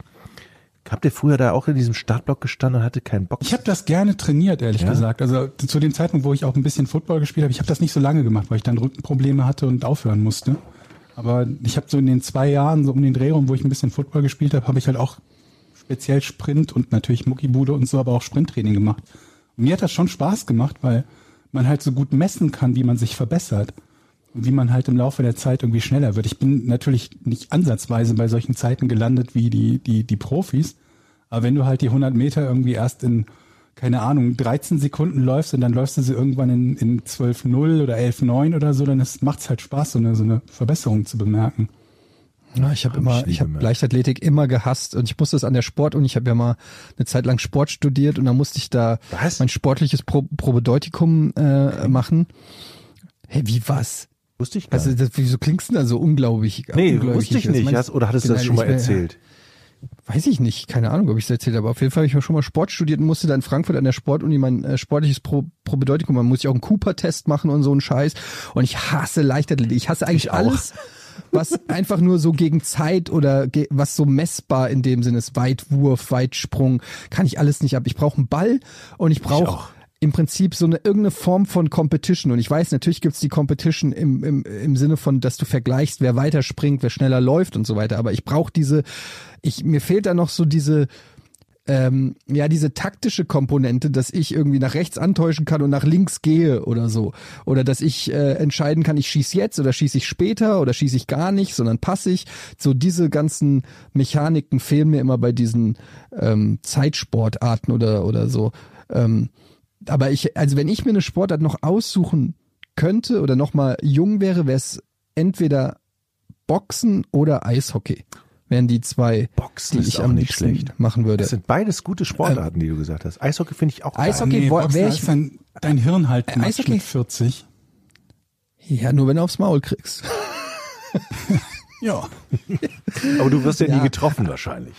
Habt ihr früher da auch in diesem Startblock gestanden und hatte keinen Bock? Ich habe das gerne trainiert, ehrlich Ja? gesagt. Also zu dem Zeitpunkt, wo ich auch ein bisschen Football gespielt habe, ich habe das nicht so lange gemacht, weil ich dann Rückenprobleme hatte und aufhören musste. Aber ich habe so in den zwei Jahren, so um den Dreh rum, wo ich ein bisschen Football gespielt habe, habe ich halt auch speziell Sprint und natürlich Muckibude und so, aber auch Sprinttraining gemacht. Und mir hat das schon Spaß gemacht, weil man halt so gut messen kann, wie man sich verbessert wie man halt im Laufe der Zeit irgendwie schneller wird. Ich bin natürlich nicht ansatzweise bei solchen Zeiten gelandet wie die, die, die Profis. Aber wenn du halt die 100 Meter irgendwie erst in, keine Ahnung, 13 Sekunden läufst und dann läufst du sie irgendwann in, in 12.0 oder 11.9 oder so, dann macht es halt Spaß, so eine, so eine Verbesserung zu bemerken. Ja, ich habe Hab immer, ich ich habe. Leichtathletik immer gehasst und ich musste es an der Sport und ich habe ja mal eine Zeit lang Sport studiert und dann musste ich da Was? mein sportliches Pro Probedeutikum äh, machen. Hey, wie was? Wusste ich gar Also nicht. das, wieso klingst du da so unglaublich? Nee, ungläubig? wusste ich nicht. meinst- oder hattest du das schon mal erzählt? Weiß ich nicht, keine Ahnung, ob ich es erzählt habe. Auf jeden Fall habe ich schon mal Sport studiert und musste da in Frankfurt an der Sportuni mein äh, sportliches Pro Probedeutikum machen. Muss ich auch einen Cooper-Test machen und so einen Scheiß. Und ich hasse Leichtathletik. Ich hasse eigentlich Ich alles, was einfach nur so gegen Zeit oder ge was so messbar in dem Sinne ist. Weitwurf, Weitsprung, kann ich alles nicht ab. Ich brauche einen Ball und ich brauche auch. Im Prinzip so eine irgendeine Form von Competition. Und ich weiß, natürlich gibt's die Competition im, im, im Sinne von, dass du vergleichst, wer weiter springt, wer schneller läuft und so weiter. Aber ich brauche diese, ich, mir fehlt da noch so diese, ähm, ja, diese taktische Komponente, dass ich irgendwie nach rechts antäuschen kann und nach links gehe oder so. Oder dass ich äh, entscheiden kann, ich schieß jetzt oder schieß ich später oder schieß ich gar nicht, sondern passe ich. So diese ganzen Mechaniken fehlen mir immer bei diesen ähm, Zeitsportarten oder, oder so. Ähm, aber ich, also wenn ich mir eine Sportart noch aussuchen könnte oder noch mal jung wäre, wäre es entweder Boxen oder Eishockey. Wären die zwei, Boxen die ich auch am nicht liebsten schlecht. machen würde. Das sind beides gute Sportarten, die du gesagt hast. Eishockey finde ich auch geil. Eishockey- nee, wo- Boxen, wär da ich- ist dein, dein Hirn halt Äh, Eishockey? mit 40. Ja, nur wenn du aufs Maul kriegst. Ja. Aber du wirst ja, Ja. nie getroffen wahrscheinlich.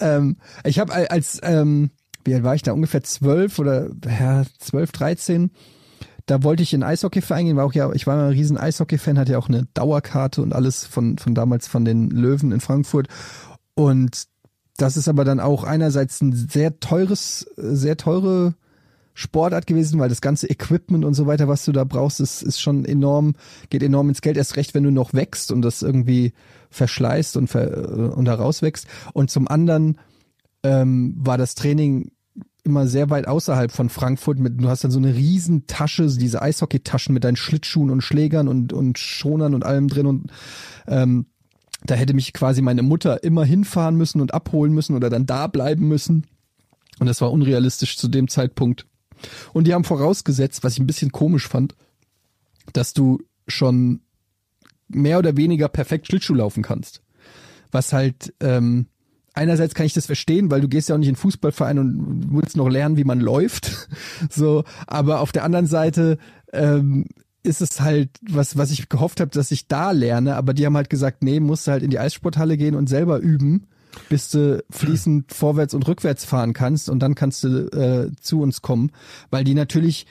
ähm, ich habe als, ähm, wie alt war ich da? Ungefähr zwölf oder ja, zwölf, dreizehn. Da wollte ich in einen Eishockeyverein gehen, war auch ja, ich war ein riesen Eishockey-Fan, hatte ja auch eine Dauerkarte und alles von, von damals von den Löwen in Frankfurt. Und das ist aber dann auch einerseits ein sehr teures, sehr teure Sportart gewesen, weil das ganze Equipment und so weiter, was du da brauchst, ist, ist schon enorm, geht enorm ins Geld, erst recht, wenn du noch wächst und das irgendwie verschleißt und, ver, und da rauswächst. Und zum anderen ähm, war das Training immer sehr weit außerhalb von Frankfurt. Mit, du hast dann so eine riesen Tasche, diese Eishockeytaschen mit deinen Schlittschuhen und Schlägern und, und Schonern und allem drin und ähm, da hätte mich quasi meine Mutter immer hinfahren müssen und abholen müssen oder dann da bleiben müssen. Und das war unrealistisch zu dem Zeitpunkt. Und die haben vorausgesetzt, was ich ein bisschen komisch fand, dass du schon mehr oder weniger perfekt Schlittschuh laufen kannst. Was halt, ähm, einerseits kann ich das verstehen, weil du gehst ja auch nicht in den Fußballverein und willst noch lernen, wie man läuft. so, aber auf der anderen Seite ähm, ist es halt was, was ich gehofft habe, dass ich da lerne, aber die haben halt gesagt, nee, musst du halt in die Eissporthalle gehen und selber üben, bis du fließend vorwärts und rückwärts fahren kannst und dann kannst du äh, zu uns kommen, weil die natürlich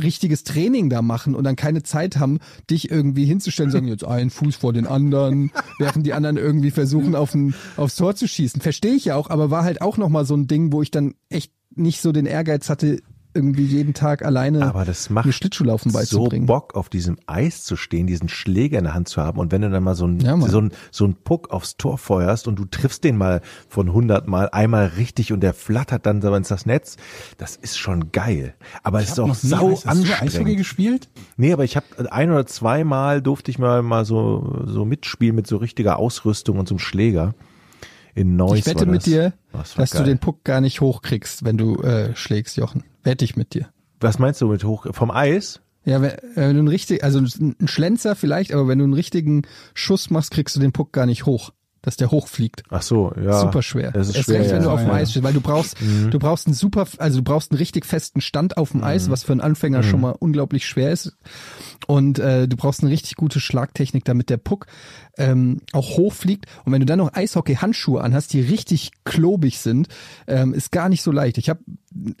richtiges Training da machen und dann keine Zeit haben, dich irgendwie hinzustellen, sagen jetzt einen Fuß vor den anderen, während die anderen irgendwie versuchen, auf ein, aufs Tor zu schießen. Verstehe ich ja auch, aber war halt auch nochmal so ein Ding, wo ich dann echt nicht so den Ehrgeiz hatte, irgendwie jeden Tag alleine Aber das macht mir Schlittschuhlaufen so beizubringen. Bock, auf diesem Eis zu stehen, diesen Schläger in der Hand zu haben und wenn du dann mal so ein, Ja, so ein, so ein Puck aufs Tor feuerst und du triffst den mal von 100 Mal einmal richtig und der flattert dann so ins das Netz, das ist schon geil. Aber es ist auch sau Eis- Hast du Eishockey anstrengend. gespielt? Nee, aber ich habe ein oder zwei Mal durfte ich mal mal so so mitspielen mit so richtiger Ausrüstung und so einem Schläger. In Neuss ich wette mit das. dir, Das war dass du geil. den Puck gar nicht hochkriegst, wenn du äh, schlägst, Jochen. Wette ich mit dir. Was meinst du mit hoch vom Eis? Ja, wenn, wenn du einen richtig, also ein Schlenzer vielleicht, aber wenn du einen richtigen Schuss machst, kriegst du den Puck gar nicht hoch, dass der hochfliegt. Ach so, ja. super schwer. Das ist Erst schwer, recht, wenn ja. du auf dem Ja. Eis stehst, weil du brauchst, du brauchst einen super, also du brauchst einen richtig festen Stand auf dem Eis, was für einen Anfänger schon mal unglaublich schwer ist. Und äh, du brauchst eine richtig gute Schlagtechnik, damit der Puck ähm, auch hochfliegt. Und wenn du dann noch Eishockey-Handschuhe anhast, die richtig klobig sind, ähm, ist gar nicht so leicht. Ich hab,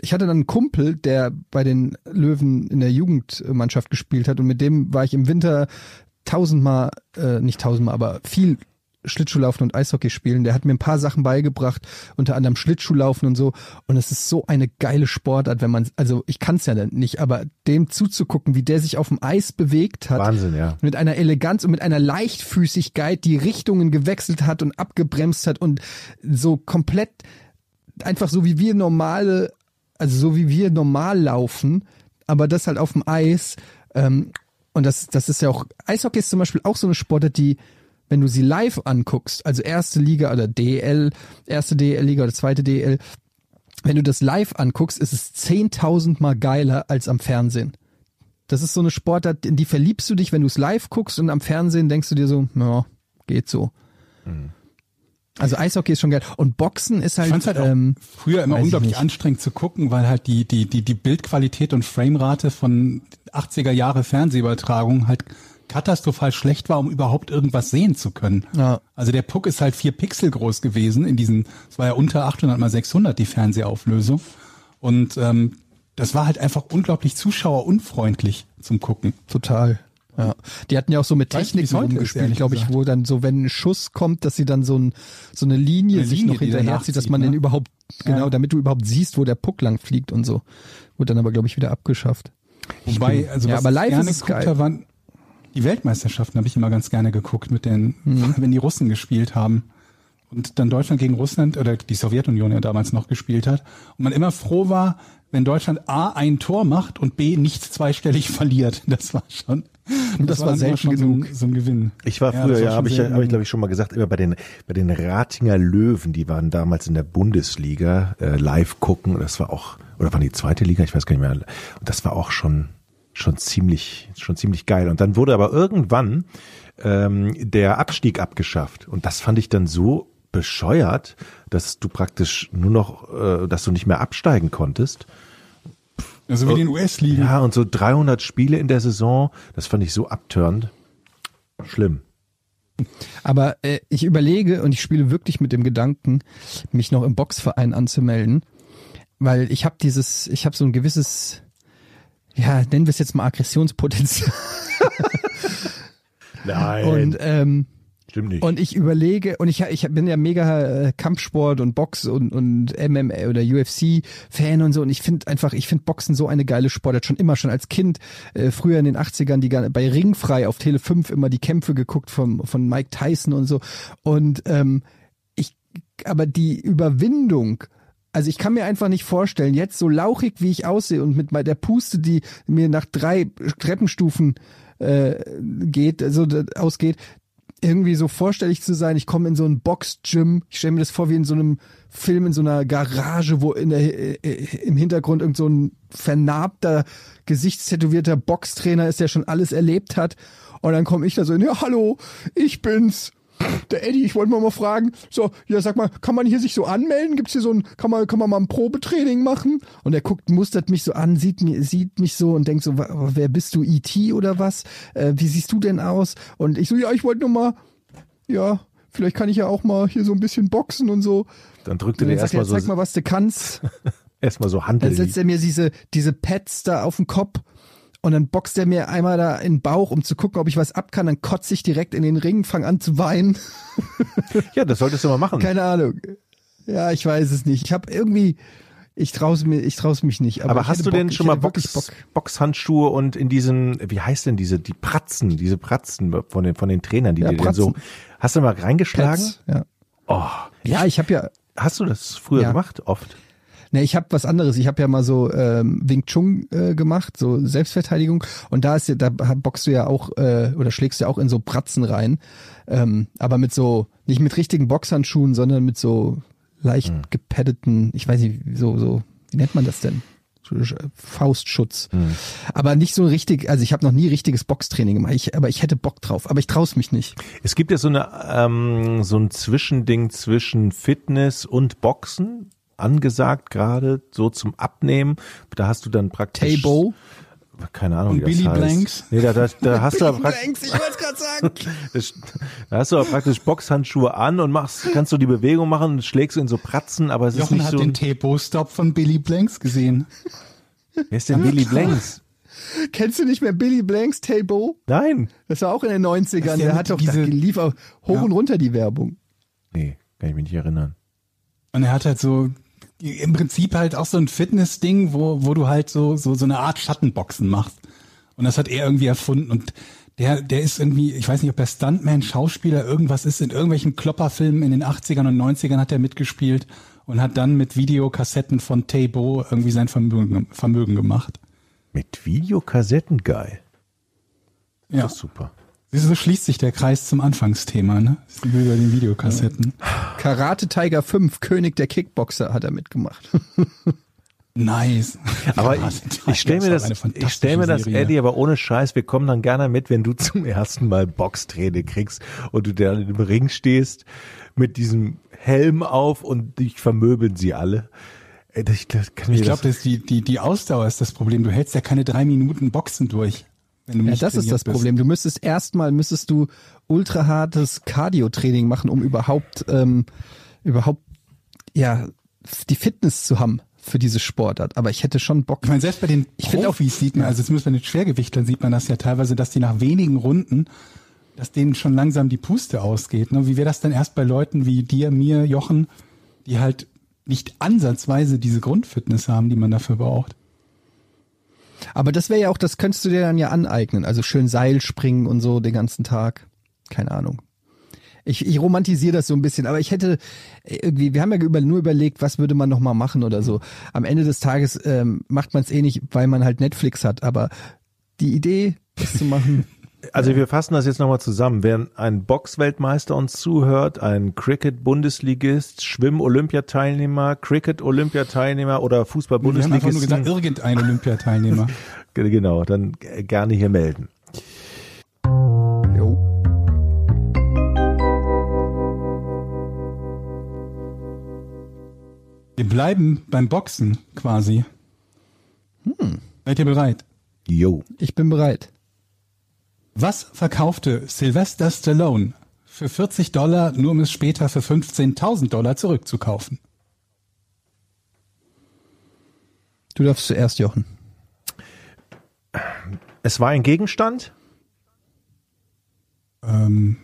ich hatte dann einen Kumpel, der bei den Löwen in der Jugendmannschaft gespielt hat und mit dem war ich im Winter tausendmal, äh, nicht tausendmal, aber viel Schlittschuhlaufen und Eishockey spielen. Der hat mir ein paar Sachen beigebracht, unter anderem Schlittschuhlaufen und so. Und es ist so eine geile Sportart, wenn man, also ich kann es ja nicht, aber dem zuzugucken, wie der sich auf dem Eis bewegt hat. Wahnsinn, ja. Mit einer Eleganz und mit einer Leichtfüßigkeit, die Richtungen gewechselt hat und abgebremst hat und so komplett einfach so wie wir normale, also so wie wir normal laufen, aber das halt auf dem Eis. Ähm, und das, das ist ja auch, Eishockey ist zum Beispiel auch so eine Sportart, die, wenn du sie live anguckst, also erste Liga oder DL, erste DL-Liga oder zweite DL, wenn du das live anguckst, ist es 10.000 Mal geiler als am Fernsehen. Das ist so eine Sportart, in die verliebst du dich, wenn du es live guckst und am Fernsehen denkst du dir so, ja, geht so. Also Eishockey ist schon geil. Und Boxen ist halt, halt ähm, früher immer unglaublich anstrengend zu gucken, weil halt die, die, die, die Bildqualität und Framerate von 80er Jahre Fernsehübertragung halt katastrophal schlecht war, um überhaupt irgendwas sehen zu können. Ja. Also der Puck ist halt vier Pixel groß gewesen in diesen, es war ja unter 800 mal 600 die Fernsehauflösung. Und ähm, das war halt einfach unglaublich zuschauerunfreundlich zum Gucken. Total. Ja. Die hatten ja auch so mit Techniken ist, rumgespielt, glaube ich, wo dann so, wenn ein Schuss kommt, dass sie dann so, ein, so eine Linie Eine sich Linie, noch die hinterher danach zieht, dass man ne? den überhaupt, genau, Ja. damit du überhaupt siehst, wo der Puck lang fliegt und so. Wurde dann aber, glaube ich, wieder abgeschafft. Wobei, also Ja, was aber ich live gerne ist geil. waren die Weltmeisterschaften habe ich immer ganz gerne geguckt mit den, Mhm. wenn die Russen gespielt haben und dann Deutschland gegen Russland oder die Sowjetunion ja damals noch gespielt hat und man immer froh war, wenn Deutschland A ein Tor macht und B nicht zweistellig verliert. Das war schon, das war dann immer selten schon so genug. ein, so ein Gewinn. Ich war Ja, früher, das war ja, schon habe ich, hab ich glaube ich schon mal gesagt, immer bei den bei den Ratinger Löwen, die waren damals in der Bundesliga äh, live gucken. Das war auch oder waren die zweite Liga, ich weiß gar nicht mehr. Und das war auch schon schon ziemlich schon ziemlich geil. Und dann wurde aber irgendwann ähm, der Abstieg abgeschafft und das fand ich dann so bescheuert, dass du praktisch nur noch, äh, dass du nicht mehr absteigen konntest. Also wie den US-Ligen. Ja, und so 300 Spiele in der Saison, das fand ich so abtörend. Schlimm. Aber äh, ich überlege und ich spiele wirklich mit dem Gedanken, mich noch im Boxverein anzumelden, weil ich habe dieses, ich habe so ein gewisses, ja, nennen wir es jetzt mal Aggressionspotenzial. Nein, Und ähm, stimmt nicht. Und ich überlege, und ich, ich bin ja mega äh, Kampfsport und Box und, und MMA oder UFC-Fan und so. Und ich finde einfach, ich finde Boxen so eine geile Sportart. Schon immer, schon als Kind, äh, früher in den 80ern, die bei Ringfrei auf Tele 5 immer die Kämpfe geguckt vom, von Mike Tyson und so. Und ähm, ich, aber die Überwindung, also ich kann mir einfach nicht vorstellen, jetzt so lauchig wie ich aussehe und mit der Puste, die mir nach drei Treppenstufen äh, geht, also ausgeht, irgendwie so vorstellig zu sein. Ich komme in so ein Box-Gym. Ich stelle mir das vor wie in so einem Film in so einer Garage, wo in der, äh, im Hintergrund irgend so ein vernarbter, gesichtstätowierter Boxtrainer ist, der schon alles erlebt hat. Und dann komme ich da so, ja, hallo, ich bin's. Der Eddie, ich wollte mal mal fragen, so, ja, sag mal, kann man hier sich so anmelden? Gibt's hier so ein, kann man, kann man mal ein Probetraining machen? Und er guckt, mustert mich so an, sieht mir, sieht mich so und denkt so, wer bist du, E.T. oder was? Äh, wie siehst du denn aus? Und ich so, ja, ich wollte nur mal, ja, vielleicht kann ich ja auch mal hier so ein bisschen boxen und so. Dann dann sagt er, erstmal zeig mal, so, was du kannst. erstmal so Dann Handel. setzt er mir diese, diese Pads da auf den Kopf und dann boxt er mir einmal da in den Bauch, um zu gucken, ob ich was ab kann. Dann kotze ich direkt in den Ring, fang an zu weinen. Ja, das solltest du mal machen. Keine Ahnung. Ja, ich weiß es nicht. Ich habe irgendwie, ich traue mir, ich traue mich nicht. Aber, Aber hast du denn Bock, schon ich mal Box, Bock. Boxhandschuhe und in diesen, wie heißt denn diese, die Pratzen, diese Pratzen von den, von den Trainern, die Ja, dir denn so, Pratzen. hast du mal reingeschlagen? Pads, Ja. Oh, ja, ich habe ja, hast du das früher Ja. gemacht? Oft? Ne, ich habe was anderes. Ich habe ja mal so ähm, Wing Chun äh, gemacht, so Selbstverteidigung. Und da ist ja, da boxst du ja auch äh, oder schlägst du ja auch in so Pratzen rein, ähm, aber mit so nicht mit richtigen Boxhandschuhen, sondern mit so leicht Hm. gepaddeten, ich weiß nicht, so so wie nennt man das denn? Faustschutz. Hm. Aber nicht so richtig. Also ich habe noch nie richtiges Boxtraining gemacht. Ich, aber ich hätte Bock drauf. Aber ich traue mich nicht. Es gibt ja so eine, ähm, so ein Zwischending zwischen Fitness und Boxen angesagt gerade, so zum Abnehmen. Da hast du dann praktisch. Tabo. Keine Ahnung, wie das Billy heißt. Blanks? Nee, da, da, da hast du aber praktisch, ich wollte es gerade sagen. Das- Da hast du aber praktisch Boxhandschuhe an und machst, kannst du die Bewegung machen und schlägst du in so Pratzen, aber es ist Jochen nicht hat so. den Tepo-Stop von Billy Blanks gesehen. Wer ist denn Billy Blanks? Kennst du nicht mehr Billy Blanks Tabo? Nein. Das war auch in den 90ern. ist ja Der mit hat doch, diese- lief auch hoch Ja. und runter die Werbung. Nee, kann ich mich nicht erinnern. Und er hat halt so im Prinzip halt auch so ein Fitness-Ding, wo, wo du halt so, so, so eine Art Schattenboxen machst. Und das hat er irgendwie erfunden. Und der, der ist irgendwie, ich weiß nicht, ob er Stuntman, Schauspieler, irgendwas ist, in irgendwelchen Klopperfilmen in den 80ern und 90ern hat er mitgespielt und hat dann mit Videokassetten von Tabo irgendwie sein Vermögen, Vermögen gemacht. Mit Videokassetten, geil. Ja. Das ist super. Siehst du, So schließt sich der Kreis zum Anfangsthema, ne? Ist über den Videokassetten. Karate Tiger 5, König der Kickboxer, hat er mitgemacht. Nice. Aber ich, ich stelle mir das, ich stell mir das. Eddie, aber ohne Scheiß, wir kommen dann gerne mit, wenn du zum ersten Mal Boxtraining kriegst und du da im Ring stehst mit diesem Helm auf und dich vermöbeln sie alle. Ich, Ich glaube, die, die, die Ausdauer ist das Problem. Du hältst ja keine drei Minuten Boxen durch. Ja, das ist das bist. Problem. Du müsstest erstmal müsstest du ultra hartes Cardio-Training machen, um überhaupt ähm, überhaupt ja die Fitness zu haben für diese Sportart. Aber ich hätte schon Bock. Ich meine, selbst bei den Ich find auch- Profis sieht man, also zumindest bei den Schwergewichtlern sieht man das ja teilweise, dass die nach wenigen Runden, dass denen schon langsam die Puste ausgeht. Ne? Wie wäre das denn erst bei Leuten wie dir, mir, Jochen, die halt nicht ansatzweise diese Grundfitness haben, die man dafür braucht? Aber das wäre ja auch, das könntest du dir dann ja aneignen. Also schön Seil springen und so den ganzen Tag. Keine Ahnung. Ich, ich romantisiere das so ein bisschen, aber ich hätte irgendwie, wir haben ja über, nur überlegt, was würde man noch mal machen oder so. Am Ende des Tages ähm, macht man es eh nicht, weil man halt Netflix hat, aber die Idee, das zu machen, also wir fassen das jetzt nochmal zusammen. Wenn ein Boxweltmeister uns zuhört, ein Cricket-Bundesligist, Schwimm-Olympiateilnehmer, Cricket-Olympiateilnehmer oder Wir haben einfach nur Fußball-Bundesligisten, gesagt, irgendein Olympiateilnehmer. genau, dann gerne hier melden. jo. Wir bleiben beim Boxen quasi. Hm. Seid ihr bereit? Jo. ich bin bereit. Was verkaufte Sylvester Stallone für 40 Dollar, nur um es später für 15.000 Dollar zurückzukaufen? Du darfst zuerst, Jochen. Es war ein Gegenstand? Ähm,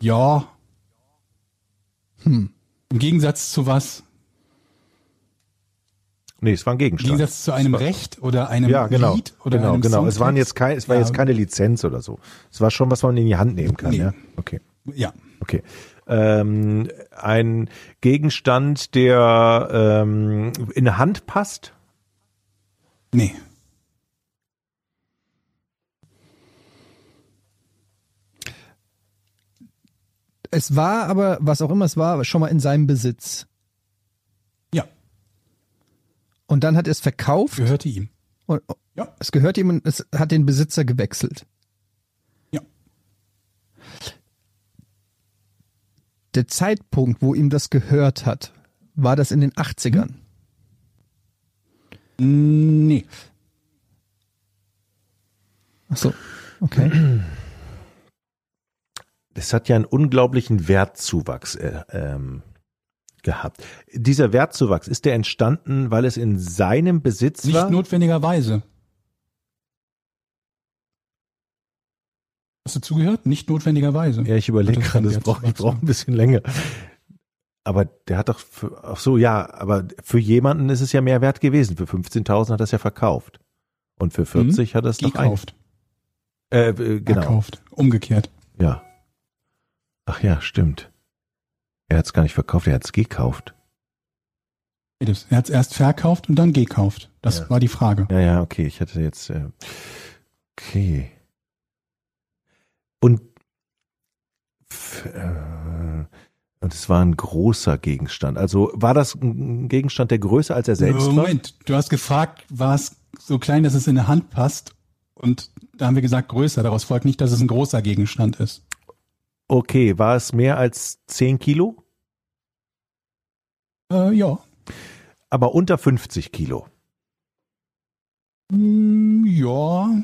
ja. Hm. Im Gegensatz zu was? Nee, es war ein Gegenstand. Gegensatz zu einem Recht oder einem Ja, genau. Lied oder genau, einem genau. Es waren jetzt kein, es war Ja, jetzt keine Lizenz oder so. Es war schon, was man in die Hand nehmen kann, Nee. ja. Okay. Ja. Okay. Ähm, ein Gegenstand, der ähm, in eine Hand passt? Nee. es war aber, was auch immer es war, schon mal in seinem Besitz. Und dann hat er es verkauft gehörte ihm. und Ja. es gehört ihm und es hat den Besitzer gewechselt. Ja. Der Zeitpunkt, wo ihm das gehört hat, war das in den 80ern. Mm, Nee. Ach so. Okay. Es hat ja einen unglaublichen Wertzuwachs äh, ähm, gehabt. Dieser Wertzuwachs, ist der entstanden, weil es in seinem Besitz Nicht war? notwendigerweise. Hast du zugehört? Nicht notwendigerweise. Ja, ich überlege gerade, das braucht ich brauche ein bisschen länger. Aber der hat doch, für, ach so, ja, aber für jemanden ist es ja mehr wert gewesen. Für 15.000 hat er es ja verkauft. Und für 40 hat er es doch ein, Gekauft. äh, genau, Verkauft. Umgekehrt. ja. Ach ja, stimmt. Er hat es gar nicht verkauft, er hat es gekauft. Er hat es erst verkauft und dann gekauft. Das Ja. war die Frage. Ja, ja, okay, ich hatte jetzt, äh, okay. Und, äh, und es war ein großer Gegenstand. Also war das ein Gegenstand, der größer als er selbst war? Moment, du hast gefragt, war es so klein, dass es in der Hand passt? Und da haben wir gesagt, größer. Daraus folgt nicht, dass es ein großer Gegenstand ist. Okay, war es mehr als 10 Kilo? Äh, ja. Aber unter 50 Kilo. Mm, ja.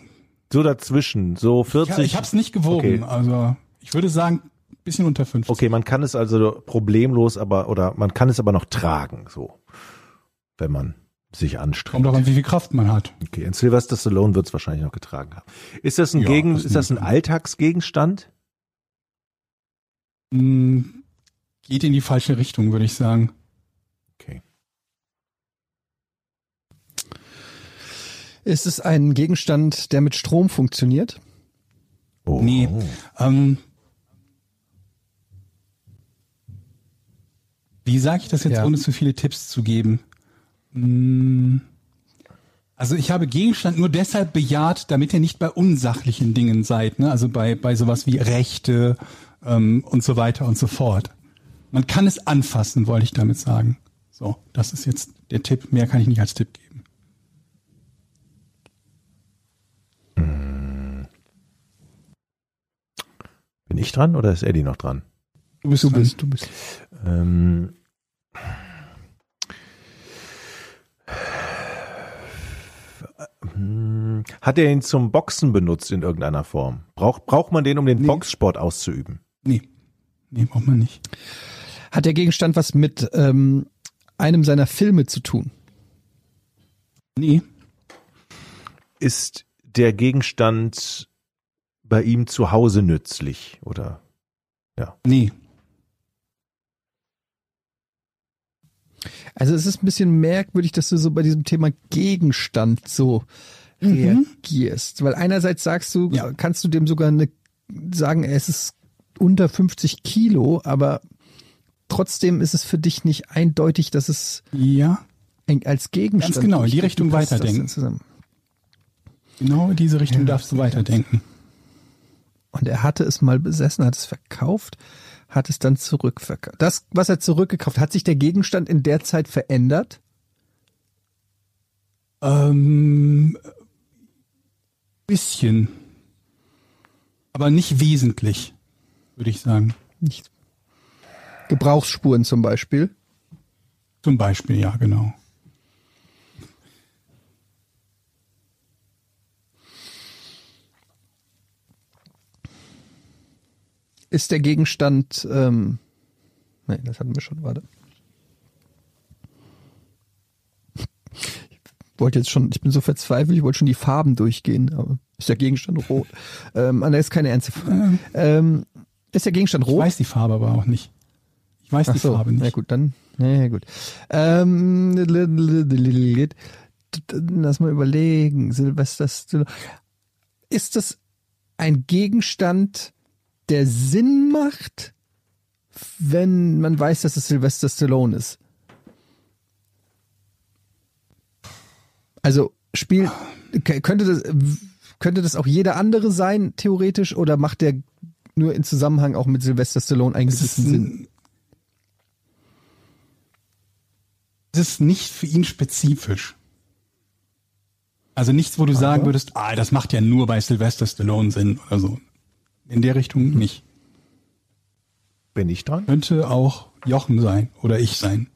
So dazwischen, so 40. Ich, ich habe es nicht gewogen. Okay. Also ich würde sagen, ein bisschen unter 50. Okay, man kann es also problemlos, aber, oder man kann es aber noch tragen, so. Wenn man sich anstrengt. Kommt auch an, wie viel Kraft man hat. Okay, in Sylvester Stallone wird es wahrscheinlich noch getragen haben. Ist das ein Ja, Gegen, das ist das ein. Alltagsgegenstand? Mm, Geht in die falsche Richtung, würde ich sagen. Okay. Ist es ein Gegenstand, der mit Strom funktioniert? Oh. Nee. Ähm, wie sage ich das jetzt, Ja. ohne zu viele Tipps zu geben? Mm, Also ich habe Gegenstand nur deshalb bejaht, damit ihr nicht bei unsachlichen Dingen seid, ne? Also bei, bei sowas wie Rechte ähm, und so weiter und so fort. Man kann es anfassen, wollte ich damit sagen. So, das ist jetzt der Tipp. Mehr kann ich nicht als Tipp geben. Bin ich dran oder ist Eddie noch dran? Du bist, Du dran. bist, du bist. Ähm, Hm, Hat er ihn zum Boxen benutzt in irgendeiner Form? Braucht, braucht man den, um den Nee. Boxsport auszuüben? Nee. Nee, braucht man nicht. Hat der Gegenstand was mit ähm, einem seiner Filme zu tun? Nee. Ist der Gegenstand bei ihm zu Hause nützlich oder? Nee. Also es ist ein bisschen merkwürdig, dass du so bei diesem Thema Gegenstand so Mhm. reagierst. Weil einerseits sagst du, Ja. kannst du dem sogar eine, sagen, es ist unter 50 Kilo, aber trotzdem ist es für dich nicht eindeutig, dass es Ja. als Gegenstand Ganz genau, in die. Richtung passt weiterdenken. Genau in diese Richtung darfst du weiterdenken. Und er hatte es mal besessen, hat es verkauft, hat es dann zurückverkauft. Das, was er zurückgekauft, hat sich der Gegenstand in der Zeit verändert? Ähm, bisschen. Aber nicht wesentlich, würde ich sagen. Nicht. Gebrauchsspuren zum Beispiel. Zum Beispiel, ja, genau. Ist der Gegenstand, ähm, nein, das hatten wir schon, warte. Ich wollte jetzt schon, ich bin so verzweifelt, ich wollte schon die Farben durchgehen, aber ist der Gegenstand rot? ähm, ah, das ist keine ernste Frage. Ähm, ist der Gegenstand Ich rot? weiß die Farbe aber auch nicht. Ich weiß Ach die so, Farbe nicht. na gut, dann, na gut. Ähm, lass mal überlegen, Silvester Stallone. Ist das ein Gegenstand, der Sinn macht, wenn man weiß, dass es Sylvester Stallone ist? Also spielt könnte das könnte das auch jeder andere sein theoretisch oder macht der nur in Zusammenhang auch mit Sylvester Stallone einen Es ist, gewissen Sinn. ein, es ist nicht für ihn spezifisch. Also nichts, wo du sagen würdest, ah, das macht ja nur bei Sylvester Stallone Sinn oder so. In der Richtung nicht. Bin ich dran? Könnte auch Jochen sein oder ich sein.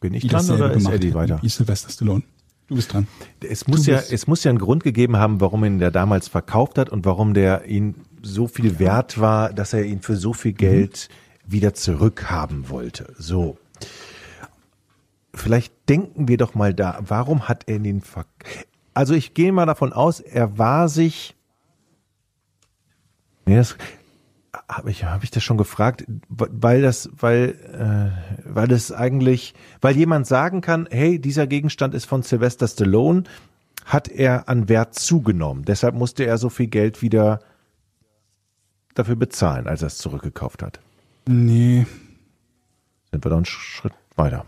Bin ich dran oder ist gemacht Eddie weiter? Wie Sylvester Stallone. Du bist dran. Es muss ja, es muss ja einen Grund gegeben haben, warum ihn der damals verkauft hat und warum der ihn so viel wert war, dass er ihn für so viel Geld wieder zurückhaben wollte. So. Vielleicht denken wir doch mal da, warum hat er den ver Also ich gehe mal davon aus, er war sich Nee, das habe ich, hab ich das schon gefragt, weil das, weil, äh, weil das eigentlich, weil jemand sagen kann, hey, dieser Gegenstand ist von Sylvester Stallone, hat er an Wert zugenommen. Deshalb musste er so viel Geld wieder dafür bezahlen, als er es zurückgekauft hat. Nee. Sind wir da einen Schritt weiter.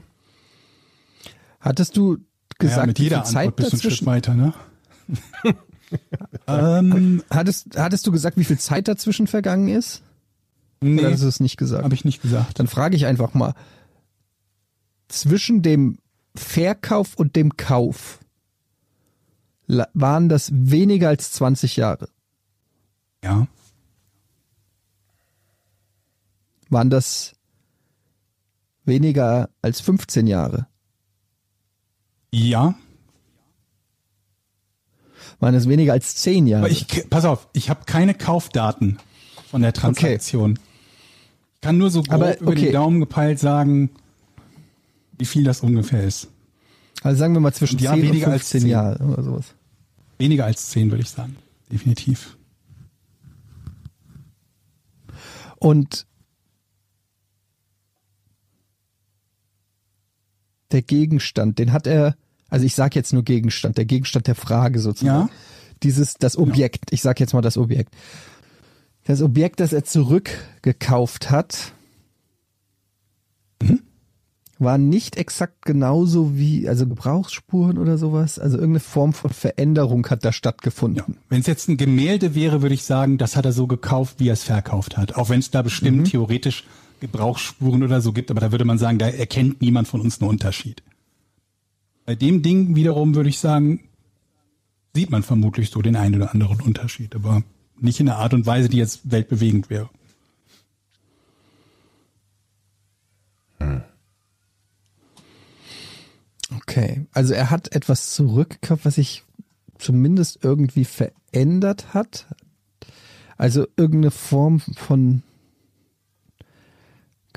Hattest du gesagt, ja, mit wie jeder viel Zeit bist du einen Schritt dazwischen? weiter, ne? ähm, Hattest, hattest du gesagt, wie viel Zeit dazwischen vergangen ist? Oder nee, hast du es nicht gesagt? habe ich nicht gesagt. Dann frage ich einfach mal, zwischen dem Verkauf und dem Kauf waren das weniger als 20 Jahre? Ja. Waren das weniger als 15 Jahre? Ja. Waren das weniger als 10 Jahre? Aber ich, pass auf, ich habe keine Kaufdaten von der Transaktion. Ich kann nur so grob Aber, über okay. den Daumen gepeilt sagen, wie viel das ungefähr ist. also sagen wir mal zwischen Ja, 10 und weniger als 15 10. Jahre oder sowas. Weniger als zehn, würde ich sagen. Definitiv. Und der Gegenstand, den hat er, also ich sage jetzt nur Gegenstand, der Gegenstand der Frage sozusagen. Ja. Dieses, das Objekt, ich sage jetzt mal das Objekt. Das Objekt, das er zurückgekauft hat, war nicht exakt genauso wie, also Gebrauchsspuren oder sowas. Also irgendeine Form von Veränderung hat da Ja. stattgefunden. Wenn es jetzt ein Gemälde wäre, würde ich sagen, das hat er so gekauft, wie er es verkauft hat. Auch wenn es da bestimmt Mhm. theoretisch Gebrauchsspuren oder so gibt, aber da würde man sagen, da erkennt niemand von uns einen Unterschied. Bei dem Ding wiederum würde ich sagen, sieht man vermutlich so den einen oder anderen Unterschied, aber nicht in einer Art und Weise, die jetzt weltbewegend wäre. Okay, also er hat etwas zurückgekauft, was sich zumindest irgendwie verändert hat. Also irgendeine Form von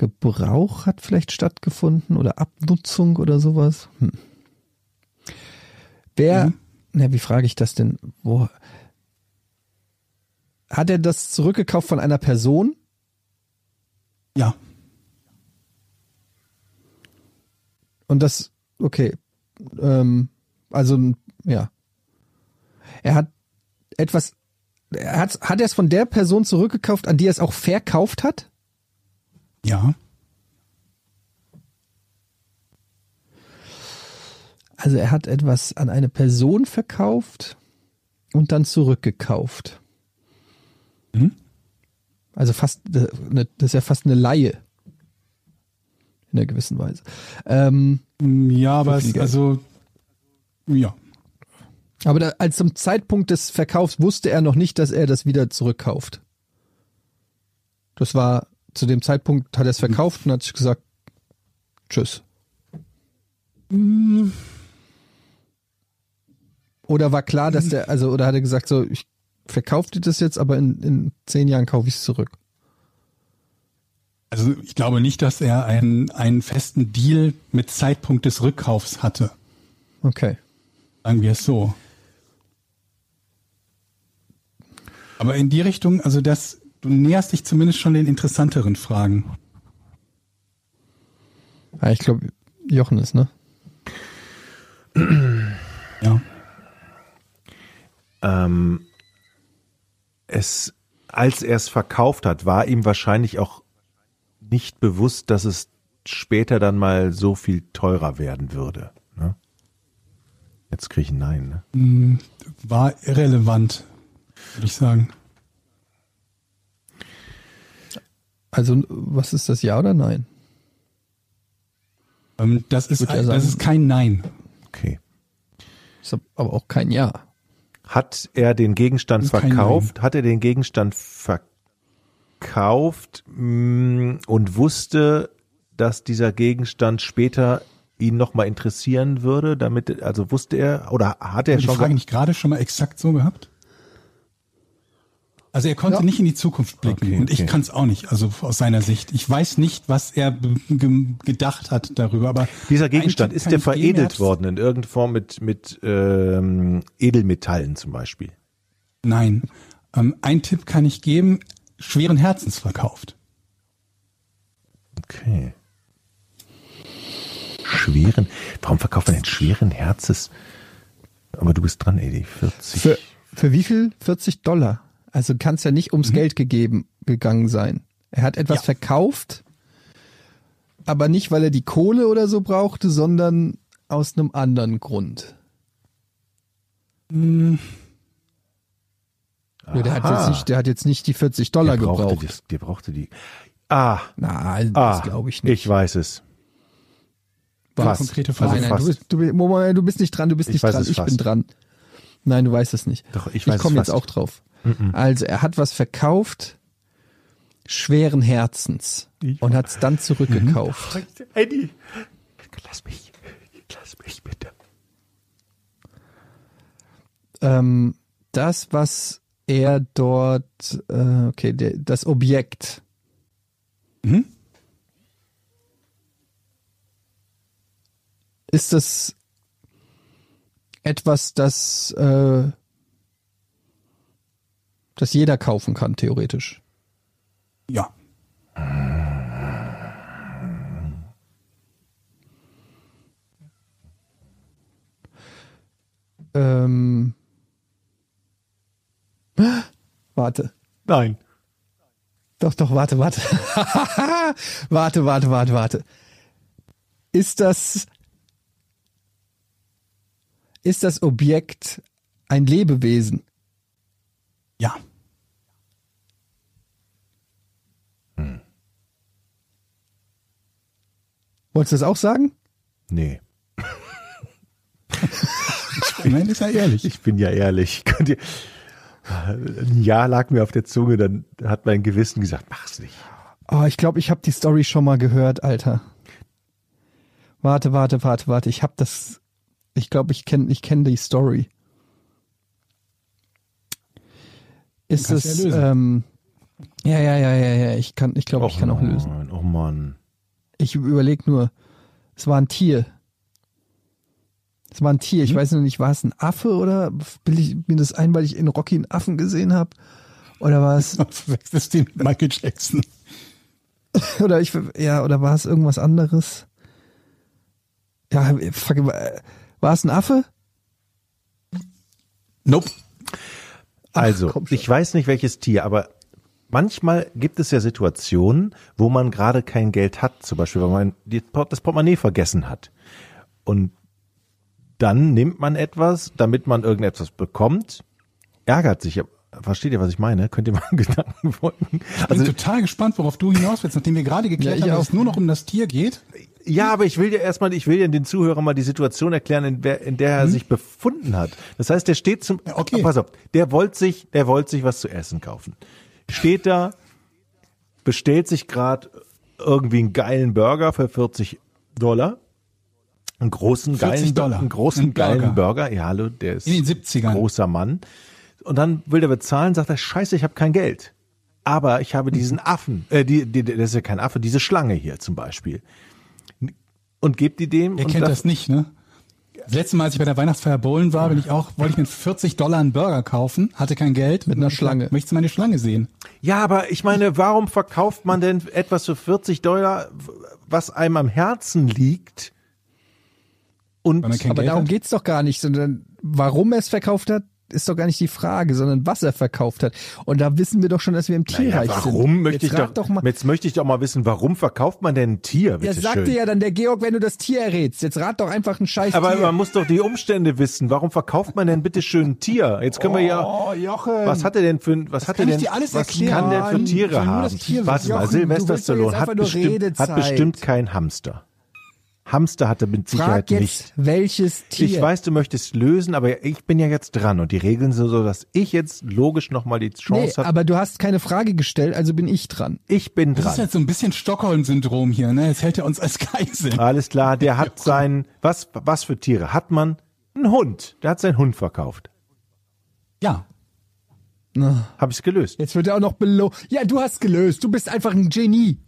Gebrauch hat vielleicht stattgefunden oder Abnutzung oder sowas. Hm. Wer, na, wie frage ich das denn? Wo hat er das zurückgekauft von einer Person? Ja, Und das, okay. Ähm, also, ja. Er hat etwas, er hat, hat er es von der Person zurückgekauft, an die er es auch verkauft hat? Ja, Also er hat etwas an eine Person verkauft und dann zurückgekauft. Mhm. Also fast, äh, das ist ja fast eine Laie. In einer gewissen Weise. Ähm, ja, aber es, also, ja, aber da, als zum Zeitpunkt des Verkaufs wusste er noch nicht, dass er das wieder zurückkauft. Das war, zu dem Zeitpunkt hat er es verkauft und hat sich gesagt, tschüss. Oder war klar, dass der, also, oder hat er gesagt, so, ich verkaufe dir das jetzt, aber in, in zehn Jahren kaufe ich es zurück. Also ich glaube nicht, dass er einen, einen festen Deal mit Zeitpunkt des Rückkaufs hatte. Okay. Sagen wir es so. Aber in die Richtung, also das, du näherst dich zumindest schon den interessanteren Fragen. Ja, ich glaube, Jochen ist, ne? Ja. Ähm, es, als er es verkauft hat, war ihm wahrscheinlich auch nicht bewusst, dass es später dann mal so viel teurer werden würde. Ne? Jetzt kriege ich ein Nein. Ne? War irrelevant, würde ich sagen. Also, was ist das, ja oder nein? Ähm, das, ist ja das ist kein Nein. Okay. Ist aber auch kein Ja. Hat er den Gegenstand verkauft? Hat er den Gegenstand verkauft mh, und wusste, dass dieser Gegenstand später ihn nochmal interessieren würde? Damit, also wusste er oder hat er die schon Frage nicht gerade schon mal exakt so gehabt? Also er konnte Ja. nicht in die Zukunft blicken Okay, und ich okay. kann es auch nicht, also aus seiner Sicht. Ich weiß nicht, was er gedacht hat darüber, aber Dieser Gegenstand, ist der er veredelt worden in irgendeiner Form mit, mit ähm, Edelmetallen zum Beispiel? Nein. Ähm, ein Tipp kann ich geben, schweren Herzens verkauft. Okay. Schweren, warum verkauft man denn schweren Herzes? Aber du bist dran, Edi, 40. Für, für wie viel? 40 Dollar. Also kann es ja nicht ums Geld gegeben gegangen sein. Er hat etwas Ja. verkauft, aber nicht, weil er die Kohle oder so brauchte, sondern aus einem anderen Grund. Ja, der, hat jetzt nicht, der hat jetzt nicht die 40 Dollar der gebraucht. das, der brauchte die. Ah, Na, das ah, glaube ich nicht. Ich weiß es. War Fast. konkrete Also Frage. nein, nein, du bist, du, du bist nicht dran, du bist Ich nicht dran, ich fast. bin dran. Nein, du weißt es nicht. Doch, ich weiß es komme jetzt auch drauf. Also, er hat was verkauft, schweren Herzens, Ich- und hat es dann zurückgekauft. Eddie, lass mich. Lass mich bitte. Ähm, das, was er dort, äh, okay, der, das Objekt. Mhm. Ist das etwas, das, äh, das jeder kaufen kann, theoretisch? Ja. Ähm, warte. Nein. Doch, doch, warte, warte. warte, warte, warte, warte. Ist das, ist das Objekt ein Lebewesen? Ja. Wolltest du das auch sagen? Nee. Nein, ist ja ehrlich. Ich bin ja ehrlich. Könnt ihr, ein Jahr lag mir auf der Zunge, dann hat mein Gewissen gesagt, mach's nicht. Oh, ich glaube, ich habe die Story schon mal gehört, Alter. Warte, warte, warte, warte. Ich habe das. Ich glaube, ich kenne ich kenn die Story. Ist es. ja ähm, ja, ja, ja, ja, ja. Ich kann, ich glaube, ich kann auch lösen. Oh Mann. Ich überlege nur. Es war ein Tier. Es war ein Tier. Ich weiß noch nicht, war es ein Affe oder bilde ich mir das ein, weil ich in Rocky einen Affen gesehen habe? Oder war es Verwechselst den mit Michael Jackson. oder ich ja oder war es irgendwas anderes? Ja, fuck, äh, war es ein Affe? Nope. Also, schon. ich weiß nicht welches Tier, aber manchmal gibt es ja Situationen, wo man gerade kein Geld hat, zum Beispiel, weil man das Portemonnaie vergessen hat. Und dann nimmt man etwas, damit man irgendetwas bekommt, ärgert sich. Versteht ihr, was ich meine? Könnt ihr mal einen Gedanken folgen? Ich bin Also, total gespannt, worauf du hinaus willst, nachdem wir gerade geklärt Ja, haben, dass es nur noch um das Tier geht. ja, aber ich will dir erstmal, ich will dir den Zuhörern mal die Situation erklären, in der, in der er sich befunden hat. Das heißt, der steht zum, okay. pass auf, der wollte sich, der wollte sich was zu essen kaufen. Steht da, bestellt sich gerade irgendwie einen geilen Burger für 40 Dollar. Einen großen 40 geilen, Dollar. einen großen Ein Burger. geilen Burger. Ja, hallo, der ist In den 70ern. großer Mann. Und dann will der bezahlen, sagt er, scheiße, ich habe kein Geld. Aber ich habe diesen Affen, äh, die, die, das ist ja kein Affe, diese Schlange hier zum Beispiel. Und gebt die dem. Und kennt sagt- das nicht, ne? Das letzte Mal, als ich bei der Weihnachtsfeier bowlen war, bin ich auch, wollte ich mir 40 Dollar einen Burger kaufen, hatte kein Geld. Mit einer Schlange. Möchtest du meine Schlange sehen? Ja, aber ich meine, warum verkauft man denn etwas für 40 Dollar, was einem am Herzen liegt? Und Aber Geld darum hat? geht's doch gar nicht, sondern warum er es verkauft hat, ist doch gar nicht die Frage, sondern was er verkauft hat. Und da wissen wir doch schon, dass wir im Tierreich Naja, sind. warum möchte jetzt ich rat doch, mal. jetzt möchte ich doch mal wissen, warum verkauft man denn ein Tier? Bitte sagt dir ja dann der Georg, wenn du das Tier errätst. Jetzt rat doch einfach ein scheiß Aber Tier. man muss doch die Umstände wissen. Warum verkauft man denn bitte schön ein Tier? Jetzt können wir ja. Oh, Jochen. Was hat er denn für was hat er denn was erklären. kann der für Tiere haben? das Tier Warte mal, Jochen, doch jetzt Stallone hat bestimmt, hat bestimmt keinen Hamster. Hamster hat er mit Sicherheit Frag jetzt, nicht. welches Tier. Ich weiß, du möchtest lösen, aber ich bin ja jetzt dran und die Regeln sind so, dass ich jetzt logisch nochmal die Nee, Chance habe. aber du hast keine Frage gestellt, also bin ich dran. Ich bin Das ist dran. halt so ein bisschen Stockholm-Syndrom hier, ne? Jetzt hält er uns als Geisel. Alles klar, der hat sein, was, was für Tiere hat man? Ein Hund. Der hat seinen Hund verkauft. Ja. Habe ich's gelöst. Jetzt wird er auch noch belohnt. Ja, du hast gelöst. Du bist einfach ein Genie.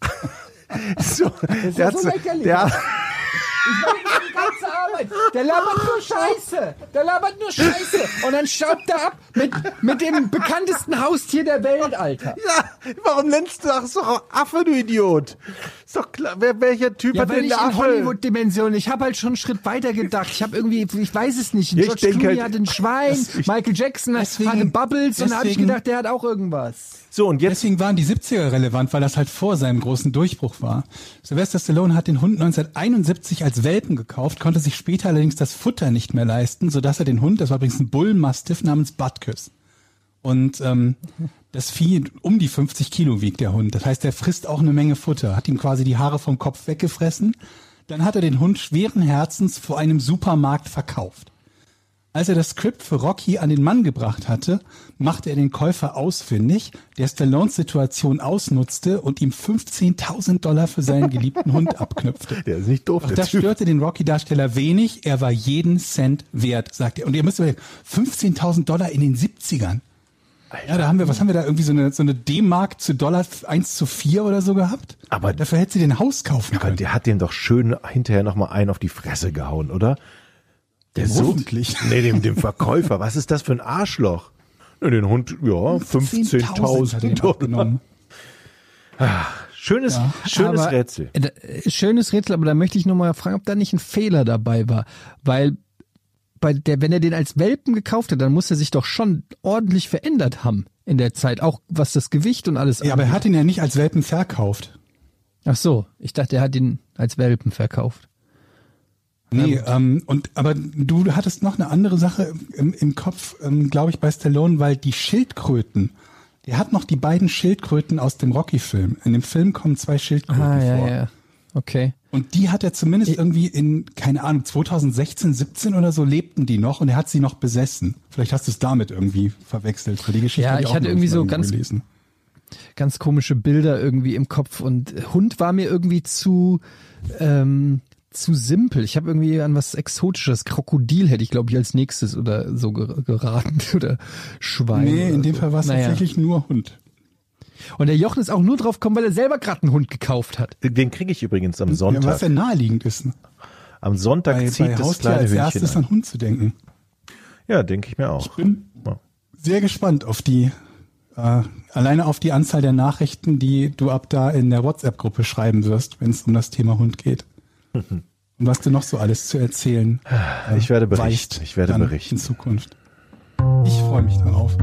So, ist der so hat's- lächerlich. der, Ich mache die ganze Arbeit. Der labert nur Scheiße. Der labert nur Scheiße. Und dann staubt er ab mit, mit dem bekanntesten Haustier der Welt, Alter. Ja, warum nennst du das doch Affe, du Idiot? Ist doch klar, wer, welcher Typ Ja, hat denn ich eine in Affe? Hollywood-Dimension, ich habe halt schon einen Schritt weiter gedacht. Ich habe irgendwie, ich weiß es nicht. Ich George Clooney halt- hat ein Schwein, Michael Jackson Deswegen- hatte Bubbles und da habe ich deswegen- gedacht, der hat auch irgendwas. So, und jetzt, Deswegen waren die 70er relevant, weil das halt vor seinem großen Durchbruch war. Sylvester Stallone hat den Hund 1971 als Welpen gekauft, konnte sich später allerdings das Futter nicht mehr leisten, sodass er den Hund, das war übrigens ein Bullmastiff namens Butkus. Und ähm, das Vieh um die 50 Kilo wiegt der Hund. Das heißt, der frisst auch eine Menge Futter, hat ihm quasi die Haare vom Kopf weggefressen. Dann hat er den Hund schweren Herzens vor einem Supermarkt verkauft. Als er das Skript für Rocky an den Mann gebracht hatte, machte er den Käufer ausfindig, der Stallones Situation ausnutzte und ihm 15.000 Dollar für seinen geliebten Hund abknüpfte. der ist nicht doof, Doch das Typ. störte den Rocky-Darsteller wenig, er war jeden Cent wert, sagt er. Und ihr müsst überlegen, 15.000 Dollar in den 70ern. Ja, da haben wir, was haben wir da irgendwie so eine, so eine D-Mark zu Dollar 1 zu 4 oder so gehabt? Aber- dafür hätte sie den Haus kaufen Aber können. der hat dem doch schön hinterher nochmal einen auf die Fresse gehauen, oder? Der hoffentlich. Nee, dem, dem Verkäufer. Was ist das für ein Arschloch? Den Hund, ja, 10.000 hat er 15.000 den Dollar. abgenommen. Schönes, schönes Aber, Rätsel. äh, äh, Schönes Rätsel, aber da möchte ich nochmal fragen, ob da nicht ein Fehler dabei war. Weil bei der, wenn er den als Welpen gekauft hat, dann muss er sich doch schon ordentlich verändert haben in der Zeit. Auch was das Gewicht und alles Ja, aber er hat ihn ja nicht als Welpen verkauft. Ach so, ich dachte, er hat ihn als Welpen verkauft. Nee, ähm, und aber du hattest noch eine andere Sache im, im Kopf, ähm, glaube ich, bei Stallone, weil die Schildkröten, der hat noch die beiden Schildkröten aus dem Rocky-Film. In dem Film kommen zwei Schildkröten Ah, ja, vor. ja. Okay. Und die hat er zumindest irgendwie in, keine Ahnung, 2016, 17 oder so lebten die noch und er hat sie noch besessen. Vielleicht hast du es damit irgendwie verwechselt. Die Geschichte Ja, ich auch hatte irgendwie so ganz- gelesen. Ganz komische Bilder irgendwie im Kopf und Hund war mir irgendwie zu, ähm, zu simpel. Ich habe irgendwie an was Exotisches. Krokodil hätte ich, glaube ich, als nächstes oder so ger- geraten oder Schwein. Nee, in dem so. Fall war es Naja. tatsächlich nur Hund. Und der Jochen ist auch nur drauf gekommen, weil er selber gerade einen Hund gekauft hat. Den kriege ich übrigens am Ja, Sonntag. was ja naheliegend ist, ne? Am Sonntag bei, zieht bei das Haustier kleine als Hündchen erstes ein. an Hund zu denken. Ja, denke ich mir auch. bin Ja. sehr gespannt auf die, äh, alleine auf die Anzahl der Nachrichten, die du ab da in der WhatsApp-Gruppe schreiben wirst, wenn es um das Thema Hund geht. Und was du noch so alles zu erzählen äh, Ich werde weißt berichten. Ich werde berichten. in Zukunft. Ich freue mich darauf.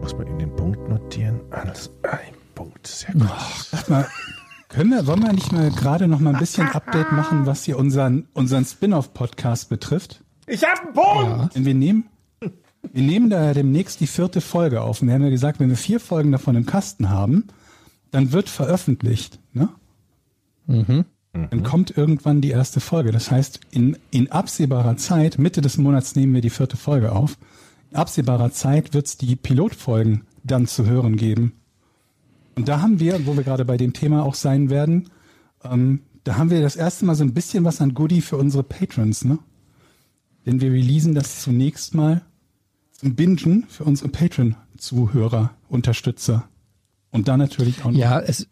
Muss man in den Punkt notieren. Alles ein Punkt. Sehr gut. Sag mal, können wir, wollen wir nicht mal gerade noch mal ein bisschen Update machen, was hier unseren, unseren Spin-off-Podcast betrifft? Ich hab einen Punkt! Denn wir nehmen, wir nehmen da ja demnächst die vierte Folge auf. Und wir haben ja gesagt, wenn wir vier Folgen davon im Kasten haben, dann wird veröffentlicht. Ne? Dann kommt irgendwann die erste Folge. Das heißt, in, in absehbarer Zeit, Mitte des Monats nehmen wir die vierte Folge auf. In absehbarer Zeit wird es die Pilotfolgen dann zu hören geben. Und da haben wir, wo wir gerade bei dem Thema auch sein werden, ähm, da haben wir das erste Mal so ein bisschen was an Goodie für unsere Patrons, ne? Denn wir releasen das zunächst mal zum Bingen für unsere Patreon-Zuhörer, Unterstützer. Und dann natürlich auch noch. Ja, es,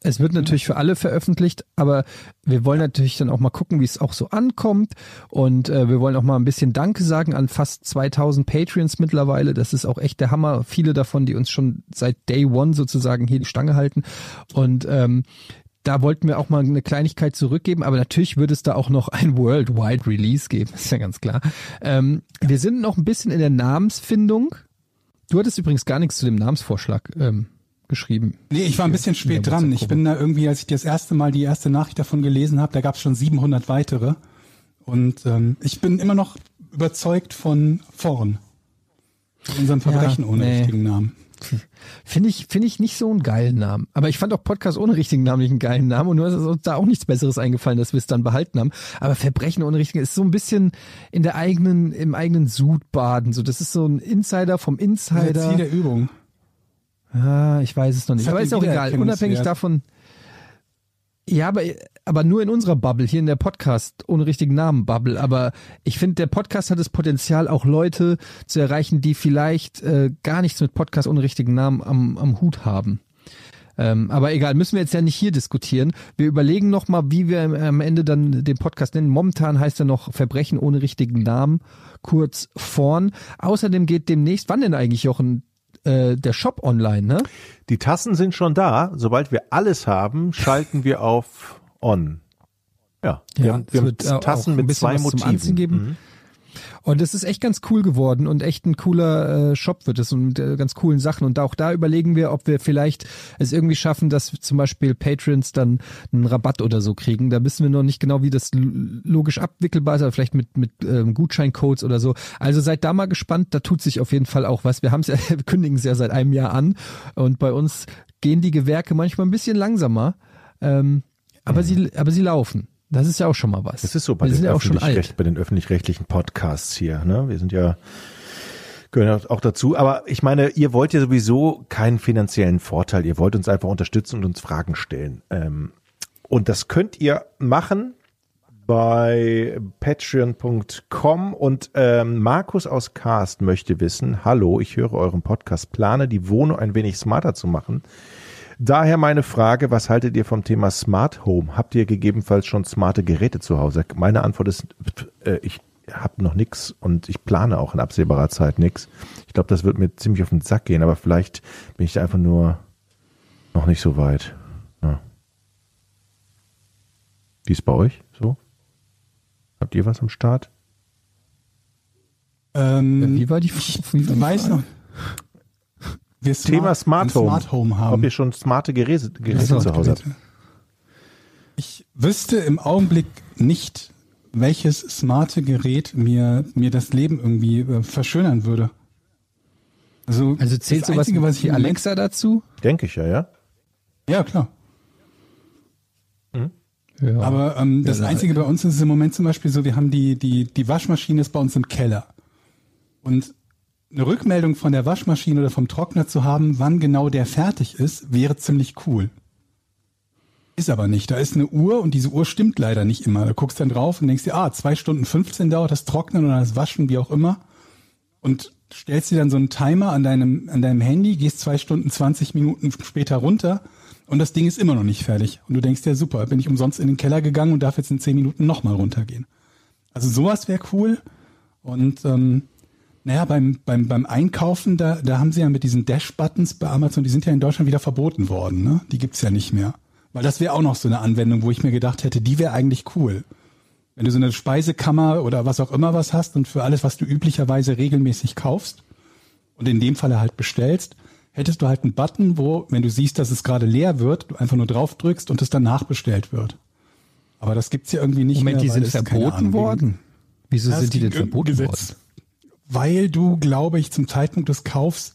es wird natürlich für alle veröffentlicht, aber wir wollen natürlich dann auch mal gucken, wie es auch so ankommt. Und äh, wir wollen auch mal ein bisschen Danke sagen an fast 2000 Patreons mittlerweile. Das ist auch echt der Hammer. Viele davon, die uns schon seit Day One sozusagen hier die Stange halten. Und ähm, da wollten wir auch mal eine Kleinigkeit zurückgeben, aber natürlich würde es da auch noch ein Worldwide Release geben, ist ja ganz klar. Ähm, wir sind noch ein bisschen in der Namensfindung. Du hattest übrigens gar nichts zu dem Namensvorschlag ähm, geschrieben. Nee, ich war ein bisschen spät dran. Ich bin da irgendwie, als ich das erste Mal die erste Nachricht davon gelesen habe, da gab es schon 700 weitere. Und ähm, ich bin immer noch überzeugt von Vorn. Von unserem Verbrechen Ja, ohne nee. richtigen Namen. Finde ich, finde ich nicht so einen geilen Namen. Aber ich fand auch Podcast ohne richtigen Namen nicht einen geilen Namen und nur ist uns da auch nichts Besseres eingefallen, dass wir es dann behalten haben. Aber Verbrechen ohne richtigen ist so ein bisschen in der eigenen, im eigenen Sud baden. So, das ist so ein Insider vom Das ist Ziel Insider. der Übung. Ah, ich weiß es noch nicht. Aber ist auch egal. Unabhängig davon. Ja, aber, aber nur in unserer Bubble, hier in der Podcast ohne richtigen Namen Bubble. Aber ich finde, der Podcast hat das Potenzial, auch Leute zu erreichen, die vielleicht äh, gar nichts mit Podcast ohne richtigen Namen am, am Hut haben. Ähm, aber egal, müssen wir jetzt ja nicht hier diskutieren. Wir überlegen noch mal, wie wir am- am Ende dann den Podcast nennen. Momentan heißt er noch Verbrechen ohne richtigen Namen, kurz vorn. Außerdem geht demnächst, wann denn eigentlich, Jochen, äh, der Shop online, ne? Die Tassen sind schon da. Sobald wir alles haben, schalten wir auf On. Ja, wir Ja, haben, wir haben äh, Tassen mit zwei Motiven. Mhm. Und es ist echt ganz cool geworden und echt ein cooler äh, Shop wird es und mit äh, ganz coolen Sachen. Und auch da überlegen wir, ob wir vielleicht es irgendwie schaffen, dass zum Beispiel Patrons dann einen Rabatt oder so kriegen. Da wissen wir noch nicht genau, wie das logisch abwickelbar ist, aber vielleicht mit, mit ähm, Gutscheincodes oder so. Also seid da mal gespannt, da tut sich auf jeden Fall auch was. Wir haben es ja, wir kündigen es ja seit einem Jahr an und bei uns gehen die Gewerke manchmal ein bisschen langsamer. Ähm, aber sie, aber sie laufen. Das ist ja auch schon mal was. Das ist so bei wir den, ja öffentlich-recht- bei den öffentlich-rechtlichen Podcasts hier. Ne? Wir sind ja gehören auch dazu. Aber ich meine, ihr wollt ja sowieso keinen finanziellen Vorteil. Ihr wollt uns einfach unterstützen und uns Fragen stellen. Ähm, und das könnt ihr machen bei patreon.com und ähm, Markus aus Cast möchte wissen, hallo, ich höre euren Podcast, plane die Wohnung ein wenig smarter zu machen. Daher meine Frage, was haltet ihr vom Thema Smart Home? Habt ihr gegebenenfalls schon smarte Geräte zu Hause? Meine Antwort ist, äh, ich habe noch nix und ich plane auch in absehbarer Zeit nix. Ich glaube, das wird mir ziemlich auf den Sack gehen, aber vielleicht bin ich da einfach nur noch nicht so weit. Ja. Wie ist bei euch so? Habt ihr was am Start? Ähm, Wie war die, ich wie war die weiß Frage? noch. Wir Thema Smart Home. Smart Home haben. Ob ihr schon smarte Geräte, Geräte so, zu Hause habt? Ich wüsste im Augenblick nicht, welches smarte Gerät mir, mir das Leben irgendwie äh, verschönern würde. Also, Also zählt das sowas Einzige, was ich wie Alexa dazu? Denke ich ja, ja. Ja, klar. Ja. Aber ähm, das Ja, Einzige bei uns ist im Moment zum Beispiel so, wir haben die, die, die Waschmaschine ist bei uns im Keller. Und eine Rückmeldung von der Waschmaschine oder vom Trockner zu haben, wann genau der fertig ist, wäre ziemlich cool. Ist aber nicht. Da ist eine Uhr und diese Uhr stimmt leider nicht immer. Da guckst dann drauf und denkst dir, ah, zwei Stunden 15 dauert das Trocknen oder das Waschen, wie auch immer. Und stellst dir dann so einen Timer an deinem, an deinem Handy, gehst zwei Stunden 20 Minuten später runter und das Ding ist immer noch nicht fertig. Und du denkst dir, super, bin ich umsonst in den Keller gegangen und darf jetzt in 10 Minuten nochmal runtergehen. Also sowas wäre cool. Und ähm, naja, beim, beim, beim Einkaufen, da, da haben sie ja mit diesen Dash-Buttons bei Amazon, die sind ja in Deutschland wieder verboten worden. Ne? Die gibt's ja nicht mehr. Weil das wäre auch noch so eine Anwendung, wo ich mir gedacht hätte, die wäre eigentlich cool. Wenn du so eine Speisekammer oder was auch immer was hast und für alles, was du üblicherweise regelmäßig kaufst und in dem Falle halt bestellst, hättest du halt einen Button, wo, wenn du siehst, dass es gerade leer wird, du einfach nur drauf drückst und es dann nachbestellt wird. Aber das gibt's ja irgendwie nicht Moment, mehr. die weil sind verboten wegen- worden? Wieso Ja, sind die denn verboten irgendein worden? Weil du, glaube ich, zum Zeitpunkt des Kaufs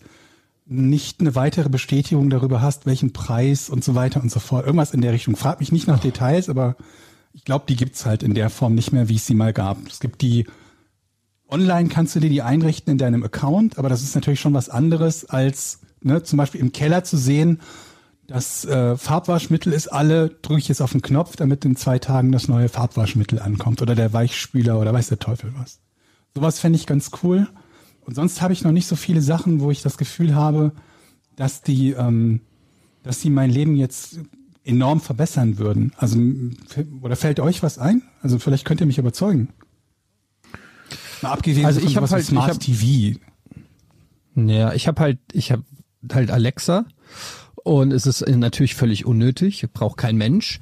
nicht eine weitere Bestätigung darüber hast, welchen Preis und so weiter und so fort. Irgendwas in der Richtung. Frag mich nicht nach Details, aber ich glaube, die gibt's halt in der Form nicht mehr, wie es sie mal gab. Es gibt die online kannst du dir die einrichten in deinem Account, aber das ist natürlich schon was anderes als ne, zum Beispiel im Keller zu sehen, das äh, Farbwaschmittel ist alle, drücke ich jetzt auf den Knopf, damit in zwei Tagen das neue Farbwaschmittel ankommt oder der Weichspüler oder weiß der Teufel was. Sowas fände ich ganz cool. Und sonst habe ich noch nicht so viele Sachen, wo ich das Gefühl habe, dass die, ähm, dass die mein Leben jetzt enorm verbessern würden. Also oder fällt euch was ein? Also vielleicht könnt ihr mich überzeugen. Mal abgesehen Also von ich hab sowas wie halt- ich Smart hab- TV. Ja, ich habe halt, ich habe halt Alexa Und es ist natürlich völlig unnötig, braucht kein Mensch.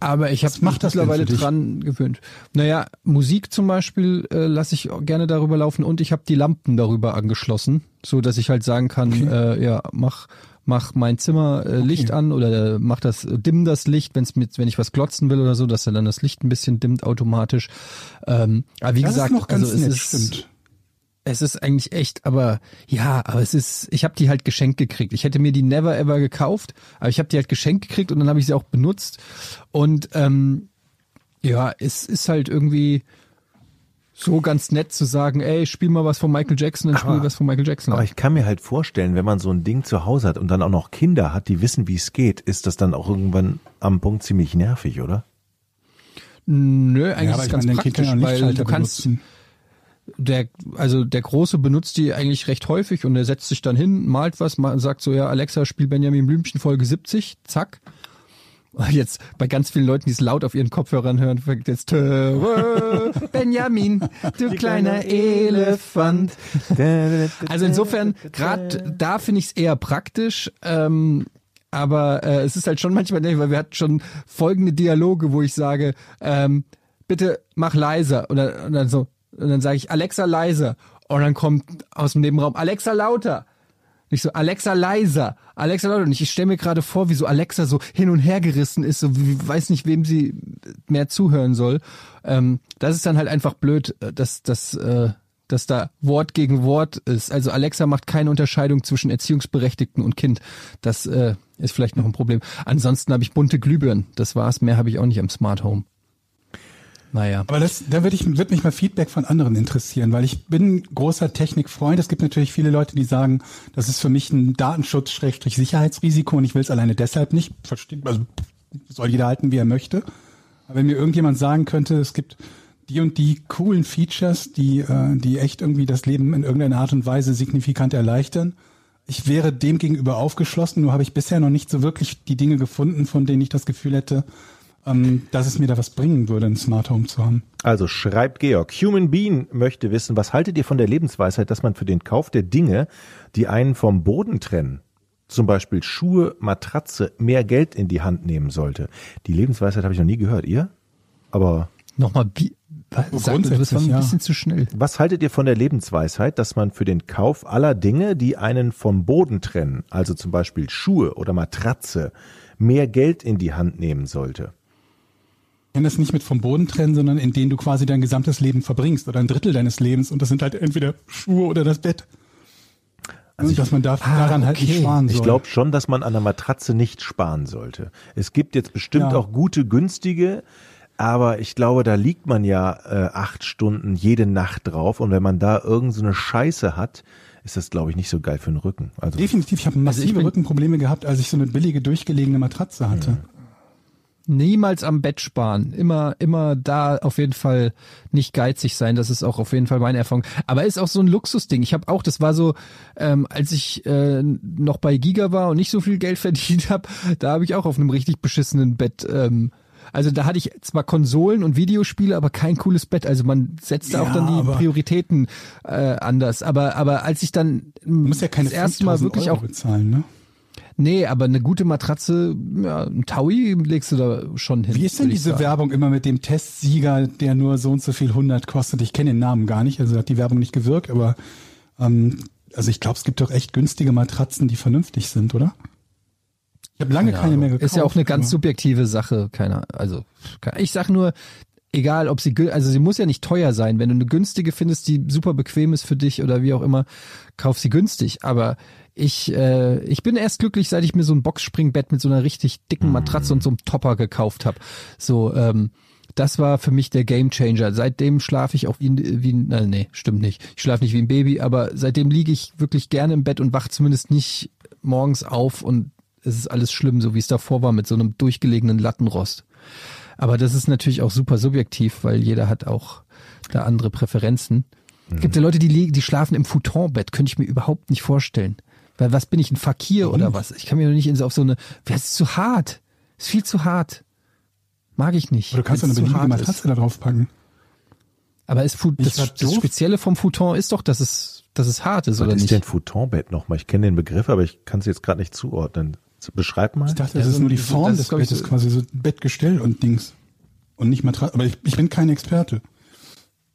Aber ich habe mich mittlerweile dran gewöhnt. Naja, Musik zum Beispiel äh, lasse ich gerne darüber laufen und ich habe die Lampen darüber angeschlossen, so dass ich halt sagen kann, äh, ja, mach mach mein Zimmer äh, Licht an oder äh, mach das dimm das Licht, wenn's mit wenn ich was glotzen will oder so, dass er dann das Licht ein bisschen dimmt automatisch. Ähm, aber wie Das gesagt, ist noch ganz also es nett, ist stimmt. Es ist eigentlich echt, aber ja, aber es ist, ich habe die halt geschenkt gekriegt. Ich hätte mir die never ever gekauft, aber ich habe die halt geschenkt gekriegt und dann habe ich sie auch benutzt. Und ähm, ja, es ist halt irgendwie so ganz nett zu sagen, ey, spiel mal was von Michael Jackson, dann spiel was von Michael Jackson. Aber ich kann mir halt vorstellen, wenn man so ein Ding zu Hause hat und dann auch noch Kinder hat, die wissen, wie es geht, ist das dann auch irgendwann am Punkt ziemlich nervig, oder? Nö, eigentlich Ja, ist es ich ganz praktisch, weil du kannst, benutzen. Der, also der Große benutzt die eigentlich recht häufig und er setzt sich dann hin, malt was, sagt so, ja, Alexa, spiel Benjamin Blümchen Folge 70, zack. Und Jetzt bei ganz vielen Leuten, die es laut auf ihren Kopfhörern hören, fängt jetzt Töre, Benjamin, du kleiner Elefant. Also insofern, gerade da finde ich es eher praktisch. Ähm, aber äh, es ist halt schon manchmal, weil wir hatten schon folgende Dialoge, wo ich sage, ähm, bitte mach leiser. Und dann, und dann so, und dann sage ich Alexa leiser. Und dann kommt aus dem Nebenraum Alexa lauter. Nicht so, Alexa leiser, Alexa lauter. Und ich, ich stelle mir gerade vor, wie so Alexa so hin und her gerissen ist, so wie, weiß nicht, wem sie mehr zuhören soll. Ähm, das ist dann halt einfach blöd, äh, dass, dass, äh, dass da Wort gegen Wort ist. Also Alexa macht keine Unterscheidung zwischen Erziehungsberechtigten und Kind. Das äh, ist vielleicht noch ein Problem. Ansonsten habe ich bunte Glühbirnen. Das war's. Mehr habe ich auch nicht am Smart Home. Naja. Aber das, da würde ich, würde mich mal Feedback von anderen interessieren, weil ich bin großer Technikfreund. Es gibt natürlich viele Leute, die sagen, das ist für mich ein Datenschutz-Sicherheitsrisiko und ich will es alleine deshalb nicht. Versteht, also soll jeder halten, wie er möchte. Aber wenn mir irgendjemand sagen könnte, es gibt die und die coolen Features, die, äh, die echt irgendwie das Leben in irgendeiner Art und Weise signifikant erleichtern, ich wäre dem gegenüber aufgeschlossen, nur habe ich bisher noch nicht so wirklich die Dinge gefunden, von denen ich das Gefühl hätte, ähm, dass es mir da was bringen würde, ein Smart Home zu haben. Also schreibt Georg. Human Bean möchte wissen, was haltet ihr von der Lebensweisheit, dass man für den Kauf der Dinge, die einen vom Boden trennen, zum Beispiel Schuhe, Matratze, mehr Geld in die Hand nehmen sollte? Die Lebensweisheit habe ich noch nie gehört. Ihr? Aber Nochmal, wie, sag, du, das war ein ja. bisschen zu schnell. was haltet ihr von der Lebensweisheit, dass man für den Kauf aller Dinge, die einen vom Boden trennen, also zum Beispiel Schuhe oder Matratze, mehr Geld in die Hand nehmen sollte? Ich kenne das nicht mit vom Boden trennen, sondern in denen du quasi dein gesamtes Leben verbringst oder ein Drittel deines Lebens und das sind halt entweder Schuhe oder das Bett. Also dass man da, daran halt nicht okay. sparen soll. Ich glaube schon, dass man an der Matratze nicht sparen sollte. Es gibt jetzt bestimmt Ja. auch gute, günstige, aber ich glaube, da liegt man ja äh, acht Stunden jede Nacht drauf und wenn man da irgend so eine Scheiße hat, ist das, glaube ich, nicht so geil für den Rücken. Also Definitiv, ich habe massive Also ich bin- Rückenprobleme gehabt, als ich so eine billige, durchgelegene Matratze hatte. Niemals am Bett sparen. Immer, immer da auf jeden Fall nicht geizig sein. Das ist auch auf jeden Fall meine Erfahrung. Aber ist auch so ein Luxusding. Ich habe auch, das war so, ähm, als ich äh, noch bei Giga war und nicht so viel Geld verdient habe, da habe ich auch auf einem richtig beschissenen Bett. Ähm, also da hatte ich zwar Konsolen und Videospiele, aber kein cooles Bett. Also man setzte auch Ja, dann die Prioritäten äh, anders. Aber aber als ich dann Du musst ja erste Mal 5000 wirklich Euro auch bezahlen, ne? Nee, aber eine gute Matratze, ja, ein Taui legst du da schon hin. Wie ist denn diese. Werbung immer mit dem Testsieger, der nur so und so viel 100 kostet? Ich kenne den Namen gar nicht, also hat die Werbung nicht gewirkt, aber ähm, also ich glaube, es gibt doch echt günstige Matratzen, die vernünftig sind, oder? Ich habe lange keine mehr gekauft. Ist ja auch eine ganz subjektive Sache, keiner. Also ich sag nur, egal ob sie, also sie muss ja nicht teuer sein. Wenn du eine günstige findest, die super bequem ist für dich oder wie auch immer, kauf sie günstig. Aber ich, äh, ich bin erst glücklich, seit ich mir so ein Boxspringbett mit so einer richtig dicken Matratze und so einem Topper gekauft habe. So, ähm, das war für mich der Gamechanger. Seitdem schlafe ich auch wie ein, wie ein, äh, nee, stimmt nicht. Ich schlafe nicht wie ein Baby, aber seitdem liege ich wirklich gerne im Bett und wach zumindest nicht morgens auf und es ist alles schlimm, so wie es davor war mit so einem durchgelegenen Lattenrost. Aber das ist natürlich auch super subjektiv, weil jeder hat auch da andere Präferenzen. Es gibt ja Leute, die, liegen, die schlafen im Futonbett, könnte ich mir überhaupt nicht vorstellen. Weil was bin ich, ein Fakir oder was? Ich kann mir doch nicht in so auf so eine, das ist zu hart. Ist viel zu hart. Mag ich nicht. Aber du kannst doch eine beliebige ist. Matratze da drauf packen. Aber ist das, das. Spezielle vom Futon ist doch, dass es, dass es hart ist, was oder ist nicht? denn Futonbett nochmal? Ich kenne den Begriff, aber ich kann es jetzt gerade nicht zuordnen. Beschreib mal. Ich dachte, Ja, das ist so- nur die Form das des ist, Bettes, so- quasi so Bettgestell und Dings. Und nicht Matratze. Aber ich, ich bin kein Experte.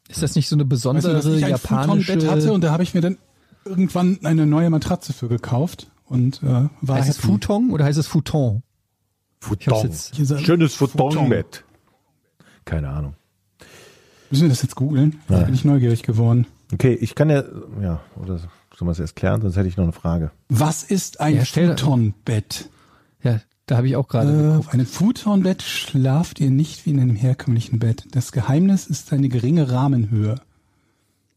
Ist das nicht so eine Weißt du, besondere dass ich ein japanische... Futonbett hatte und da habe ich mir dann irgendwann eine neue Matratze für gekauft und äh, war heißt es. Futon oder heißt es Futon? Futon. so- Schönes Futon. Futonbett. Keine Ahnung. Müssen wir das jetzt googeln? Ja. bin ich neugierig geworden. Okay, ich kann ja, ja, oder sollen wir es erst klären, sonst hätte ich noch eine Frage. Was ist ein Ja, Futonbett? Ja, da habe ich auch gerade Äh, auf einem Futonbett schlaft ihr nicht wie in einem herkömmlichen Bett. Das Geheimnis ist seine geringe Rahmenhöhe.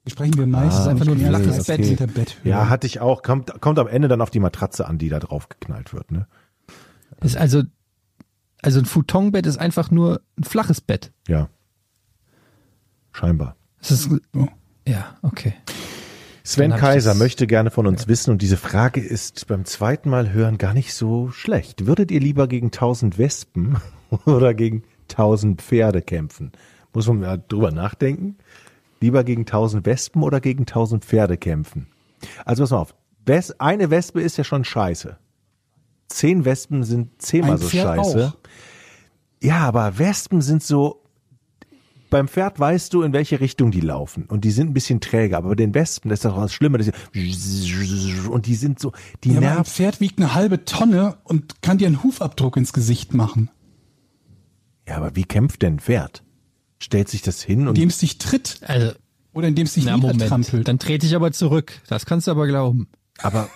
Sprechen wir meistens Ah, einfach nur ein flaches Bett. der Betthöhe. Ja, hatte ich auch. Kommt, kommt am Ende dann auf die Matratze an, die da drauf geknallt wird, ne? Ist also, also ein Futonbett ist einfach nur ein flaches Bett. Ja. Scheinbar. Das ist, ja, okay. Sven Kaiser das- möchte gerne von uns wissen und diese Frage ist beim zweiten Mal hören gar nicht so schlecht. Würdet ihr lieber gegen 1000 Wespen oder gegen 1000 Pferde kämpfen? Muss man mal drüber nachdenken. Lieber gegen 1000 Wespen oder gegen 1000 Pferde kämpfen? Also pass mal auf. Wes eine Wespe ist ja schon scheiße. Zehn Wespen sind zehnmal Ein so Pferd scheiße. auch. Ja, aber Wespen sind so, beim Pferd weißt du, in welche Richtung die laufen. Und die sind ein bisschen träger. Aber bei den Wespen, das ist doch was Schlimmer. dass sie- Und die sind so, die Ja, aber ein nerven. Pferd wiegt eine halbe Tonne und kann dir einen Hufabdruck ins Gesicht machen, Ja, aber wie kämpft denn ein Pferd? Stellt sich das hin und indem es dich tritt Also, oder indem es dich na Moment, niedertrampelt. dann trete ich aber zurück. Das kannst du aber glauben. aber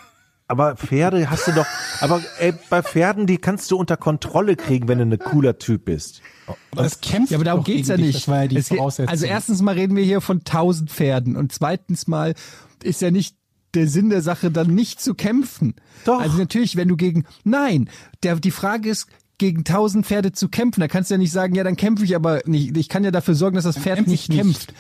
aber Pferde hast du doch, aber ey, bei Pferden, die kannst du unter Kontrolle kriegen, wenn du ein cooler Typ bist. Aber das kämpft Ja, aber darum geht's ja nicht. Das war ja die Es geht- also erstens mal reden wir hier von tausend Pferden und zweitens mal ist ja nicht der Sinn der Sache dann nicht zu kämpfen. Doch. Also natürlich, wenn du gegen, nein, der, die Frage ist, gegen tausend Pferde zu kämpfen, da kannst du ja nicht sagen, ja, dann kämpfe ich aber nicht. Ich kann ja dafür sorgen, dass das Pferd kämpf nicht ich nicht. kämpft.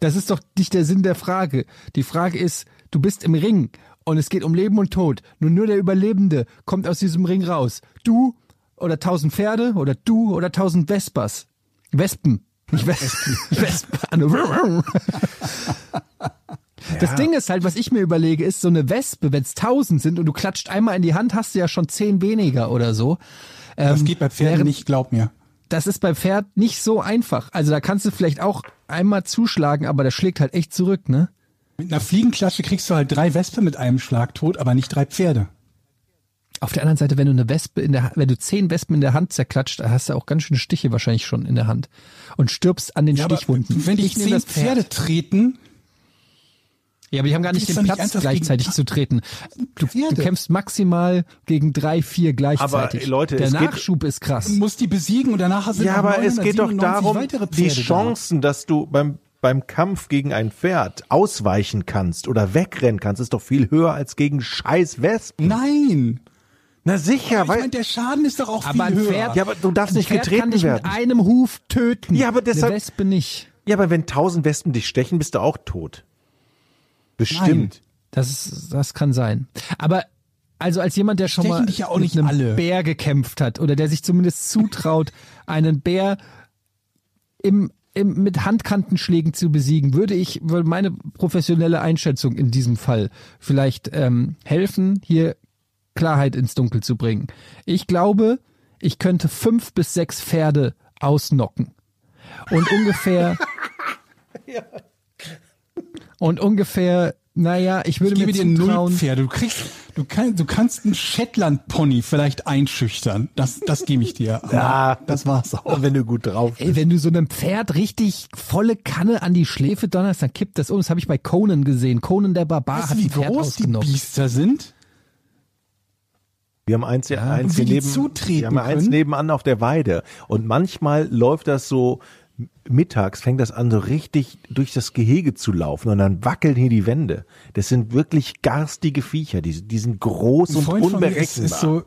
Das ist doch nicht der Sinn der Frage. Die Frage ist, du bist im Ring und es geht um Leben und Tod. Nur nur der Überlebende kommt aus diesem Ring raus. Du oder tausend Pferde oder du oder tausend Vespas. Wespen. Nicht Wespen. Wespen. Das Ding ist halt, was ich mir überlege, ist so eine Wespe, wenn es tausend sind und du klatscht einmal in die Hand, hast du ja schon zehn weniger oder so. Das Ähm, geht bei Pferden während- nicht, glaub mir. das ist beim Pferd nicht so einfach. Also da kannst du vielleicht auch einmal zuschlagen, aber der schlägt halt echt zurück, ne? Mit einer Fliegenklatsche kriegst du halt drei Wespen mit einem Schlag tot, aber nicht drei Pferde. Auf der anderen Seite, wenn du eine Wespe in der, wenn du zehn Wespen in der Hand zerklatscht, hast du auch ganz schöne Stiche wahrscheinlich schon in der Hand und stirbst an den Ja, Stichwunden. wenn dich zehn das Pferd. Pferde treten, Ja, aber die haben gar nicht den du nicht Platz, gleichzeitig zu treten. Du, du kämpfst maximal gegen drei, vier gleichzeitig. Aber, Leute, der es geht- Nachschub ist krass. musst die besiegen und danach sind Ja, noch aber es geht doch 997 darum, die Chancen, dass du beim beim Kampf gegen ein Pferd ausweichen kannst oder wegrennen kannst, ist doch viel höher als gegen scheiß Wespen. Nein. Na sicher, Ich weil meine, der Schaden ist doch auch Aber ein viel höher. Pferd- ja, aber du darfst nicht Pferd getreten kann dich werden. mit einem Huf töten. Ja, aber deshalb- Eine Wespe nicht. Ja, aber wenn tausend Wespen dich stechen, bist du auch tot. Bestimmt. Das, ist, das kann sein. Aber also als jemand, der schon mal ja mit einem alle. Bär gekämpft hat oder der sich zumindest zutraut, einen Bär im, im, mit Handkantenschlägen zu besiegen, würde ich, würde meine professionelle Einschätzung in diesem Fall vielleicht ähm, helfen, hier Klarheit ins Dunkel zu bringen. Ich glaube, ich könnte fünf bis sechs Pferde ausnocken. Und ungefähr und ungefähr, naja, ich würde Ich gebe mir dir null Pferde. Du kriegst, du kannst, du kannst einen Shetland-Pony vielleicht einschüchtern. Das, das gebe ich dir. Aber Ja. das war's auch. Wenn du gut drauf bist. Ey, wenn du so einem Pferd richtig volle Kanne an die Schläfe donnerst, dann kippt das um. Das habe ich bei Conan gesehen. Conan der Barbar Weißt hat du, wie ein Pferd groß die ausgenockt. Biester sind? Wir haben eins, eins hier die neben, wir haben eins nebenan auf der Weide. Und manchmal läuft das so, mittags fängt das an, so richtig durch das Gehege zu laufen und dann wackeln hier die Wände. Das sind wirklich garstige Viecher, die, die sind groß und mir ist, unberechenbar. ist so,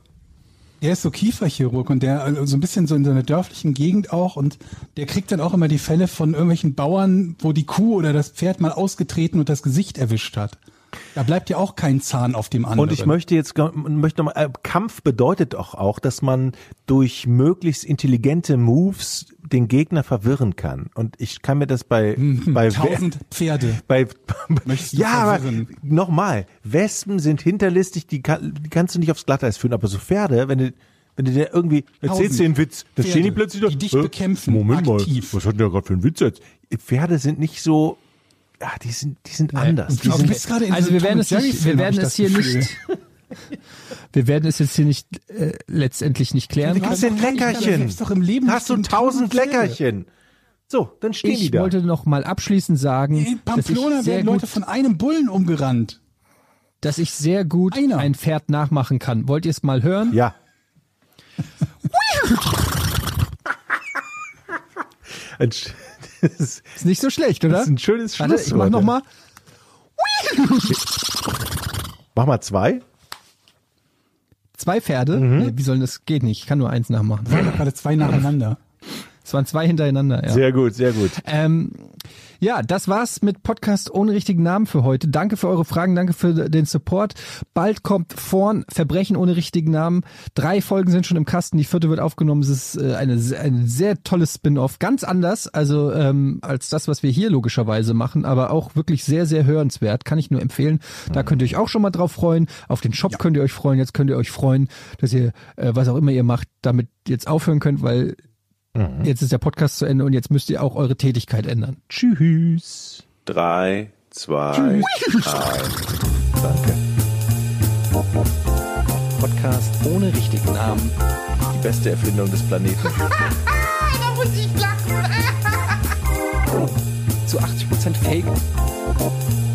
der ist so Kieferchirurg und der also so ein bisschen so in so einer dörflichen Gegend auch und der kriegt dann auch immer die Fälle von irgendwelchen Bauern, wo die Kuh oder das Pferd mal ausgetreten und das Gesicht erwischt hat. Da bleibt ja auch kein Zahn auf dem anderen. Und ich möchte jetzt möchte noch mal, äh, Kampf bedeutet doch auch, dass man durch möglichst intelligente Moves den Gegner verwirren kann. Und ich kann mir das bei bei Tausend Pferde. bei Möchtest ja, nochmal, Wespen sind hinterlistig, die, kann, die kannst du nicht aufs Glatteis führen, aber so Pferde, wenn du wenn du dir irgendwie erzählst einen Witz, dann Pferde, stehen die plötzlich da, die dich "Hä? bekämpfen, Moment aktiv." mal, was hat denn der gerade für einen Witz jetzt? Pferde sind nicht so, ja, die sind die sind anders. Die sind, bist gerade in Also so wir werden es nicht, wir werden ich es hier Gefühl. nicht, wir werden es jetzt hier nicht äh, letztendlich nicht klären. du hast ein Leckerchen. doch im Leben Hast du tausend. Leckerchen. So, dann stehen die Ich da. wollte noch mal abschließend sagen, In dass ich Pamplona sehr werden gut, Leute von einem Bullen umgerannt. dass ich sehr gut Einer. ein Pferd nachmachen kann. Wollt ihr es mal hören? ja. Ein ist Ist nicht so schlecht, oder? das ist ein schönes Warte, ich Schlusswort. mach noch mal. Mach mal zwei. Zwei Pferde. Mhm. Nee, wie soll das? Geht nicht. Ich kann nur eins nachmachen. waren doch gerade zwei nacheinander. Es waren zwei hintereinander. Ja. Sehr gut, sehr gut. Ähm, ja, das war's mit Podcast ohne richtigen Namen für heute. Danke für eure Fragen, danke für den Support. Bald kommt vorn Verbrechen ohne richtigen Namen. Drei Folgen sind schon im Kasten, die vierte wird aufgenommen. Es ist äh, eine, ein sehr tolles Spin-off, ganz anders, also ähm, als das, was wir hier logischerweise machen, aber auch wirklich sehr, sehr hörenswert. Kann ich nur empfehlen. Da könnt ihr euch auch schon mal drauf freuen. Auf den Shop könnt ihr euch freuen. Jetzt könnt ihr euch freuen, dass ihr äh, was auch immer ihr macht, damit jetzt aufhören könnt, weil Jetzt ist der Podcast zu Ende und jetzt müsst ihr auch eure Tätigkeit ändern. Tschüss. Drei, zwei, eins. Danke. Podcast ohne richtigen Namen. Die beste Erfindung des Planeten. Da muss ich lachen. Zu 80% Fake.